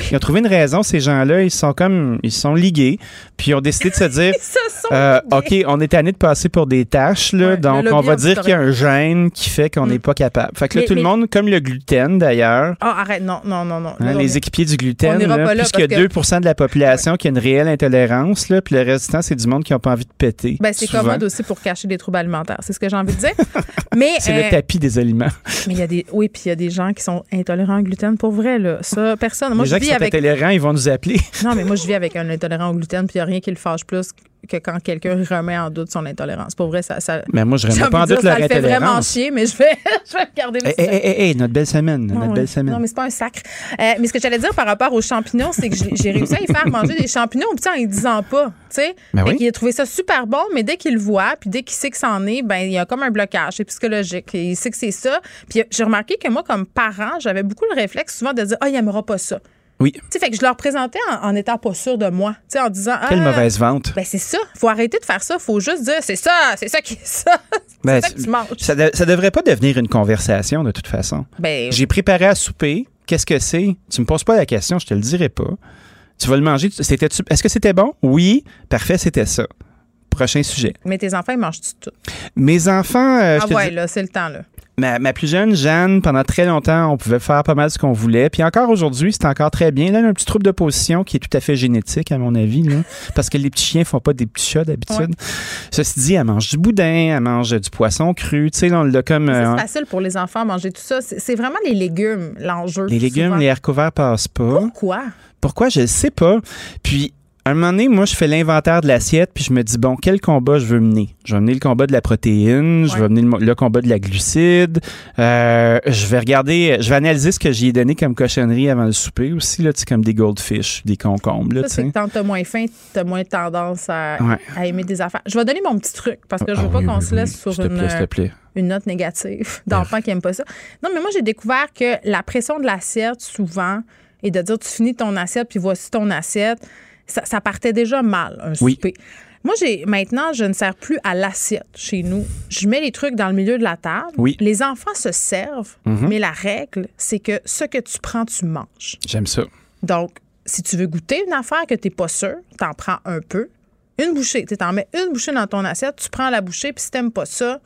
Ils ont trouvé une raison, ces gens-là. Ils sont comme, ils sont ligués. Puis ils ont décidé de se dire, <laughs> euh, OK, on est tanné de passer pour des tâches, là. donc, on va dire qu'il y a un gène qui fait qu'on n'est mm. pas capable. Fait que là, tout le monde, comme le gluten, d'ailleurs. Ah, arrête, non, non, non, non. Hein, les équipiers du gluten, là, puisqu'il y a 2% de la population qui a une réelle intolérance, là, puis le reste du temps, c'est du monde qui n'a pas envie de péter. Ben, c'est commode aussi pour cacher des troubles alimentaires. C'est ce que j'ai envie de dire. <laughs> mais c'est le euh, tapis des aliments. mais il y a des, oui, puis il y a des gens qui sont intolérants au gluten pour vrai là. Ça personne. Moi Les je vis qui sont avec intolérants, ils vont nous appeler. non, mais moi je vis avec un intolérant au gluten puis il n'y a rien qui le fâche plus que quand quelqu'un remet en doute son intolérance. Pour vrai, ça. ça mais moi, je remets pas en doute leur intolérance. Ça fait vraiment chier, mais je vais, <laughs> je vais garder le hey, hey, hey, notre belle semaine. Non, notre belle semaine. Non, mais c'est pas un sacre. Euh, mais ce que j'allais dire par rapport aux champignons, c'est que j'ai réussi à y faire manger des champignons, en y disant pas. Tu sais, ben il a trouvé ça super bon, mais dès qu'il le voit, puis dès qu'il sait que c'en est, ben il y a comme un blocage, c'est psychologique. Il sait que c'est ça. Puis j'ai remarqué que moi, comme parent, j'avais beaucoup le réflexe souvent de dire, ah, il aimera pas ça. Oui. Tu sais, fait que je leur présentais en, étant pas sûr de moi. Tu sais, en disant. Quelle ah, mauvaise vente. Ben, c'est ça. Faut arrêter de faire ça. Faut juste dire, c'est ça, c'est ça qui est ça. <laughs> Ben, ça que tu manges. Ça, devrait pas devenir une conversation, de toute façon. Ben, J'ai préparé à souper Qu'est-ce que c'est? Tu me poses pas la question, je te le dirai pas. Tu vas le manger. C'était, est-ce que c'était bon? Oui. Parfait, c'était ça. Prochain sujet. Mais tes enfants, ils mangent tout? Mes enfants. Euh, ah ouais, là, c'est le temps, là. Ma, plus jeune, Jeanne, pendant très longtemps, on pouvait faire pas mal ce qu'on voulait. Puis encore aujourd'hui, c'est encore très bien. Là, elle a un petit trouble de position qui est tout à fait génétique, à mon avis. <laughs> parce que les petits chiens font pas des petits chats d'habitude. Ceci dit, elle mange du boudin, elle mange du poisson cru. Tu sais, on l'a comme. C'est euh, facile pour les enfants à manger tout ça. C'est vraiment les légumes, l'enjeu. Les légumes, les haricots verts passent pas. Pourquoi? Pourquoi? Je ne sais pas. Puis, un moment donné, moi, je fais l'inventaire de l'assiette, puis je me dis, bon, quel combat je veux mener? Je vais mener le combat de la protéine, je vais mener le, combat de la glucide, euh, je vais regarder, je vais analyser ce que j'ai donné comme cochonnerie avant le souper aussi, là, comme des goldfish, des concombres. Là, c'est que quand t'as moins faim, t'as moins tendance à, aimer des affaires. Je vais donner mon petit truc, parce que je veux ah pas qu'on se laisse sur une, une note négative <laughs> d'enfants qui n'aiment pas ça. Non, mais moi, j'ai découvert que la pression de l'assiette, souvent, et de dire tu finis ton assiette puis voici ton assiette, ça, partait déjà mal, un souper. Moi, j'ai maintenant, je ne sers plus à l'assiette chez nous. Je mets les trucs dans le milieu de la table. Oui. Les enfants se servent, mhm. mais la règle, c'est que ce que tu prends, tu manges. J'aime ça. Donc, si tu veux goûter une affaire que tu n'es pas sûr, tu en prends un peu. Une bouchée. Tu en mets une bouchée dans ton assiette, tu prends la bouchée, puis si tu n'aimes pas ça,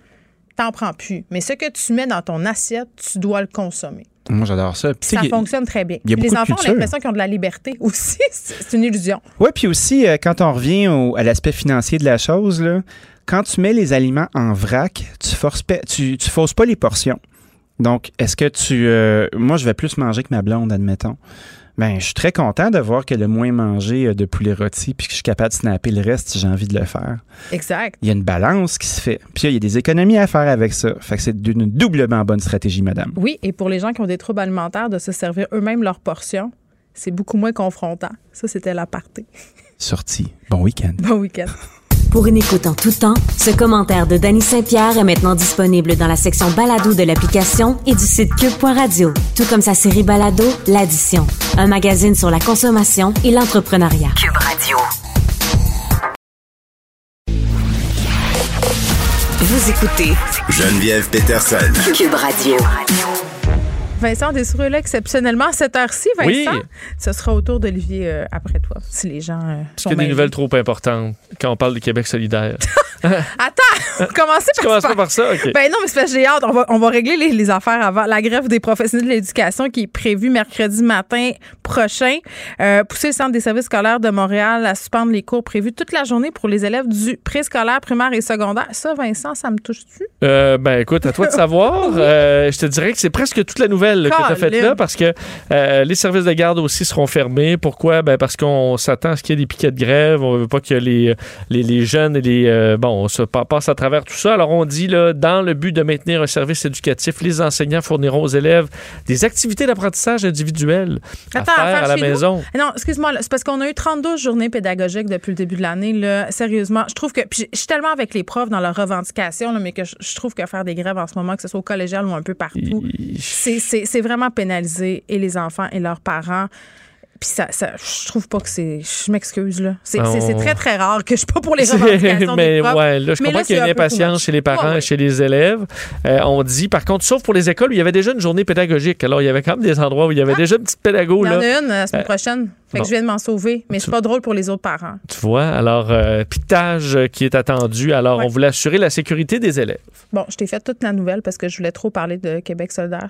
tu n'en prends plus. Mais ce que tu mets dans ton assiette, tu dois le consommer. Moi, j'adore ça. ça fonctionne très bien. les enfants ont l'impression qu'ils ont de la liberté <laughs> aussi. C'est une illusion. Oui, puis aussi, euh, quand on revient à l'aspect financier de la chose, là, quand tu mets les aliments en vrac, tu forces tu, tu fausses pas les portions. Donc, est-ce que tu. Euh, moi, je vais plus manger que ma blonde, admettons. Ben, je suis très content de voir qu'elle a moins mangé euh, de poulet rôti puis que je suis capable de snapper le reste si j'ai envie de le faire. Exact. Il y a une balance qui se fait. Puis il y a des économies à faire avec ça. Fait que c'est une doublement bonne stratégie, madame. Oui, et pour les gens qui ont des troubles alimentaires, de se servir eux-mêmes leur portion, c'est beaucoup moins confrontant. Ça, c'était la partie. Sortie. Bon week-end. Bon week-end. <laughs> Pour une écoute en tout temps, ce commentaire de Danny Saint-Pierre est maintenant disponible dans la section balado de l'application et du site cube.radio, tout comme sa série balado L'Addition, un magazine sur la consommation et l'entrepreneuriat. Cube Radio. Vous écoutez Geneviève Peterson. Cube Radio. Vincent Dessoureux, exceptionnellement, à cette heure-ci, Vincent. Ce sera au tour d'Olivier euh, après toi, si les gens euh, Est-ce qu'il y a des nouvelles trop importantes quand on parle du Québec solidaire? <laughs> Attends, <laughs> commencez par, ça. par ça. Ben non, mais c'est j'ai hâte. On va, on va régler les, affaires avant. La grève des professionnels de l'éducation qui est prévue mercredi matin prochain. Euh, pousser le Centre des services scolaires de Montréal à suspendre les cours prévus toute la journée pour les élèves du préscolaire, primaire et secondaire. Ça, Vincent, ça me touche-tu? Euh, ben écoute, à toi de savoir. <laughs> Je te dirais que c'est presque toute la nouvelle que tu as faite là parce que euh, les services de garde aussi seront fermés. Pourquoi? Ben parce qu'on s'attend à ce qu'il y ait des piquets de grève. On veut pas que les, les, les jeunes et les... bon, on se passe à travers tout ça. Alors, on dit, là, dans le but de maintenir un service éducatif, les enseignants fourniront aux élèves des activités d'apprentissage individuelles à faire à, la maison. Non, excuse-moi, c'est parce qu'on a eu 32 journées pédagogiques depuis le début de l'année. Sérieusement, je trouve que... je suis tellement avec les profs dans leurs revendications, là, mais que je, trouve que faire des grèves en ce moment, que ce soit au collégial ou un peu partout, c'est vraiment pénaliser et les enfants et leurs parents. Puis ça, ça, je trouve pas que c'est. Je m'excuse, là. C'est très, très rare que je suis pas pour les <laughs> revendications mais des profs. Ouais, là, je comprends qu'il y a une impatience chez les parents et chez les élèves. Euh, on dit, par contre, sauf pour les écoles où il y avait déjà une journée pédagogique. Alors, il y avait quand même des endroits où il y avait ah! déjà une petite pédago. Il y en a une la semaine euh, prochaine. Fait que je viens de m'en sauver, mais c'est pas drôle pour les autres parents. Tu vois, alors, euh, pitage qui est attendu. Alors, on voulait assurer la sécurité des élèves. Bon, je t'ai fait toute la nouvelle parce que je voulais trop parler de Québec solidaire.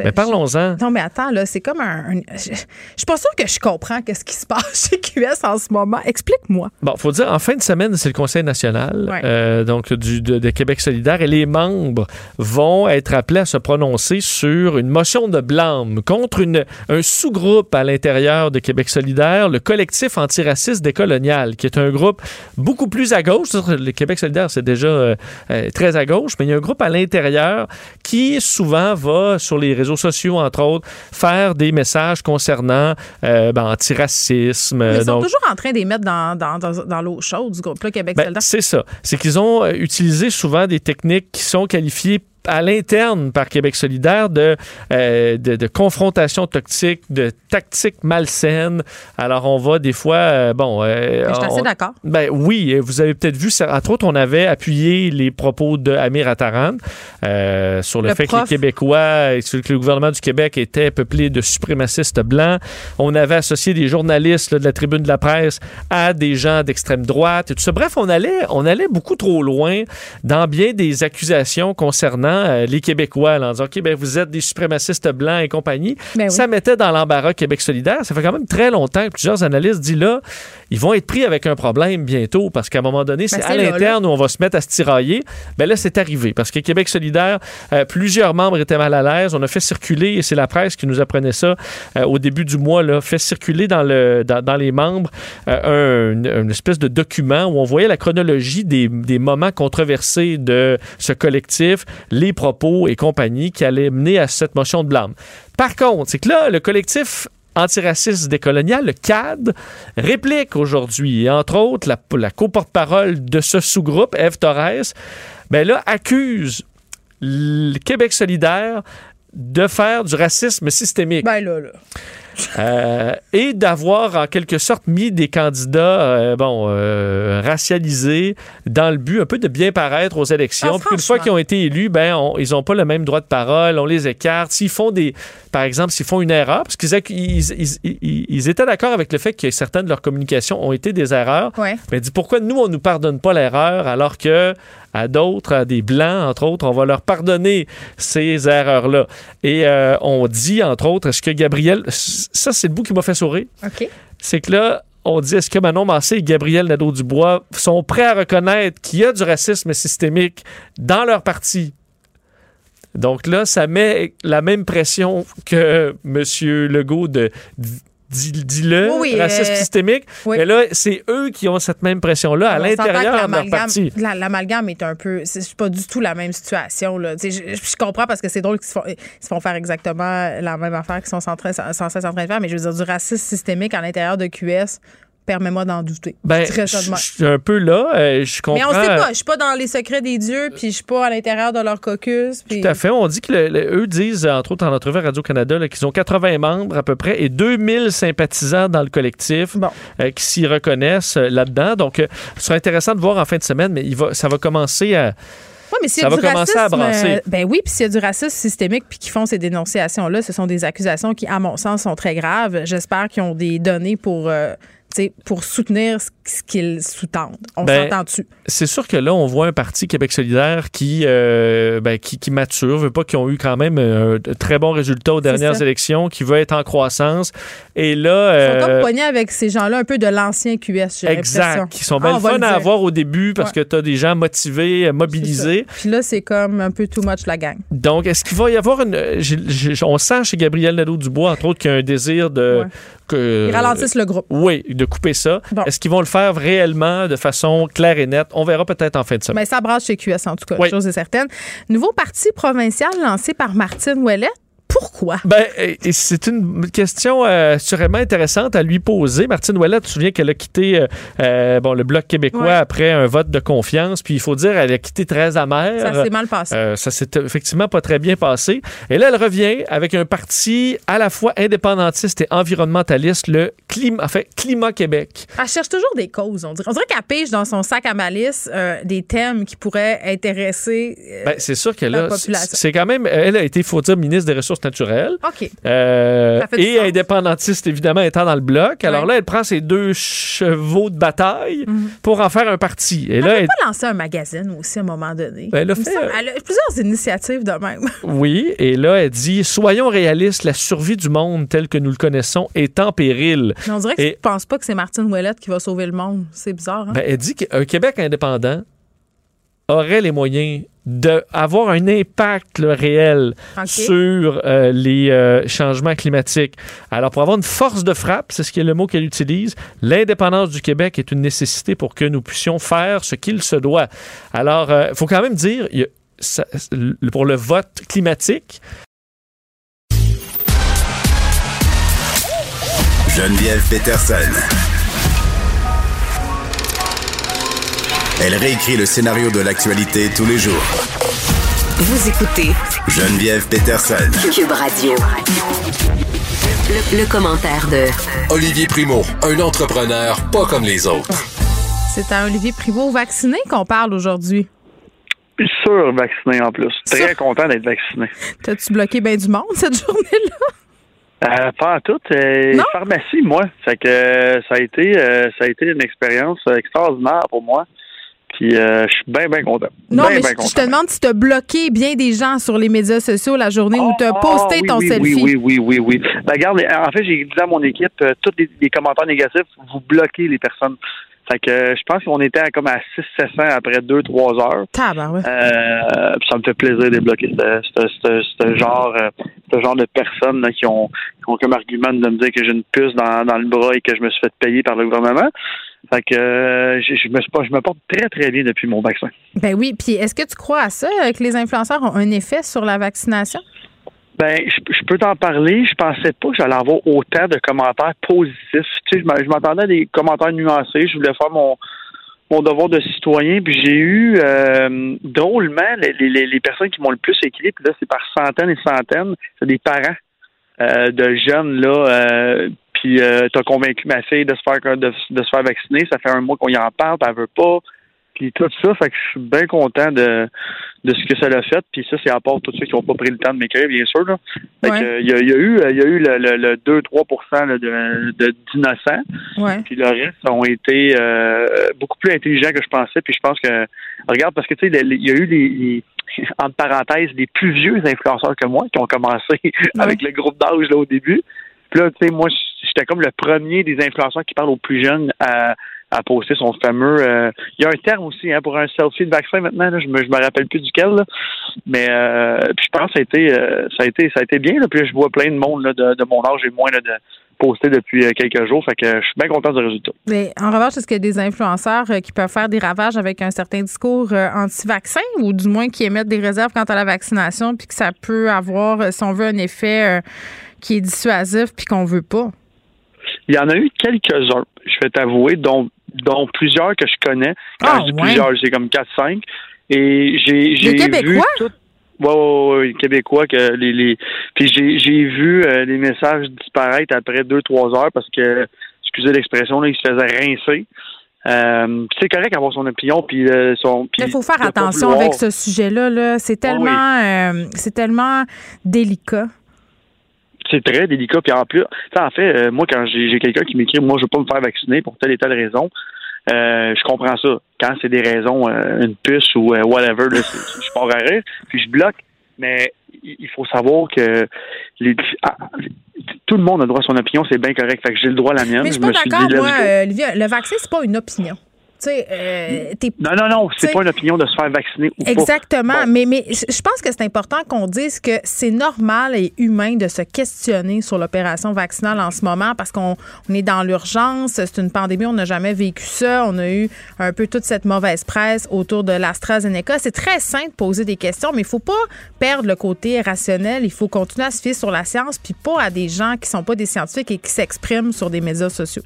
Mais parlons-en. Non, mais attends, là, c'est comme un. je, je suis pas sûre que je comprends qu'est-ce qui se passe chez QS en ce moment. Explique-moi. Bon, faut dire, en fin de semaine, c'est le Conseil national, euh, donc du, de, Québec solidaire, et les membres vont être appelés à se prononcer sur une motion de blâme contre une, un sous-groupe à l'intérieur de Québec solidaire, le collectif antiraciste décolonial, qui est un groupe beaucoup plus à gauche. Le Québec solidaire, c'est déjà euh, euh, très à gauche, mais il y a un groupe à l'intérieur qui souvent va sur les réseaux sociaux, entre autres, faire des messages concernant ben, antiracisme. ils sont toujours en train de mettre dans, dans, dans, l'eau chaude du groupe-là Québec ben, C'est ça. C'est qu'ils ont euh, utilisé souvent des techniques qui sont qualifiées à l'interne par Québec solidaire de, euh, de, de, confrontation toxique, de tactique malsaine. Alors, on va des fois, euh, bon... Euh, je suis assez d'accord. Ben oui, vous avez peut-être vu, entre autres, on avait appuyé les propos de Amir Attaran euh, sur le, fait que les Québécois, et que le gouvernement du Québec était peuplé de suprémacistes blancs. On avait associé des journalistes de la tribune de la presse à des gens d'extrême droite et tout ça. Bref, on allait, on allait beaucoup trop loin dans bien des accusations concernant euh, les Québécois, en disant, OK, ben, vous êtes des suprémacistes blancs et compagnie. Ben ça mettait dans l'embarras Québec solidaire. Ça fait quand même très longtemps que plusieurs analystes disent là, ils vont être pris avec un problème bientôt parce qu'à un moment donné, c'est ben, à l'interne où on va se mettre à se tirailler. Ben là, c'est arrivé parce que Québec solidaire, euh, plusieurs membres étaient mal à l'aise. On a fait circuler, et c'est la presse qui nous apprenait ça euh, au début du mois, là, fait circuler dans, le, dans, les membres euh, un, une espèce de document où on voyait la chronologie des, des moments controversés de ce collectif, les propos et compagnie qui allaient mener à cette motion de blâme. Par contre, c'est que là, le collectif antiraciste décolonial, le CAD, réplique aujourd'hui, et entre autres, la, la co-porte-parole de ce sous-groupe, Eve Torres, ben là, accuse le Québec solidaire de faire du racisme systémique. Ben là, là. Euh, et d'avoir en quelque sorte mis des candidats euh, bon euh, racialisés dans le but un peu de bien paraître aux élections. Ah, puis une fois qu'ils ont été élus, ben ils n'ont pas le même droit de parole, on les écarte. S'ils font des, par exemple, s'ils font une erreur, parce qu'ils ils, étaient d'accord avec le fait que certaines de leurs communications ont été des erreurs. Mais dit pourquoi nous on nous pardonne pas l'erreur alors que à d'autres, à des blancs entre autres, on va leur pardonner ces erreurs-là? Et on dit entre autres, est-ce que Gabriel ça, c'est le bout qui m'a fait sourire. C'est que là, on dit est-ce que Manon Massé et Gabriel Nadeau-Dubois sont prêts à reconnaître qu'il y a du racisme systémique dans leur parti? Donc là, ça met la même pression que M. Legault de dis-le, racisme euh, systémique. Mais là, c'est eux qui ont cette même pression-là à l'intérieur de leur parti. L'amalgame est un peu. C'est pas du tout la même situation. Là. Je, je, comprends parce que c'est drôle qu'ils se, font, faire exactement la même affaire qu'ils sont sans cesse en train de faire, mais je veux dire, du racisme systémique à l'intérieur de QS, permets-moi d'en douter. Ben, je, suis un peu là. Euh, je comprends. Mais on sait pas. Je suis pas dans les secrets des dieux, puis je suis pas à l'intérieur de leur caucus. Tout à fait. On dit que eux disent, entre autres en entrevue à Radio-Canada, qu'ils ont 80 membres à peu près et 2000 sympathisants dans le collectif euh, qui s'y reconnaissent euh, là-dedans. Donc, ce sera intéressant de voir en fin de semaine, mais il va, ça va commencer à. mais ça va commencer à brasser. ben oui, puis s'il y a du racisme systémique puis qui font ces dénonciations-là, ce sont des accusations qui, à mon sens, sont très graves. J'espère qu'ils ont des données pour pour soutenir ce qu'ils sous-tendent. On ben, s'entend dessus. C'est sûr que là, on voit un parti Québec solidaire qui, euh, ben, qui, qui, mature, veut pas qu'ils ont eu quand même un très bon résultat aux dernières élections, qui veut être en croissance. Et là... Ils sont comme euh, poignés avec ces gens-là un peu de l'ancien QS, Exact. Qui sont bien ah, fun à avoir au début parce que tu as des gens motivés, mobilisés. Puis là, c'est comme un peu too much la gang. Donc, est-ce qu'il va y avoir une... on sent chez Gabriel Nadeau-Dubois, entre autres, qu'il y a un désir de... Que, Ils ralentissent le groupe. Oui, de couper ça. Est-ce qu'ils vont le faire réellement de façon claire et nette? On verra peut-être en fin de semaine. Mais ça brasse chez QS, en tout cas, chose est certaine. Nouveau parti provincial lancé par Martine Ouellet. Pourquoi? Ben, c'est une question euh, sûrement intéressante à lui poser. Martine Ouellet, tu te souviens qu'elle a quitté euh, euh, bon, le Bloc québécois après un vote de confiance. Puis il faut dire, elle a quitté très amère. Ça s'est mal passé. ça s'est effectivement pas très bien passé. Et là, elle revient avec un parti à la fois indépendantiste et environnementaliste, le climat, enfin, climat Québec. Elle cherche toujours des causes, on dirait. On dirait qu'elle pêche dans son sac à malice des thèmes qui pourraient intéresser ben, c'est sûr que là, c'est quand même, elle a été, faut dire, ministre des Ressources naturelle. OK. Euh, et indépendantiste, évidemment, étant dans le bloc. Alors là, elle prend ses deux chevaux de bataille mhm. pour en faire un parti. Et elle là, elle pas lancé un magazine aussi à un moment donné. Ben, elle, a fait, elle a plusieurs initiatives de même. <laughs> Oui, et là, elle dit Soyons réalistes, la survie du monde tel que nous le connaissons est en péril. Mais on dirait que et... tu ne penses pas que c'est Martine Ouellette qui va sauver le monde. C'est bizarre. Hein? Ben, elle dit qu'un Québec indépendant aurait les moyens d'avoir un impact réel sur euh, les euh, changements climatiques. Alors, pour avoir une force de frappe, c'est ce qui est le mot qu'elle utilise, l'indépendance du Québec est une nécessité pour que nous puissions faire ce qu'il se doit. Alors, il euh, faut quand même dire, pour le vote climatique, Geneviève Peterson. Elle réécrit le scénario de l'actualité tous les jours Vous écoutez Geneviève Peterson. Cube Radio. Le, le commentaire de Olivier Primo, un entrepreneur pas comme les autres. C'est à Olivier Primo vacciné qu'on parle aujourd'hui. Sûr vacciné en plus. Très content d'être vacciné. T'as-tu bloqué bien du monde cette <laughs> journée-là? Euh, pas en tout. Euh, pharmacie, moi. Fait que euh, ça a été euh, ça a été une expérience extraordinaire pour moi. Puis je suis bien, bien content. Non, mais je, je te demande si tu as bloqué bien des gens sur les médias sociaux la journée où tu as posté Ah, oui, ton oui, selfie. Oui, oui, oui, oui, oui. Ben, regarde, en fait, j'ai dit à mon équipe, euh, tous les, les commentaires négatifs, vous bloquez les personnes. Fait que euh, je pense qu'on était à comme à 600 après 2-3 heures. Euh, ça me fait plaisir de bloquer ce, genre euh, ce genre de personnes là, qui ont qui ont comme argument de me dire que j'ai une puce dans, dans le bras et que je me suis fait payer par le gouvernement. Fait que euh, je, je me je me porte très très bien depuis mon vaccin. Ben oui, puis est-ce que tu crois à ça, euh, que les influenceurs ont un effet sur la vaccination? Ben, je, je peux t'en parler. Je pensais pas que j'allais avoir autant de commentaires positifs. Tu sais, je m'a- je m'attendais à des commentaires nuancés. Je voulais faire mon mon devoir de citoyen. Puis j'ai eu euh, drôlement les, les, les personnes qui m'ont le plus écrit. Puis là, c'est par centaines et centaines. C'est des parents euh, de jeunes là. Euh, puis euh, t'as convaincu ma fille de se faire de, de se faire vacciner. Ça fait un mois qu'on y en parle. Puis elle veut pas. Puis tout ça, fait que je suis bien content de, de ce que ça l'a fait. Puis ça, c'est à part tous ceux qui n'ont pas pris le temps de m'écrire, bien sûr. Là. Fait que, euh, il y, a, il y a eu, il y a eu le, le, le 2-3 là, de, d'innocents. Ouais. Puis le reste ont été euh, beaucoup plus intelligents que je pensais. Puis je pense que, regarde, parce que tu sais, il y a eu les, les- entre parenthèses, les plus vieux influenceurs que moi qui ont commencé <laughs> avec le groupe d'âge là au début. Puis là, tu sais, moi, j'étais comme le premier des influenceurs qui parle aux plus jeunes à, à poster son fameux. euh, il y a un terme aussi hein, pour un selfie de vaccin maintenant. Je me je me rappelle plus duquel. Mais euh, je pense que ça a été euh, ça a été ça a été bien. Puis je vois plein de monde de, mon âge et moins de poster depuis quelques jours. Fait que je suis bien content du résultat. Mais en revanche, est-ce qu'il y a des influenceurs qui peuvent faire des ravages avec un certain discours anti-vaccin ou du moins qui émettent des réserves quant à la vaccination puis que ça peut avoir, si on veut, un effet qui est dissuasif puis qu'on veut pas? Il y en a eu quelques-uns, je vais t'avouer, dont, dont plusieurs que je connais. Quand Ah, je dis ouais. plusieurs, j'ai comme 4-5. Et j'ai j'ai vu Québécois? tout. Ouais, ouais, ouais, Québécois que les, les puis j'ai j'ai vu euh, les messages disparaître après deux trois heures parce que excusez l'expression là, il se faisait rincer. Euh, c'est correct d'avoir son opinion puis euh, son Il faut faire attention avec ce sujet-là. Là. C'est tellement, euh, c'est tellement délicat. C'est très délicat. Puis en plus, en fait, euh, moi, quand j'ai quelqu'un qui m'écrit, moi, je veux pas me faire vacciner pour telle et telle raison, euh, je comprends ça. Quand c'est des raisons, euh, une puce ou euh, whatever, là, je pars à rire, puis je bloque. Mais il faut savoir que les, ah, tout le monde a le droit à son opinion, c'est bien correct. Fait que j'ai le droit à la mienne. Mais je suis pas d'accord, moi, Olivia. Le vaccin, c'est pas une opinion. Tu sais, euh, t'es Non, non, non, c'est pas une opinion de se faire vacciner ou pas. Exactement. Bon. Mais, mais je pense que c'est important qu'on dise que c'est normal et humain de se questionner sur l'opération vaccinale en ce moment parce qu'on on est dans l'urgence. C'est une pandémie. On n'a jamais vécu ça. On a eu un peu toute cette mauvaise presse autour de l'AstraZeneca. C'est très simple de poser des questions, mais il faut pas perdre le côté rationnel. Il faut continuer à se fier sur la science puis pas à des gens qui sont pas des scientifiques et qui s'expriment sur des médias sociaux.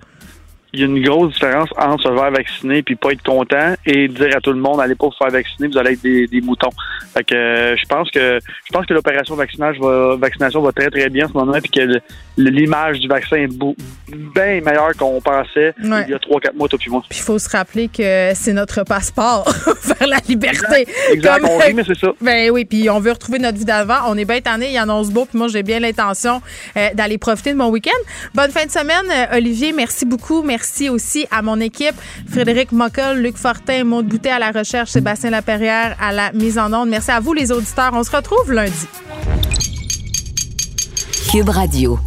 Il y a une grosse différence entre se faire vacciner puis pas être content et dire à tout le monde allez pas vous faire vacciner vous allez être des, des moutons fait que euh, je pense que je pense que l'opération vaccinage va vaccination va très très bien en ce moment puis que l'image du vaccin est bien meilleure qu'on pensait Ouais. il y a trois quatre mois toi puis moi Puis il faut se rappeler que c'est notre passeport <laughs> vers la liberté. exact on <laughs> rit mais c'est ça Ben oui, puis on veut retrouver notre vie d'avant. On est bien tanné, il annonce beau, puis moi j'ai bien l'intention euh, d'aller profiter de mon week-end. Bonne fin de semaine, euh, Olivier. Merci beaucoup. Merci aussi à mon équipe, Frédéric Mockel, Luc Fortin, Maud Boutet à la recherche, Sébastien Laperrière à la mise en onde. Merci à vous les auditeurs. On se retrouve lundi. Cube Radio.